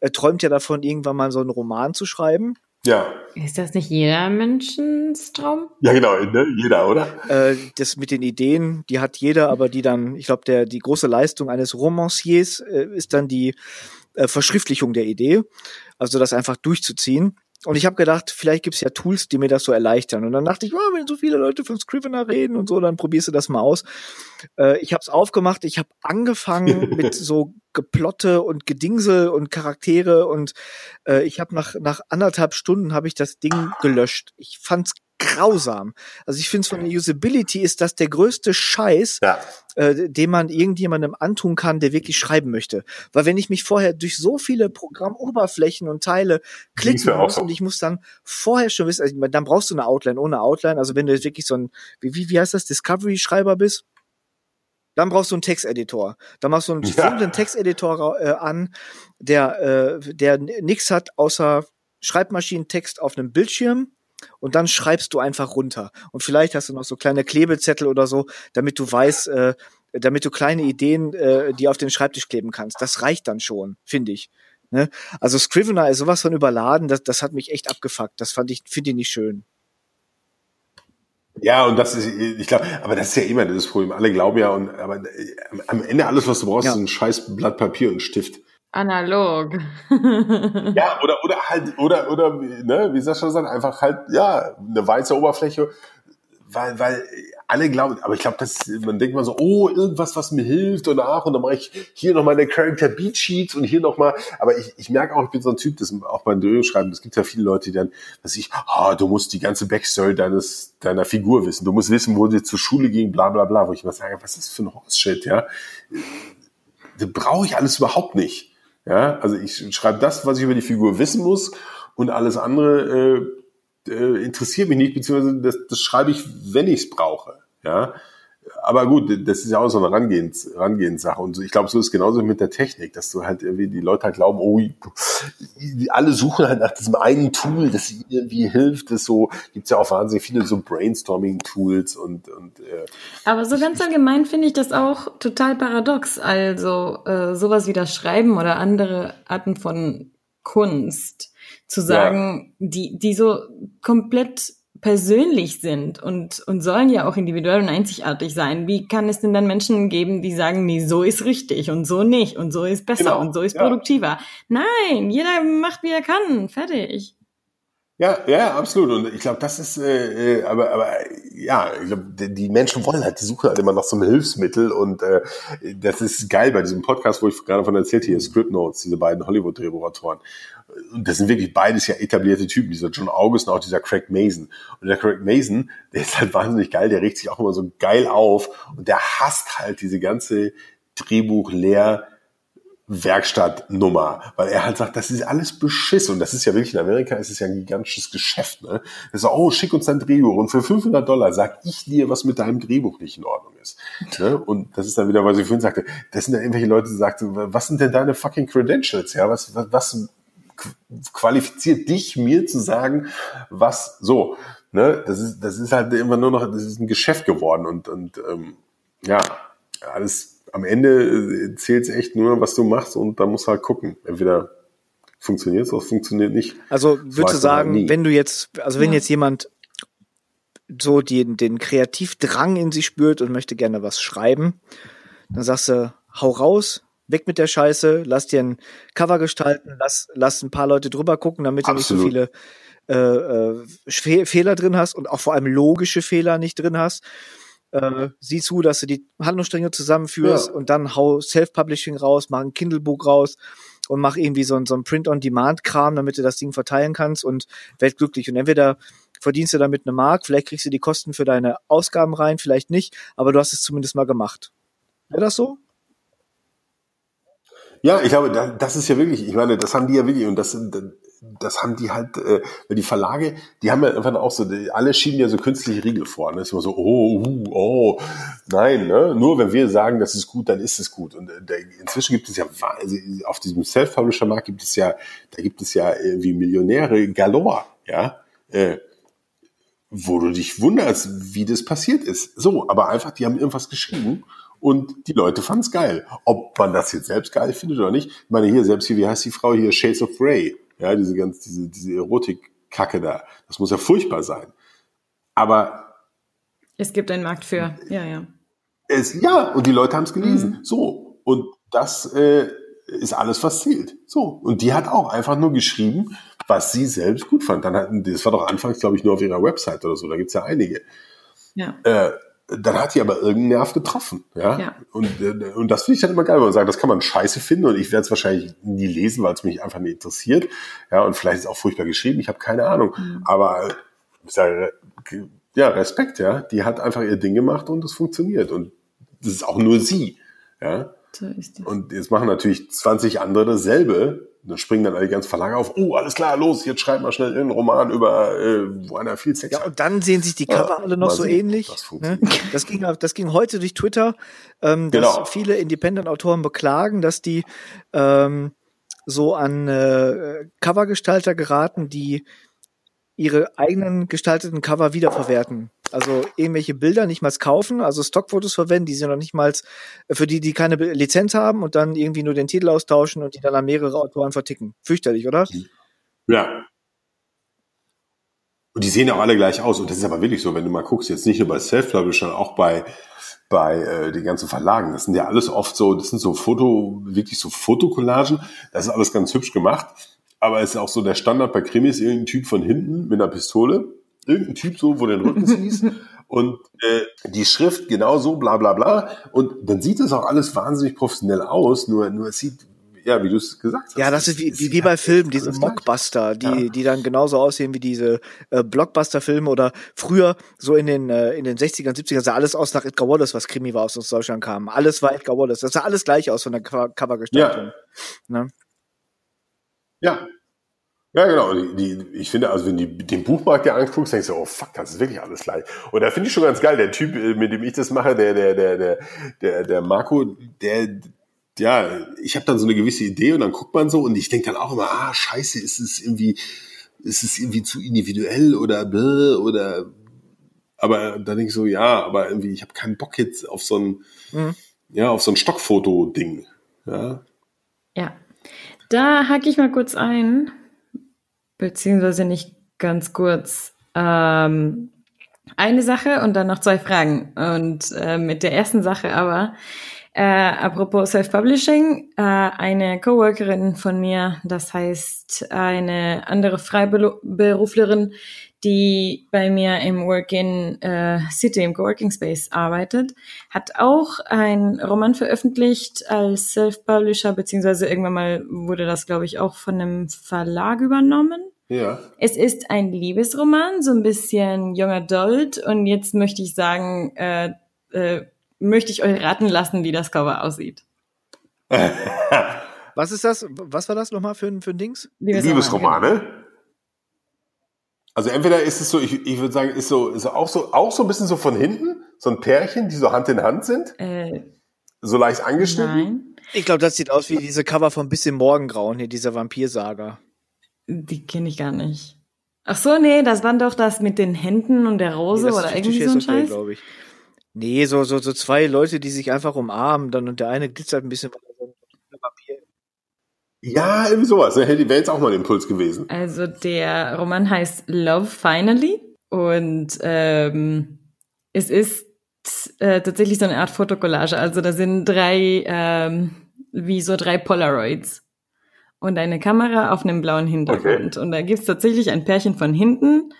äh, träumt ja davon, irgendwann mal so einen Roman zu schreiben. Ja. Ist das nicht jeder Menschens Traum? Ja, genau, ne? jeder, oder? Äh, das mit den Ideen, die hat jeder, aber die dann, ich glaube, der die große Leistung eines Romanciers äh, ist dann die äh, Verschriftlichung der Idee, also das einfach durchzuziehen. Und ich habe gedacht, vielleicht gibt's ja Tools, die mir das so erleichtern. Und dann dachte ich, oh, wenn so viele Leute von Scrivener reden und so, dann probierst du das mal aus. Äh, ich habe es aufgemacht, ich habe angefangen mit so Geplotte und Gedingsel und Charaktere und äh, ich habe nach nach anderthalb Stunden habe ich das Ding gelöscht. Ich fand's grausam. Also ich finde es von der Usability ist das der größte Scheiß, ja. äh, den man irgendjemandem antun kann, der wirklich schreiben möchte. Weil wenn ich mich vorher durch so viele Programmoberflächen und Teile klicken muss so. und ich muss dann vorher schon wissen, also dann brauchst du eine Outline ohne Outline. Also wenn du jetzt wirklich so ein, wie, wie heißt das, Discovery-Schreiber bist, dann brauchst du einen Texteditor. Dann machst du einen ja. Texteditor äh, an, der, äh, der nichts hat außer Schreibmaschinentext auf einem Bildschirm und dann schreibst du einfach runter. Und vielleicht hast du noch so kleine Klebezettel oder so, damit du weißt, äh, damit du kleine Ideen, äh, die auf den Schreibtisch kleben kannst. Das reicht dann schon, finde ich. Ne? Also Scrivener ist sowas von überladen, das, das hat mich echt abgefuckt. Das fand ich, finde ich nicht schön. Ja, und das ist, ich glaube, aber das ist ja immer das Problem. Alle glauben ja, und aber am Ende alles, was du brauchst, ja. ist ein scheiß Blatt Papier und Stift. Analog. ja, oder, oder halt, oder, oder, ne, wie Sascha sagt, einfach halt, ja, eine weiße Oberfläche, weil, weil alle glauben, aber ich glaube, dass man denkt mal so, oh, irgendwas, was mir hilft und ach, und dann mache ich hier noch meine Character Beat Sheets und hier noch mal, aber ich, ich merke auch, ich bin so ein Typ, das auch beim Drehbuch schreiben, es gibt ja viele Leute, die dann, dass ich, ah, oh, du musst die ganze Backstory deines, deiner Figur wissen, du musst wissen, wo die zur Schule ging, bla, bla, bla, wo ich mal sage, was ist das für ein Horse-Shit, ja? Das brauche ich alles überhaupt nicht. Ja, also ich schreibe das, was ich über die Figur wissen muss und alles andere äh, äh, interessiert mich nicht, beziehungsweise das, das schreibe ich, wenn ich es brauche. Ja, aber gut, das ist ja auch so eine Rangehens, Rangehenssache. Und ich glaube, so ist es genauso mit der Technik, dass du halt irgendwie die Leute halt glauben, oh, alle suchen halt nach diesem einen Tool, das irgendwie hilft. Das so gibt's ja auch wahnsinnig viele so Brainstorming-Tools und und. Äh, Aber so ganz allgemein finde ich das auch total paradox. Also äh, sowas wie das Schreiben oder andere Arten von Kunst zu sagen, ja. die die so komplett persönlich sind und, und sollen ja auch individuell und einzigartig sein. Wie kann es denn dann Menschen geben, die sagen, nee, so ist richtig und so nicht und so ist besser genau, und so ist ja. produktiver? Nein, jeder macht, wie er kann. Fertig. Ja, ja, absolut. Und ich glaube, das ist, äh, äh, aber, aber ja, ich glaube, die Menschen wollen halt, die suchen halt immer nach so einem Hilfsmittel und äh, das ist geil bei diesem Podcast, wo ich gerade von erzählt hier, Script Notes, diese beiden Hollywood-Drehbuchautoren. Und das sind wirklich beides ja etablierte Typen, dieser John August und auch dieser Craig Mason. Und der Craig Mason, der ist halt wahnsinnig geil, der regt sich auch immer so geil auf und der hasst halt diese ganze Drehbuch-Lehr- Werkstattnummer, weil er halt sagt, das ist alles Beschiss und das ist ja wirklich in Amerika ist es ja ein gigantisches Geschäft. Ne? Er sagt, oh, schick uns dein Drehbuch und für 500 Dollar sag ich dir, was mit deinem Drehbuch nicht in Ordnung ist. Ne? Und das ist dann wieder, was ich vorhin sagte, das sind ja irgendwelche Leute, die sagten, was sind denn deine fucking Credentials? Ja, was, was, was qualifiziert dich, mir zu sagen, was so. Ne? Das ist, das ist halt immer nur noch, das ist ein Geschäft geworden und, und ähm, ja, alles am Ende äh, zählt es echt nur, was du machst und da musst du halt gucken. Entweder funktioniert es oder funktioniert nicht. Also würdest du sagen, halt wenn du jetzt, also wenn ja. jetzt jemand so den, den Kreativdrang in sich spürt und möchte gerne was schreiben, dann sagst du, hau raus, weg mit der Scheiße, lass dir ein Cover gestalten, lass, lass ein paar Leute drüber gucken, damit Absolut. du nicht so viele äh, äh, Fehler drin hast und auch vor allem logische Fehler nicht drin hast äh, sieh zu, dass du die Handlungsstränge zusammenführst ja. und dann hau Self-Publishing raus, mach ein Kindle-Book raus und mach irgendwie so ein, so ein Print-on-Demand-Kram, damit du das Ding verteilen kannst und werd glücklich. Und entweder verdienst du damit eine Mark, vielleicht kriegst du die Kosten für deine Ausgaben rein, vielleicht nicht, aber du hast es zumindest mal gemacht. Wäre das so? Ja, ich glaube, das ist ja wirklich, ich meine, das haben die ja wirklich und das, das haben die halt, äh, die Verlage, die haben ja einfach auch so, die, alle schieben ja so künstliche Riegel vor. Ne? ist immer so, oh, uh, oh, nein, ne? nur wenn wir sagen, das ist gut, dann ist es gut. Und äh, inzwischen gibt es ja, also auf diesem Self-Publisher-Markt gibt es ja, da gibt es ja irgendwie Millionäre galore, ja, äh, wo du dich wunderst, wie das passiert ist. So, aber einfach, die haben irgendwas geschrieben und die Leute fanden es geil. Ob man das jetzt selbst geil findet oder nicht. Ich meine, hier selbst hier, wie heißt die Frau hier? Shades of Grey. Ja, diese ganz, diese, diese Erotik-Kacke da. Das muss ja furchtbar sein. Aber. Es gibt einen Markt für, ja, ja. Es, ja, und die Leute haben es gelesen. Mhm. So. Und das äh, ist alles, was zählt. So. Und die hat auch einfach nur geschrieben, was sie selbst gut fand. Dann hatten, das war doch anfangs, glaube ich, nur auf ihrer Website oder so. Da gibt's ja einige. Ja. Äh, dann hat die aber irgendeinen Nerv getroffen. Ja. ja. Und, äh, und das finde ich dann immer geil, wenn man sagt, das kann man scheiße finden und ich werde es wahrscheinlich nie lesen, weil es mich einfach nicht interessiert. Ja, und vielleicht ist es auch furchtbar geschrieben, ich habe keine Ahnung. Mhm. Aber ich sage, ja, Respekt, ja. Die hat einfach ihr Ding gemacht und es funktioniert. Und das ist auch nur sie, ja. So und jetzt machen natürlich 20 andere dasselbe. Dann springen dann alle ganz Verlage auf. Oh, alles klar, los, jetzt schreibt mal schnell einen Roman über, äh, wo einer viel Sex ja, hat. und dann sehen sich die Cover ja, alle noch so sehen, ähnlich. Das, ne? das, ging, das ging heute durch Twitter, ähm, dass genau. viele Independent-Autoren beklagen, dass die ähm, so an äh, Covergestalter geraten, die ihre eigenen gestalteten Cover wiederverwerten. Also irgendwelche Bilder nicht mal kaufen, also Stockfotos verwenden, die sie noch nicht mal, für die, die keine Lizenz haben und dann irgendwie nur den Titel austauschen und die dann an mehrere Autoren verticken. Fürchterlich, oder? Ja. Und die sehen auch alle gleich aus. Und das ist aber wirklich so, wenn du mal guckst, jetzt nicht nur bei Self-Publish, sondern auch bei, bei äh, den ganzen Verlagen. Das sind ja alles oft so, das sind so Foto, wirklich so Fotokollagen. Das ist alles ganz hübsch gemacht. Aber es ist auch so der Standard bei Krimis, irgendein Typ von hinten mit einer Pistole irgendein Typ so, wo den Rücken siehst und äh, die Schrift genau so, bla bla bla. Und dann sieht das auch alles wahnsinnig professionell aus, nur, nur es sieht ja, wie du es gesagt hast. Ja, das ist wie, wie, wie bei Filmen, diese Mockbuster, die, ja. die dann genauso aussehen wie diese äh, Blockbuster-Filme oder früher so in den, äh, in den 60ern, 70ern sah alles aus nach Edgar Wallace, was Krimi war, aus Deutschland kam. Alles war Edgar Wallace. Das sah alles gleich aus von der Covergestaltung. Ja. Ne? ja, ja, genau. Die, die, ich finde, also wenn du den Buchmarkt dir anguckst, denkst du, oh fuck, das ist wirklich alles gleich. Und da finde ich schon ganz geil, der Typ, äh, mit dem ich das mache, der, der, der, der, der, der Marco, der, ja, ich habe dann so eine gewisse Idee und dann guckt man so und ich denke dann auch immer, ah, scheiße, ist es irgendwie, ist es irgendwie zu individuell oder bläh, oder aber dann denke ich so, ja, aber irgendwie, ich habe keinen Bock jetzt auf so ein, mhm. ja, auf so ein Stockfoto-Ding. Ja. ja. Da hacke ich mal kurz ein beziehungsweise nicht ganz kurz. Ähm, eine Sache und dann noch zwei Fragen. Und äh, mit der ersten Sache aber, äh, apropos Self-Publishing, äh, eine Coworkerin von mir, das heißt eine andere Freiberuflerin, die bei mir im Work-in äh, City, im Coworking Space arbeitet, hat auch ein Roman veröffentlicht als Self-Publisher, beziehungsweise irgendwann mal wurde das, glaube ich, auch von einem Verlag übernommen. Ja. Es ist ein Liebesroman, so ein bisschen Young Adult. Und jetzt möchte ich sagen, äh, äh, möchte ich euch raten lassen, wie das Cover aussieht. Was ist das? Was war das nochmal für, ein, für ein Dings? Liebesroman, Liebesroman ne? Also entweder ist es so, ich, ich würde sagen, ist so, ist auch so, auch so ein bisschen so von hinten, so ein Pärchen, die so Hand in Hand sind. Äh, so leicht angeschnitten. Nein. Ich glaube, das sieht aus wie diese Cover von Bisschen Morgengrauen, hier, dieser Vampirsaga. Die kenne ich gar nicht. Ach so, nee, das war doch das mit den Händen und der Rose nee, oder irgendwie so ein okay, Scheiß. ich. Nee, so, so, so zwei Leute, die sich einfach umarmen, dann und der eine glitzert ein bisschen, weil er so ein Vampir ja, irgendwie sowas. Da hätte die Welt auch mal ein Impuls gewesen. Also der Roman heißt Love Finally und ähm, es ist äh, tatsächlich so eine Art Fotokollage. Also da sind drei, ähm, wie so drei Polaroids und eine Kamera auf einem blauen Hintergrund. Okay. Und da gibt's tatsächlich ein Pärchen von hinten,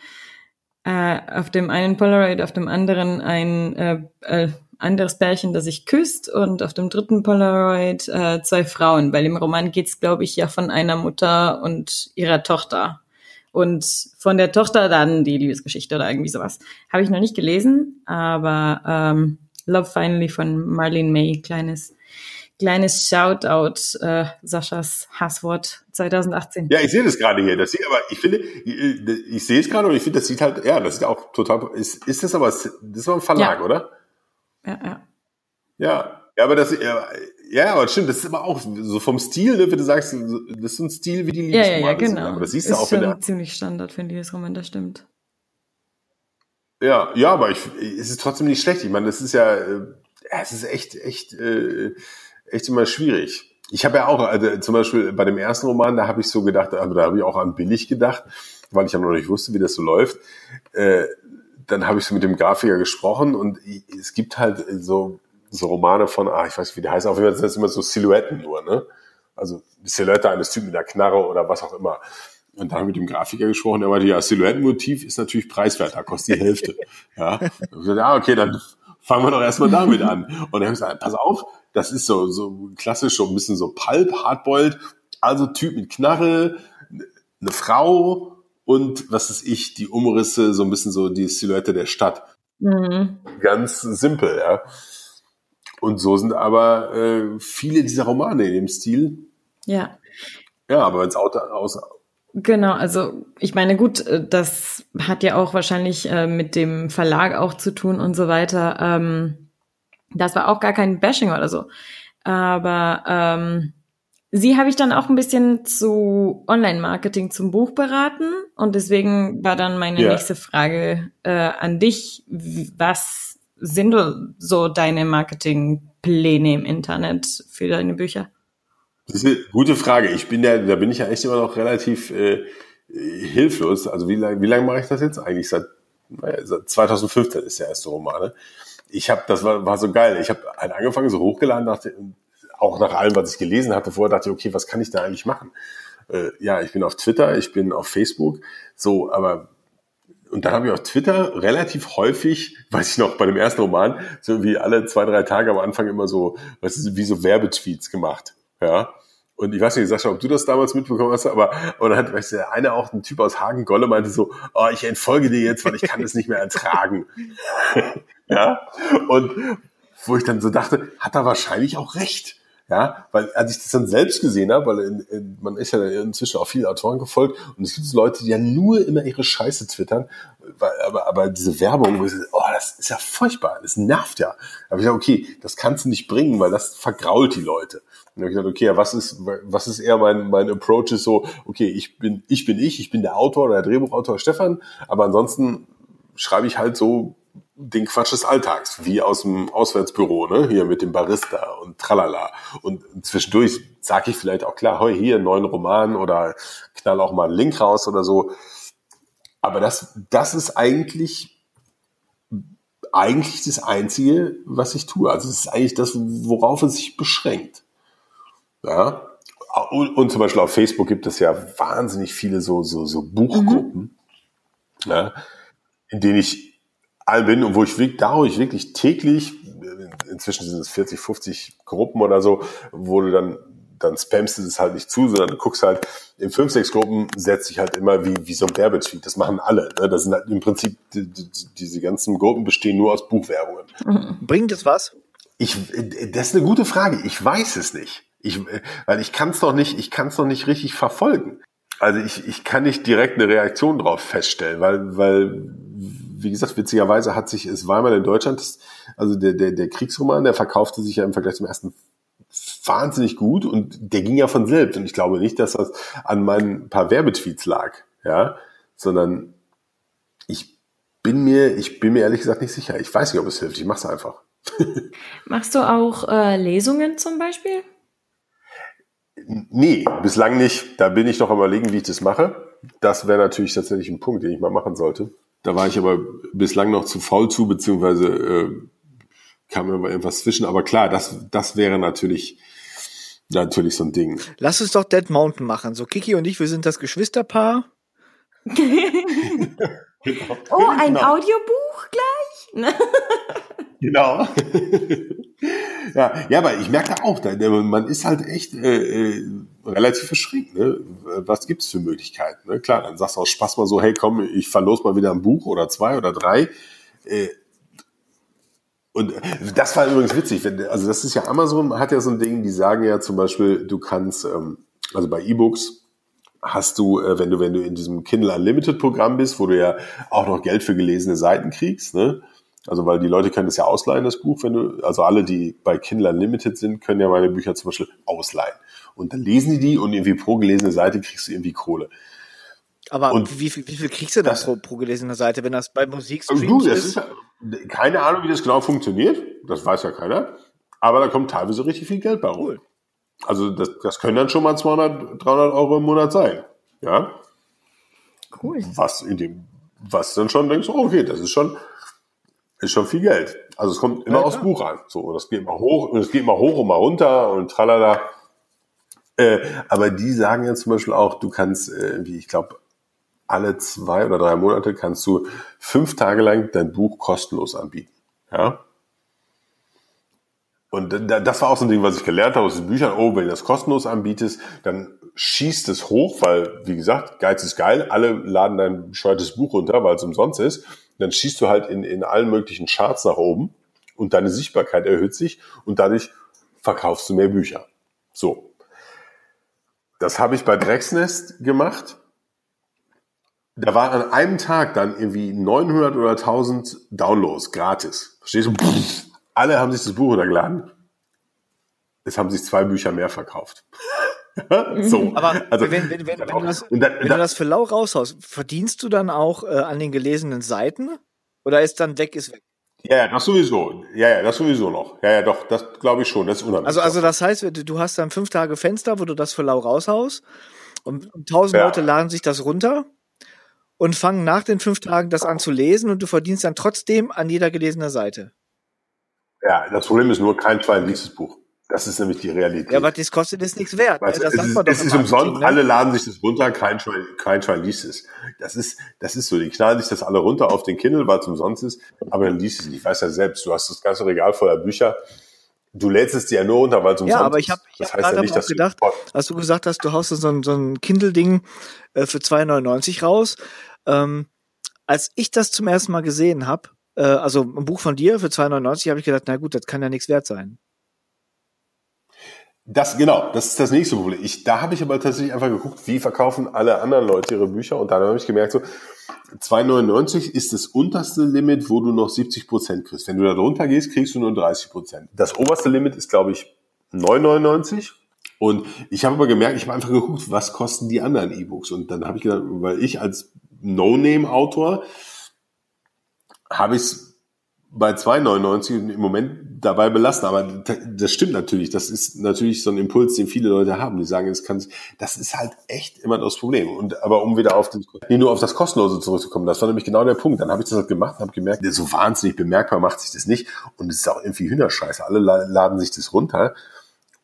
äh, auf dem einen Polaroid, auf dem anderen ein äh, äh, anderes Pärchen, das sich küsst und auf dem dritten Polaroid äh, zwei Frauen, weil im Roman geht's, glaube ich, ja von einer Mutter und ihrer Tochter. Und von der Tochter dann die Liebesgeschichte oder irgendwie sowas. Habe ich noch nicht gelesen, aber ähm, Love Finally von Marlene May, kleines kleines Shoutout, äh, Saschas Hasswort 2018. Ja, ich sehe das gerade hier. Das sieht aber, ich finde, ich, ich sehe es gerade und ich finde, das sieht halt, ja, das sieht auch total, ist, ist das aber, das war ein Verlag, ja. oder? Ja, ja. Ja, ja, aber das, ja, ja, aber stimmt, das ist aber auch so vom Stil, ne, wenn du sagst, das ist ein Stil wie die Liebesromane. Ja, ja, ja, genau. aber das siehst du auch schon der, ziemlich Standard für ein Liebesroman, das stimmt. Ja, ja, aber ich, es ist trotzdem nicht schlecht. Ich meine, das ist ja, äh, es ist echt, echt, äh, echt immer schwierig. Ich habe ja auch, also zum Beispiel bei dem ersten Roman, da habe ich so gedacht, also da habe ich auch an billig gedacht, weil ich ja noch nicht wusste, wie das so läuft. Äh, dann habe ich so mit dem Grafiker gesprochen und es gibt halt so, so Romane von, ah, ich weiß nicht, wie der heißt, auf jeden Fall sind das immer so Silhouetten nur, ne? Also die Silhouette eines Typen mit einer Knarre oder was auch immer. Und dann habe ich mit dem Grafiker gesprochen, der meinte, ja, Silhouettenmotiv ist natürlich preiswerter, kostet die Hälfte. ja. Gesagt, ja, okay, dann fangen wir doch erstmal damit an. Und dann habe ich gesagt, pass auf, das ist so, so klassisch, so ein bisschen so Pulp, Hardboiled, also Typ mit Knarre, eine Frau und was ist ich, die Umrisse, so ein bisschen so die Silhouette der Stadt. Mhm. Ganz simpel, ja. Und so sind aber äh, viele dieser Romane in dem Stil. Ja. Ja, aber wenn es aus, Genau, also ich meine, gut, äh, das hat ja auch wahrscheinlich äh, mit dem Verlag auch zu tun und so weiter. Ähm, das war auch gar kein Bashing oder so. Aber ähm, sie habe ich dann auch ein bisschen zu Online-Marketing zum Buch beraten und deswegen war dann meine ja. nächste Frage äh, an dich. Was sind so deine Marketingpläne im Internet für deine Bücher? Das ist eine gute Frage. Ich bin ja, da bin ich ja echt immer noch relativ äh, hilflos. Also wie lange wie lang mache ich das jetzt? Eigentlich seit, naja, seit 2015 ist der erste Roman. Ne? Ich habe, das war, war so geil. Ich habe halt angefangen, so hochgeladen, dachte, auch nach allem, was ich gelesen hatte vorher, dachte ich, okay, was kann ich da eigentlich machen? Äh, ja, ich bin auf Twitter, ich bin auf Facebook, so, aber und dann habe ich auf Twitter relativ häufig, weiß ich noch, bei dem ersten Roman, so wie alle zwei, drei Tage am Anfang immer so, was ist, wie so Werbetweets gemacht. Ja. Und ich weiß nicht, Sascha, ob du das damals mitbekommen hast, aber dann hat weißt du, der eine auch ein Typ aus Hagen Golle meinte so, oh, ich entfolge dir jetzt, weil ich kann das nicht mehr ertragen. ja. Und wo ich dann so dachte, hat er wahrscheinlich auch recht. Ja, weil als ich das dann selbst gesehen habe, weil in, in, man ist ja inzwischen auch viele Autoren gefolgt und es gibt Leute, die ja nur immer ihre Scheiße twittern, weil, aber, aber diese Werbung, oh, das ist ja furchtbar, das nervt ja. Da habe ich gesagt, okay, das kannst du nicht bringen, weil das vergrault die Leute. Und dann habe ich gesagt, okay, was ist, was ist eher mein, mein Approach ist so, okay, ich bin, ich bin ich, ich bin der Autor oder der Drehbuchautor Stefan, aber ansonsten schreibe ich halt so den Quatsch des Alltags, wie aus dem Auswärtsbüro, ne? hier mit dem Barista und tralala. Und zwischendurch sage ich vielleicht auch klar, hey, hier einen neuen Roman oder knall auch mal einen Link raus oder so. Aber das, das ist eigentlich, eigentlich das Einzige, was ich tue. Also es ist eigentlich das, worauf es sich beschränkt. Ja. Und, und zum Beispiel auf Facebook gibt es ja wahnsinnig viele so, so, so Buchgruppen, mhm. ja, in denen ich allen bin und wo ich wirklich, da wo ich wirklich täglich, inzwischen sind es 40, 50 Gruppen oder so, wo du dann dann spammst du es halt nicht zu, sondern du guckst halt, in fünf, sechs Gruppen setzt sich halt immer wie, wie so ein Werbetweet. Das machen alle. Ne? Das sind halt im Prinzip, die, die, diese ganzen Gruppen bestehen nur aus Buchwerbungen. Bringt es was? Ich, das ist eine gute Frage. Ich weiß es nicht. Ich, weil ich kann es noch nicht, ich kann es noch nicht richtig verfolgen. Also ich, ich kann nicht direkt eine Reaktion drauf feststellen, weil, weil wie gesagt, witzigerweise hat sich, es war mal in Deutschland, also der, der, der Kriegsroman, der verkaufte sich ja im Vergleich zum ersten wahnsinnig gut und der ging ja von selbst. Und ich glaube nicht, dass das an meinen paar Werbetweets lag, ja, sondern ich bin mir, ich bin mir ehrlich gesagt nicht sicher. Ich weiß nicht, ob es hilft. Ich mache es einfach. Machst du auch äh, Lesungen zum Beispiel? Nee, bislang nicht. Da bin ich noch am überlegen, wie ich das mache. Das wäre natürlich tatsächlich ein Punkt, den ich mal machen sollte. Da war ich aber bislang noch zu faul zu, beziehungsweise äh, kam mir mal irgendwas zwischen. Aber klar, das, das wäre natürlich, natürlich so ein Ding. Lass uns doch Dead Mountain machen. So Kiki und ich, wir sind das Geschwisterpaar. Oh, ein genau. Audiobuch gleich? genau. ja, ja, aber ich merke auch, man ist halt echt äh, äh, relativ verschränkt. Ne? Was gibt's für Möglichkeiten? Ne? Klar, dann sagst du aus Spaß mal so, hey komm, ich verlos mal wieder ein Buch oder zwei oder drei. Äh, und das war übrigens witzig. Also das ist ja Amazon hat ja so ein Ding, die sagen ja zum Beispiel, du kannst, ähm, also bei E-Books hast du, äh, wenn du, wenn du in diesem Kindle Unlimited Programm bist, wo du ja auch noch Geld für gelesene Seiten kriegst, ne? Also weil die Leute können das ja ausleihen, das Buch, wenn du, also alle, die bei Kindle Unlimited sind, können ja meine Bücher zum Beispiel ausleihen. Und dann lesen die die und irgendwie pro gelesene Seite kriegst du irgendwie Kohle. Aber und wie, viel, wie viel kriegst du dann pro, pro gelesene Seite, wenn das bei Musik also du, ist? ist ja, keine Ahnung, wie das genau funktioniert. Das weiß ja keiner. Aber da kommt teilweise richtig viel Geld bei rum. Cool. Also das, das können dann schon mal 200, 300 Euro im Monat sein. Ja. Cool. Was in dem, was dann schon denkst, oh, okay, das ist schon, ist schon viel Geld. Also es kommt immer ja, aufs Buch an. So, das geht mal hoch, und es geht mal hoch und mal runter und tralala. Äh, aber die sagen ja zum Beispiel auch, du kannst, äh, wie ich glaube, alle zwei oder drei Monate kannst du fünf Tage lang dein Buch kostenlos anbieten. Ja. Und das war auch so ein Ding, was ich gelernt habe aus den Büchern. Oh, wenn du das kostenlos anbietest, dann schießt es hoch, weil, wie gesagt, Geiz ist geil, alle laden dein bescheuertes Buch runter, weil es umsonst ist. dann schießt du halt in, in allen möglichen Charts nach oben und deine Sichtbarkeit erhöht sich und dadurch verkaufst du mehr Bücher. So. Das habe ich bei Drecksnest gemacht. Da war an einem Tag dann irgendwie 900 oder 1000 Downloads gratis. Verstehst du? Alle haben sich das Buch runtergeladen. Es haben sich zwei Bücher mehr verkauft. so. Aber also, wenn, wenn, wenn, wenn, du das, dann, wenn du das für lau raushaust, verdienst du dann auch äh, an den gelesenen Seiten? Oder ist dann weg, ist weg? Ja, das sowieso. Ja, ja, das sowieso noch. Ja, ja, doch, das glaube ich schon. Das ist unheimlich. Also, also das heißt, du hast dann fünf Tage Fenster, wo du das für lau raushaust und tausend ja. Leute laden sich das runter und fangen nach den fünf Tagen das an zu lesen und du verdienst dann trotzdem an jeder gelesenen Seite. Ja, das Problem ist nur, kein Schwein liest das Buch. Das ist nämlich die Realität. Ja, aber das kostet ist nichts wert. Weißt, das es ist, es ist umsonst, ne? alle laden sich das runter, kein Schwein, kein Schwein liest es. Das ist, das ist so, die knallen sich das alle runter auf den Kindle, weil es umsonst ist, aber dann liest es nicht. Ich weiß ja selbst, du hast das ganze Regal voller Bücher, du lädst es dir ja nur runter, weil es umsonst ist. Ja, aber ich habe hab gerade ja nicht, auch gedacht, als du gesagt hast, du haust so ein, so ein Kindle-Ding äh, für 2,99 raus. Ähm, als ich das zum ersten Mal gesehen habe, äh, also ein Buch von dir für 2,99, habe ich gedacht, na gut, das kann ja nichts wert sein. Das genau, das ist das nächste Problem. Ich, da habe ich aber tatsächlich einfach geguckt, wie verkaufen alle anderen Leute ihre Bücher und dann habe ich gemerkt, so 2,99 ist das unterste Limit, wo du noch 70 Prozent kriegst. Wenn du da drunter gehst, kriegst du nur 30 Prozent. Das oberste Limit ist, glaube ich, 9,99. Und ich habe aber gemerkt, ich habe einfach geguckt, was kosten die anderen E-Books. Und dann habe ich gedacht, weil ich als No-Name-Autor habe ich bei 2,99 im Moment dabei belassen. Aber das stimmt natürlich. Das ist natürlich so ein Impuls, den viele Leute haben. Die sagen, das kann, das ist halt echt immer das Problem. Und aber um wieder auf den, nee, nur auf das Kostenlose zurückzukommen, das war nämlich genau der Punkt. Dann habe ich das halt gemacht und habe gemerkt, so wahnsinnig bemerkbar macht sich das nicht. Und es ist auch irgendwie Hühnerscheiße. Alle laden sich das runter.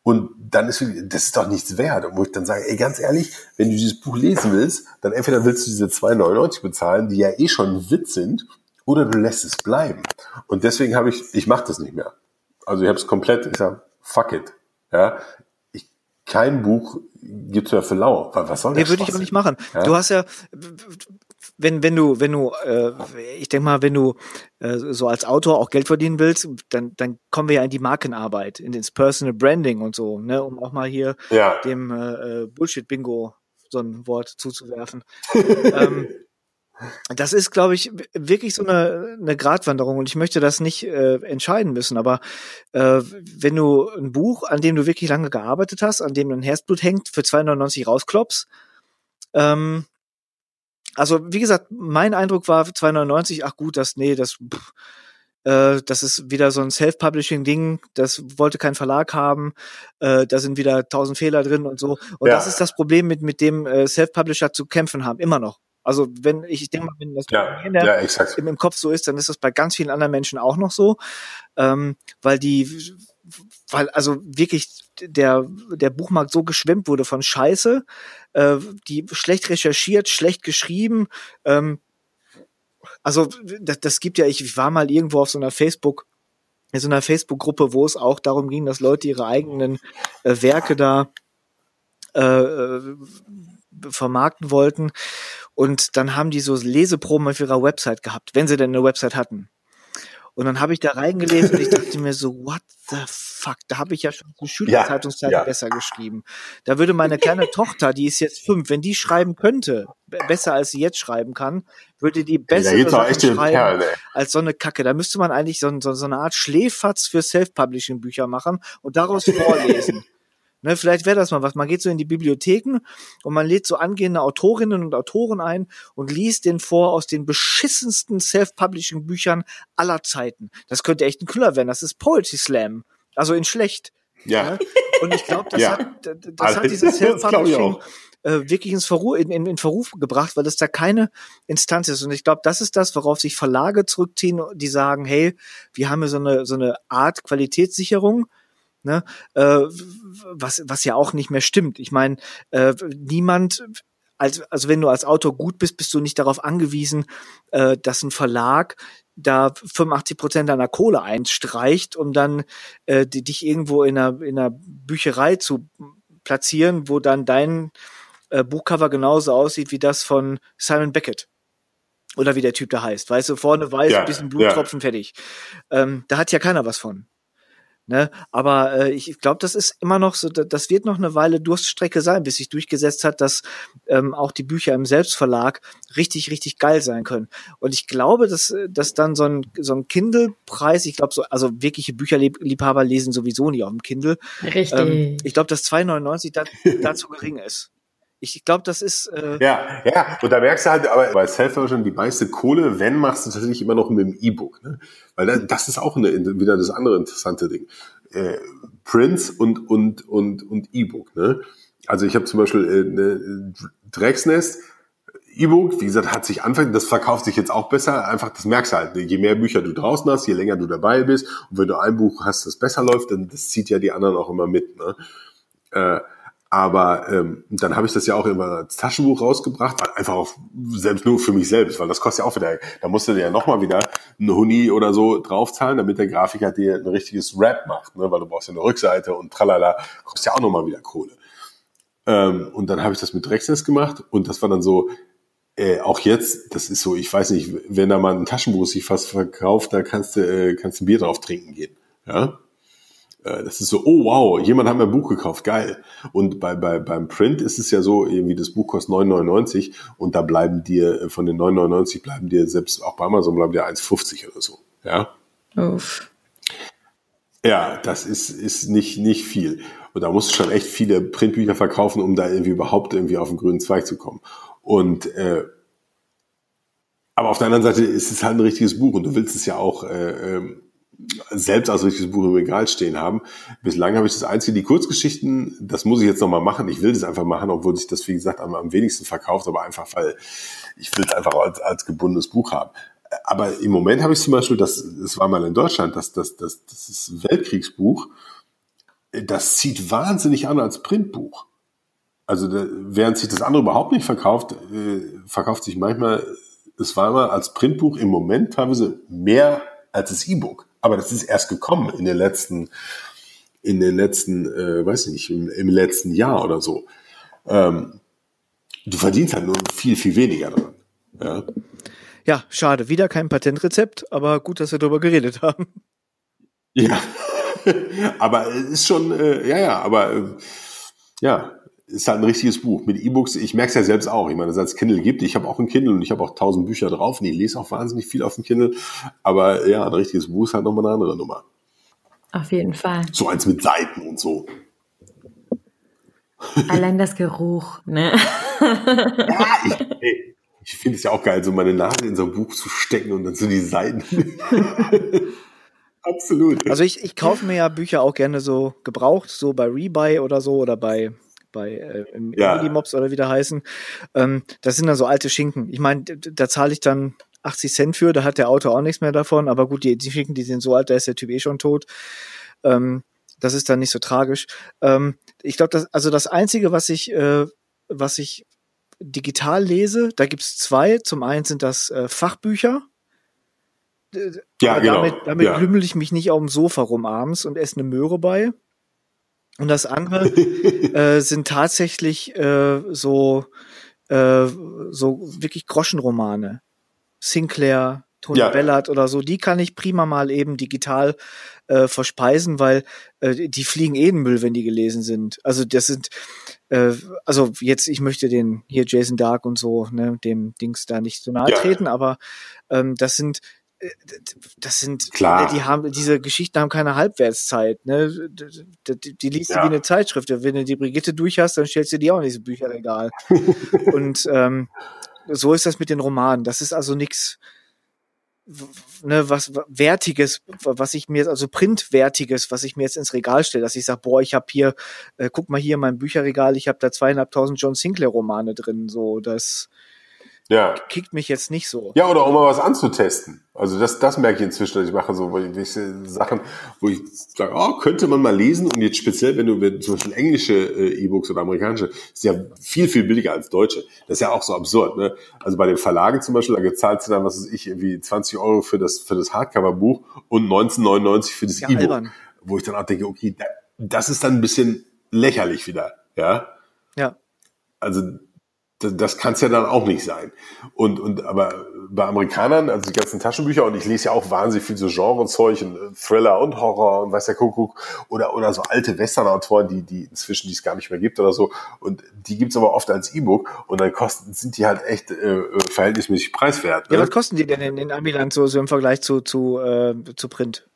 Und dann ist, das ist doch nichts wert. Und wo ich dann sage, ey, ganz ehrlich, wenn du dieses Buch lesen willst, dann entweder willst du diese 2,99 bezahlen, die ja eh schon Witz sind, oder du lässt es bleiben. Und deswegen habe ich, ich mache das nicht mehr. Also ich habe es komplett, ich sage, fuck it. Ja, ich, kein Buch gibt's mehr für lau. Was soll das? Nee, würde ich auch nicht machen. Ja? Du hast ja, wenn wenn du wenn du, äh, ich denke mal, wenn du äh, so als Autor auch Geld verdienen willst, dann dann kommen wir ja in die Markenarbeit, in ins Personal Branding und so, ne, um auch mal hier ja. dem äh, äh Bullshit Bingo so ein Wort zuzuwerfen. ähm, das ist, glaube ich, wirklich so eine, eine Gratwanderung und ich möchte das nicht äh, entscheiden müssen. Aber äh, wenn du ein Buch, an dem du wirklich lange gearbeitet hast, an dem ein Herzblut hängt, für 2,99 rauskloppst, ähm, also wie gesagt, mein Eindruck war 2,99, ach gut, das, nee, das, pff, äh, das ist wieder so ein Self-Publishing-Ding, das wollte kein Verlag haben, äh, da sind wieder tausend Fehler drin und so. Und ja. das ist das Problem, mit, mit dem äh, Self-Publisher zu kämpfen haben, immer noch. Also wenn ich, ich denke mal, wenn das ja, ja, im, im, Kopf so ist, dann ist das bei ganz vielen anderen Menschen auch noch so, ähm, weil die, weil also wirklich der der Buchmarkt so geschwemmt wurde von Scheiße, äh, die schlecht recherchiert, schlecht geschrieben. Ähm, also das, das gibt ja, ich war mal irgendwo auf so einer Facebook in so einer Facebook-Gruppe, wo es auch darum ging, dass Leute ihre eigenen äh, Werke da äh, äh vermarkten wollten. Und dann haben die so Leseproben auf ihrer Website gehabt, wenn sie denn eine Website hatten. Und dann habe ich da reingelesen und ich dachte mir so, what the fuck? Da habe ich ja schon zu Schülerzeitungszeiten ja, ja. besser geschrieben. Da würde meine kleine Tochter, die ist jetzt fünf, wenn die schreiben könnte, besser als sie jetzt schreiben kann, würde die besser ja, schreiben Kerl, als so eine Kacke. Da müsste man eigentlich so, so, so eine Art Schläferz für Self-Publishing-Bücher machen und daraus vorlesen. Ne, vielleicht wäre das mal was. Man geht so in die Bibliotheken und man lädt so angehende Autorinnen und Autoren ein und liest den vor aus den beschissensten Self-Publishing-Büchern aller Zeiten. Das könnte echt ein Knüller werden. Das ist Poetry Slam. Also in schlecht. Ja. Ne? Und ich glaube, das, ja. hat, das, das hat dieses Self-Publishing äh, wirklich ins Verruf, in, in, in Verruf gebracht, weil es da keine Instanz ist. Und ich glaube, das ist das, worauf sich Verlage zurückziehen, die sagen, hey, wir haben hier so eine, so eine Art Qualitätssicherung, ne? Äh, was, was ja auch nicht mehr stimmt. Ich meine, äh, niemand, als, also wenn du als Autor gut bist, bist du nicht darauf angewiesen, äh, dass ein Verlag da 85 Prozent deiner Kohle einstreicht, um dann äh, die, dich irgendwo in einer, in einer Bücherei zu platzieren, wo dann dein äh, Buchcover genauso aussieht wie das von Simon Beckett. Oder wie der Typ da heißt. Weißt du, vorne weiß, ja, ein bisschen Bluttropfen, ja. fertig. Ähm, da hat ja keiner was von. Ne? Aber äh, ich glaube, das ist immer noch so, das wird noch eine Weile Durststrecke sein, bis sich durchgesetzt hat, dass ähm, auch die Bücher im Selbstverlag richtig, richtig geil sein können. Und ich glaube, dass, dass dann so ein, so ein Kindle-Preis, ich glaube, so, also wirkliche Bücherliebhaber lesen sowieso nie auf dem Kindle. Richtig. Ähm, ich glaube, dass 2,99 da, dazu gering ist. Ich glaube, das ist. Äh ja, ja, und da merkst du halt, aber bei Self-Version die meiste Kohle, wenn machst du tatsächlich immer noch mit dem E-Book. Ne? Weil das, das ist auch eine, wieder das andere interessante Ding. Äh, Prints und, und, und, und E-Book. Ne? Also ich habe zum Beispiel äh, ne, Drecksnest, E-Book, wie gesagt, hat sich anfangen, das verkauft sich jetzt auch besser. Einfach, das merkst du halt. Ne? Je mehr Bücher du draußen hast, je länger du dabei bist, und wenn du ein Buch hast, das besser läuft, dann das zieht ja die anderen auch immer mit. Ne? Äh, aber ähm, dann habe ich das ja auch immer als Taschenbuch rausgebracht, einfach auch selbst nur für mich selbst, weil das kostet ja auch wieder, da musst du dir ja nochmal wieder ein Huni oder so draufzahlen, damit der Grafiker dir ein richtiges Rap macht, ne? weil du brauchst ja eine Rückseite und tralala, kostet ja auch nochmal wieder Kohle. Ähm, und dann habe ich das mit Drexness gemacht und das war dann so, äh, auch jetzt, das ist so, ich weiß nicht, wenn da mal ein Taschenbuch sich fast verkauft, da kannst du, äh, kannst du Bier drauf trinken gehen. Ja, das ist so, oh wow, jemand hat mir ein Buch gekauft, geil. Und bei, bei, beim Print ist es ja so, irgendwie das Buch kostet 9,99 und da bleiben dir, äh, von den 9,99 bleiben dir selbst auch bei Amazon bleiben dir 1,50 oder so. Ja. Uff. Ja, das ist, ist nicht, nicht viel. Und da musst du schon echt viele Printbücher verkaufen, um da irgendwie überhaupt irgendwie auf den grünen Zweig zu kommen. Und äh, aber auf der anderen Seite ist es halt ein richtiges Buch und du willst es ja auch äh, ähm, selbst als richtiges Buch im Regal stehen haben. Bislang habe ich das einzige, die Kurzgeschichten, das muss ich jetzt nochmal machen. Ich will das einfach machen, obwohl sich das, wie gesagt, am, am wenigsten verkauft, aber einfach, weil ich will es einfach als, als gebundenes Buch haben. Aber im Moment habe ich zum Beispiel, das, das war mal in Deutschland, das, das, das, das ist Weltkriegsbuch, das zieht wahnsinnig an als Printbuch. Also während sich das andere überhaupt nicht verkauft, äh, verkauft sich manchmal, es war mal als Printbuch im Moment teilweise mehr als das E-Book. Aber das ist erst gekommen in den letzten, in den letzten, äh, weiß ich nicht, im, im letzten Jahr oder so. Ähm, du verdienst halt nur viel, viel weniger daran. Ja. ja, schade. Wieder kein Patentrezept, aber gut, dass wir darüber geredet haben. Ja, aber es ist schon, äh, ja, ja, aber äh, ja, ist halt ein richtiges Buch. Mit E-Books, ich merke es ja selbst auch. Ich meine, dass es Kindle gibt. Ich habe auch ein Kindle und ich habe auch tausend Bücher drauf und ich lese auch wahnsinnig viel auf dem Kindle. Aber ja, ein richtiges Buch ist halt nochmal eine andere Nummer. Auf jeden Fall. So eins mit Seiten und so. Allein das Geruch, ne? ja, ich, ich finde es ja auch geil, so meine Nase in so ein Buch zu stecken und dann so die Seiten. Absolut. Also ich, ich kaufe mir ja Bücher auch gerne so gebraucht, so bei Rebuy oder so oder bei bei äh, im ja. Mobs oder wie der heißen. Ähm, das sind dann so alte Schinken. Ich meine, da zahle ich dann 80 Cent für, da hat der Autor auch nichts mehr davon, aber gut, die, die Schinken, die sind so alt, da ist der Typ eh schon tot. Ähm, das ist dann nicht so tragisch. Ähm, ich glaube, das, also das Einzige, was ich, äh, was ich digital lese, da gibt's zwei. Zum einen sind das äh, Fachbücher. Ja, genau. Damit, damit ja. lümmel ich mich nicht auf dem Sofa rum abends und esse eine Möhre bei. Und das andere äh, sind tatsächlich äh, so, äh, so wirklich Groschenromane. Sinclair, Tony ja. Bellard oder so, die kann ich prima mal eben digital äh, verspeisen, weil äh, die fliegen eh in Müll, wenn die gelesen sind. Also das sind, äh, also jetzt, ich möchte den hier Jason Dark und so, ne, dem Dings da nicht so nahe ja. treten, aber ähm, das sind das sind, Klar. die haben, diese Geschichten haben keine Halbwertszeit, ne? Die, die liest ja. du wie eine Zeitschrift. Wenn du die Brigitte durch hast, dann stellst du die auch in diese Bücherregal. und ähm, so ist das mit den Romanen. Das ist also nichts, ne, was Wertiges, was ich mir, also Printwertiges, was ich mir jetzt ins Regal stelle, dass ich sage, boah, ich habe hier, äh, guck mal hier in meinem Bücherregal, ich habe da zweieinhalbtausend John Sinclair Romane drin, so das ja. kickt mich jetzt nicht so. Ja, oder auch mal was anzutesten. Also das, das merke ich inzwischen, dass ich mache so welche Sachen, wo ich sage, oh, könnte man mal lesen und jetzt speziell, wenn du wenn zum Beispiel englische äh, E-Books oder amerikanische, ist ja viel, viel billiger als deutsche. Das ist ja auch so absurd. Ne? Also bei den Verlagen zum Beispiel, da gezahlt du dann, was weiß ich, irgendwie 20 Euro für das, für das Hardcover-Buch und 19,99 für das ja, E-Book. Wo ich dann auch denke, okay, das ist dann ein bisschen lächerlich wieder. Ja. Ja. Also das, das kann es ja dann auch nicht sein. Und, und aber bei Amerikanern, also die ganzen Taschenbücher, und ich lese ja auch wahnsinnig viel so Genrezeug und äh, Thriller und Horror und weiß der Kuckuck, oder, oder so alte Western-Autoren, die, die inzwischen, die es gar nicht mehr gibt oder so. Und die gibt's aber oft als E-Book und dann kosten, sind die halt echt äh, verhältnismäßig preiswert. Ne? Ja, was kosten die denn in, in Amiland so, so im Vergleich zu, zu, äh, zu Print?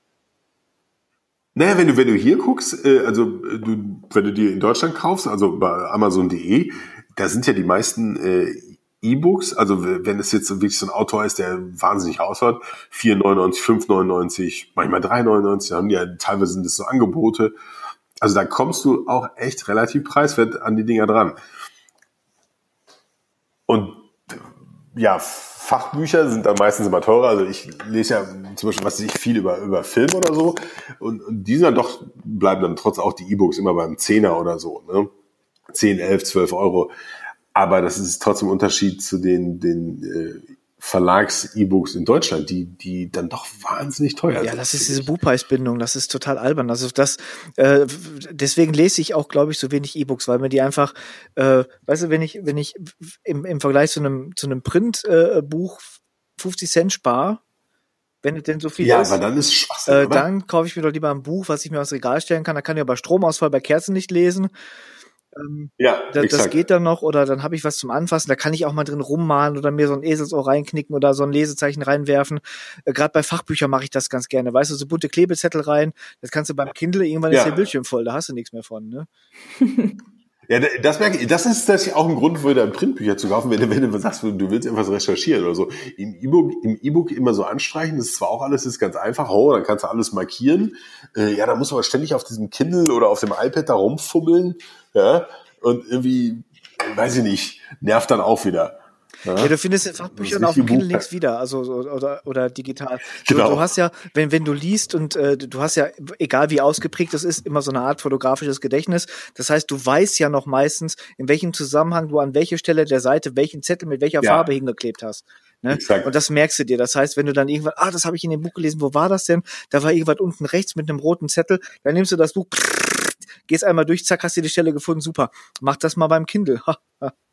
Naja, wenn du, wenn du hier guckst, äh, also du, wenn du die in Deutschland kaufst, also bei Amazon.de, da sind ja die meisten äh, E-Books, also wenn es jetzt wirklich so ein Autor ist, der wahnsinnig aushört, 4,99, 5,99, manchmal 3,99, haben ja teilweise sind das so Angebote. Also da kommst du auch echt relativ preiswert an die Dinger dran. Und ja, Fachbücher sind dann meistens immer teurer. Also ich lese ja zum Beispiel, was ich viel über, über Film oder so. Und, und die sind dann doch, bleiben dann trotz auch die E-Books immer beim Zehner oder so. Ne? 10, 11, 12 Euro. Aber das ist trotzdem ein Unterschied zu den, den äh, Verlags-E-Books in Deutschland, die, die dann doch wahnsinnig teuer ja, sind. Ja, das ist diese Buchpreisbindung, das ist total albern. Also das, äh, deswegen lese ich auch, glaube ich, so wenig E-Books, weil mir die einfach, äh, weißt du, wenn ich, wenn ich im, im Vergleich zu einem, zu einem Printbuch äh, 50 Cent spare, wenn es denn so viel ja, ist. Ja, aber dann ist Schwachsinn, äh, Dann kaufe ich mir doch lieber ein Buch, was ich mir aufs Regal stellen kann. Da kann ich aber Stromausfall bei Kerzen nicht lesen. Ähm, ja, da, das geht dann noch oder dann habe ich was zum Anfassen, da kann ich auch mal drin rummalen oder mir so ein Eselsohr reinknicken oder so ein Lesezeichen reinwerfen. Äh, Gerade bei Fachbüchern mache ich das ganz gerne. Weißt du, so bunte Klebezettel rein, das kannst du beim Kindle, irgendwann ja. ist der Bildschirm voll, da hast du nichts mehr von, ne? Ja, das merke ich, das ist tatsächlich auch ein Grund, wieder Printbücher zu kaufen, wenn du, wenn du sagst, du willst etwas recherchieren oder so. Im E-Book, im E-Book immer so anstreichen, das ist zwar auch alles, ist ganz einfach, oh, dann kannst du alles markieren. Äh, ja, da muss man ständig auf diesem Kindle oder auf dem iPad da rumfummeln, ja, und irgendwie, weiß ich nicht, nervt dann auch wieder. Ja, ja du findest in Fachbüchern auf dem Kindle nichts wieder, also oder oder digital. Genau. Du, du, hast ja, wenn wenn du liest und äh, du hast ja, egal wie ausgeprägt das ist, immer so eine Art fotografisches Gedächtnis. Das heißt, du weißt ja noch meistens, in welchem Zusammenhang du an welche Stelle der Seite welchen Zettel mit welcher ja. Farbe hingeklebt hast. Ne? Und das merkst du dir. Das heißt, wenn du dann irgendwann, ah, das habe ich in dem Buch gelesen, wo war das denn? Da war irgendwas unten rechts mit einem roten Zettel. Dann nimmst du das Buch, gehst einmal durch, zack, hast du die Stelle gefunden, super. Mach das mal beim Kindle.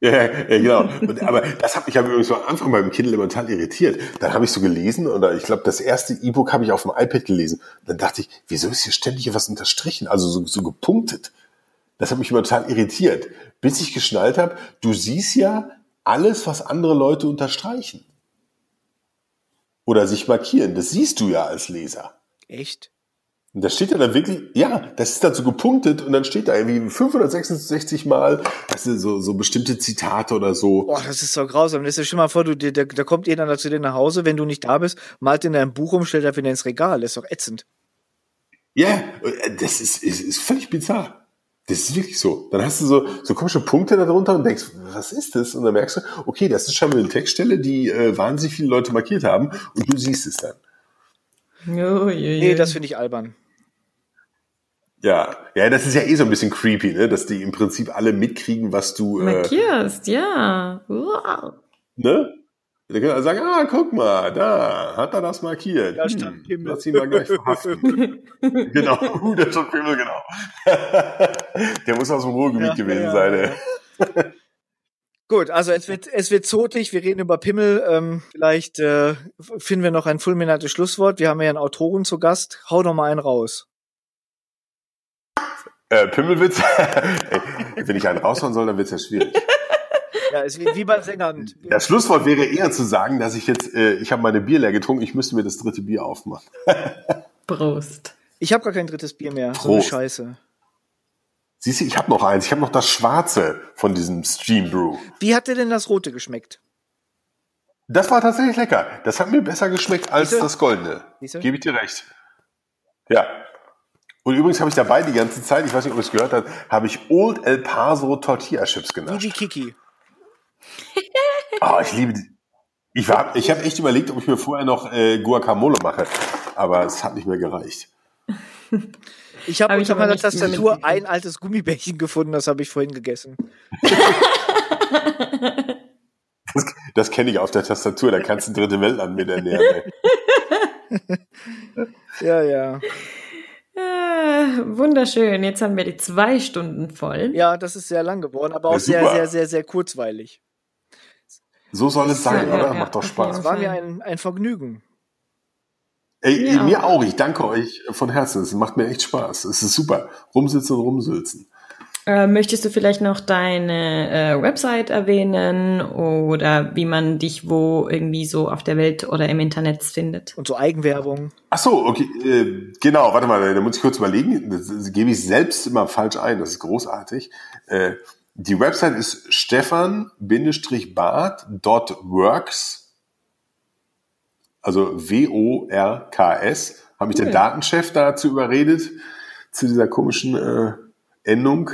Ja, ja, genau. Und, aber das hat mich ja übrigens am Anfang beim Kindle immer total irritiert. Dann habe ich so gelesen, oder ich glaube, das erste E-Book habe ich auf dem iPad gelesen. Dann dachte ich, wieso ist hier ständig was unterstrichen, also so, so gepunktet? Das hat mich immer total irritiert. Bis ich geschnallt habe, du siehst ja alles, was andere Leute unterstreichen. Oder sich markieren. Das siehst du ja als Leser. Echt? Und da steht ja dann wirklich, ja, das ist dann so gepunktet und dann steht da irgendwie 566 Mal, das sind so, so bestimmte Zitate oder so. Boah, das ist so grausam. Das ist ja schon mal vor, du, da, da kommt jemand zu dir nach Hause, wenn du nicht da bist, malt in deinem Buch um, stellt wieder ins Regal. Das ist doch ätzend. Ja, das ist, ist, ist völlig bizarr. Das ist wirklich so. Dann hast du so, so komische Punkte darunter und denkst, was ist das? Und dann merkst du, okay, das ist schon mal eine Textstelle, die äh, wahnsinnig viele Leute markiert haben und du siehst es dann. Oh, je, je. Nee, das finde ich albern. Ja, ja, das ist ja eh so ein bisschen creepy, ne? dass die im Prinzip alle mitkriegen, was du äh, markierst, äh, ja. Wow. Ne? Da kann er sagen, ah, guck mal, da hat er das markiert. Da stand hm, Lass ihn mal gleich verhaften. genau, uh, der stand Pimmel, genau. der muss aus dem Ruhrgebiet ja, gewesen ja, sein. Ja. Gut, also es wird, es wird zotig, wir reden über Pimmel. Ähm, vielleicht äh, finden wir noch ein fulminantes Schlusswort. Wir haben ja einen Autoren zu Gast. Hau doch mal einen raus. Äh, Pimmelwitz? Wenn ich einen raushauen soll, dann wird es ja schwierig. Ja, ist wie, wie bei Sängern. Das Schlusswort wäre eher zu sagen, dass ich jetzt, äh, ich habe meine Bier leer getrunken, ich müsste mir das dritte Bier aufmachen. Prost. Ich habe gar kein drittes Bier mehr. Prost. So eine Scheiße. Siehst du, ich habe noch eins. Ich habe noch das Schwarze von diesem Stream Brew. Wie hat dir denn das Rote geschmeckt? Das war tatsächlich lecker. Das hat mir besser geschmeckt als Siehste? das Goldene. Gebe ich dir recht. Ja. Und übrigens habe ich dabei die ganze Zeit, ich weiß nicht, ob ihr es gehört habt, habe ich Old El Paso Tortilla Chips genannt. Wie Kiki. oh, ich liebe die. Ich, war, ich habe echt überlegt, ob ich mir vorher noch äh, Guacamole mache, aber es hat nicht mehr gereicht. Ich habe hab unter meiner Tastatur ein altes Gummibärchen gefunden, das habe ich vorhin gegessen. das, das kenne ich auf der Tastatur, da kannst du dritte Welt an mit ernähren. ja, ja. Äh, wunderschön. Jetzt haben wir die zwei Stunden voll. Ja, das ist sehr lang geworden, aber auch sehr, sehr, sehr, sehr kurzweilig. So soll es sein, ja, oder? Ja, Macht doch Spaß. Das war mir ein, ein Vergnügen. Ey, ja. Mir auch. Ich danke euch von Herzen. Es macht mir echt Spaß. Es ist super. Rumsitzen und rumsülzen. Äh, möchtest du vielleicht noch deine äh, Website erwähnen oder wie man dich wo irgendwie so auf der Welt oder im Internet findet? Und so Eigenwerbung. Ach so, okay, äh, genau, warte mal, da muss ich kurz überlegen. Das, das gebe ich selbst immer falsch ein, das ist großartig. Äh, die Website ist stefan-bart.works, also W-O-R-K-S. Habe mich cool. der Datenchef dazu überredet, zu dieser komischen äh, Endung.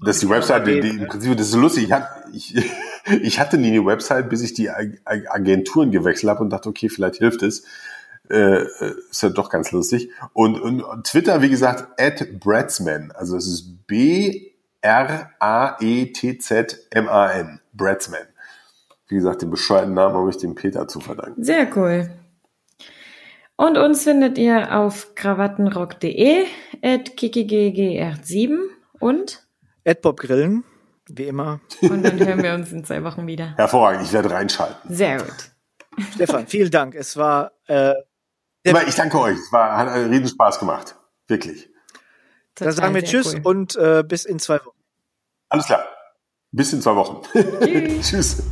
Das ist die Website, die, die, im Prinzip, das ist lustig. Ich, hatte, ich, ich hatte nie eine Website, bis ich die Agenturen gewechselt habe und dachte, okay, vielleicht hilft es. Äh, ist ja doch ganz lustig. Und, und Twitter, wie gesagt, at Bradsman. Also es ist B-R-A-E-T-Z-M-A-N. Bradsman. Wie gesagt, den bescheuerten Namen habe ich dem Peter zu verdanken. Sehr cool. Und uns findet ihr auf krawattenrock.de, at kikiggr7 und at Bob Grillen, wie immer. Und dann hören wir uns in zwei Wochen wieder. Hervorragend, ich werde reinschalten. Sehr gut. Stefan, vielen Dank. Es war. Äh, ich danke euch. Es war, hat einen riesen Spaß gemacht. Wirklich. Dann sagen wir Tschüss cool. und äh, bis in zwei Wochen. Alles klar. Bis in zwei Wochen. Tschüss. tschüss.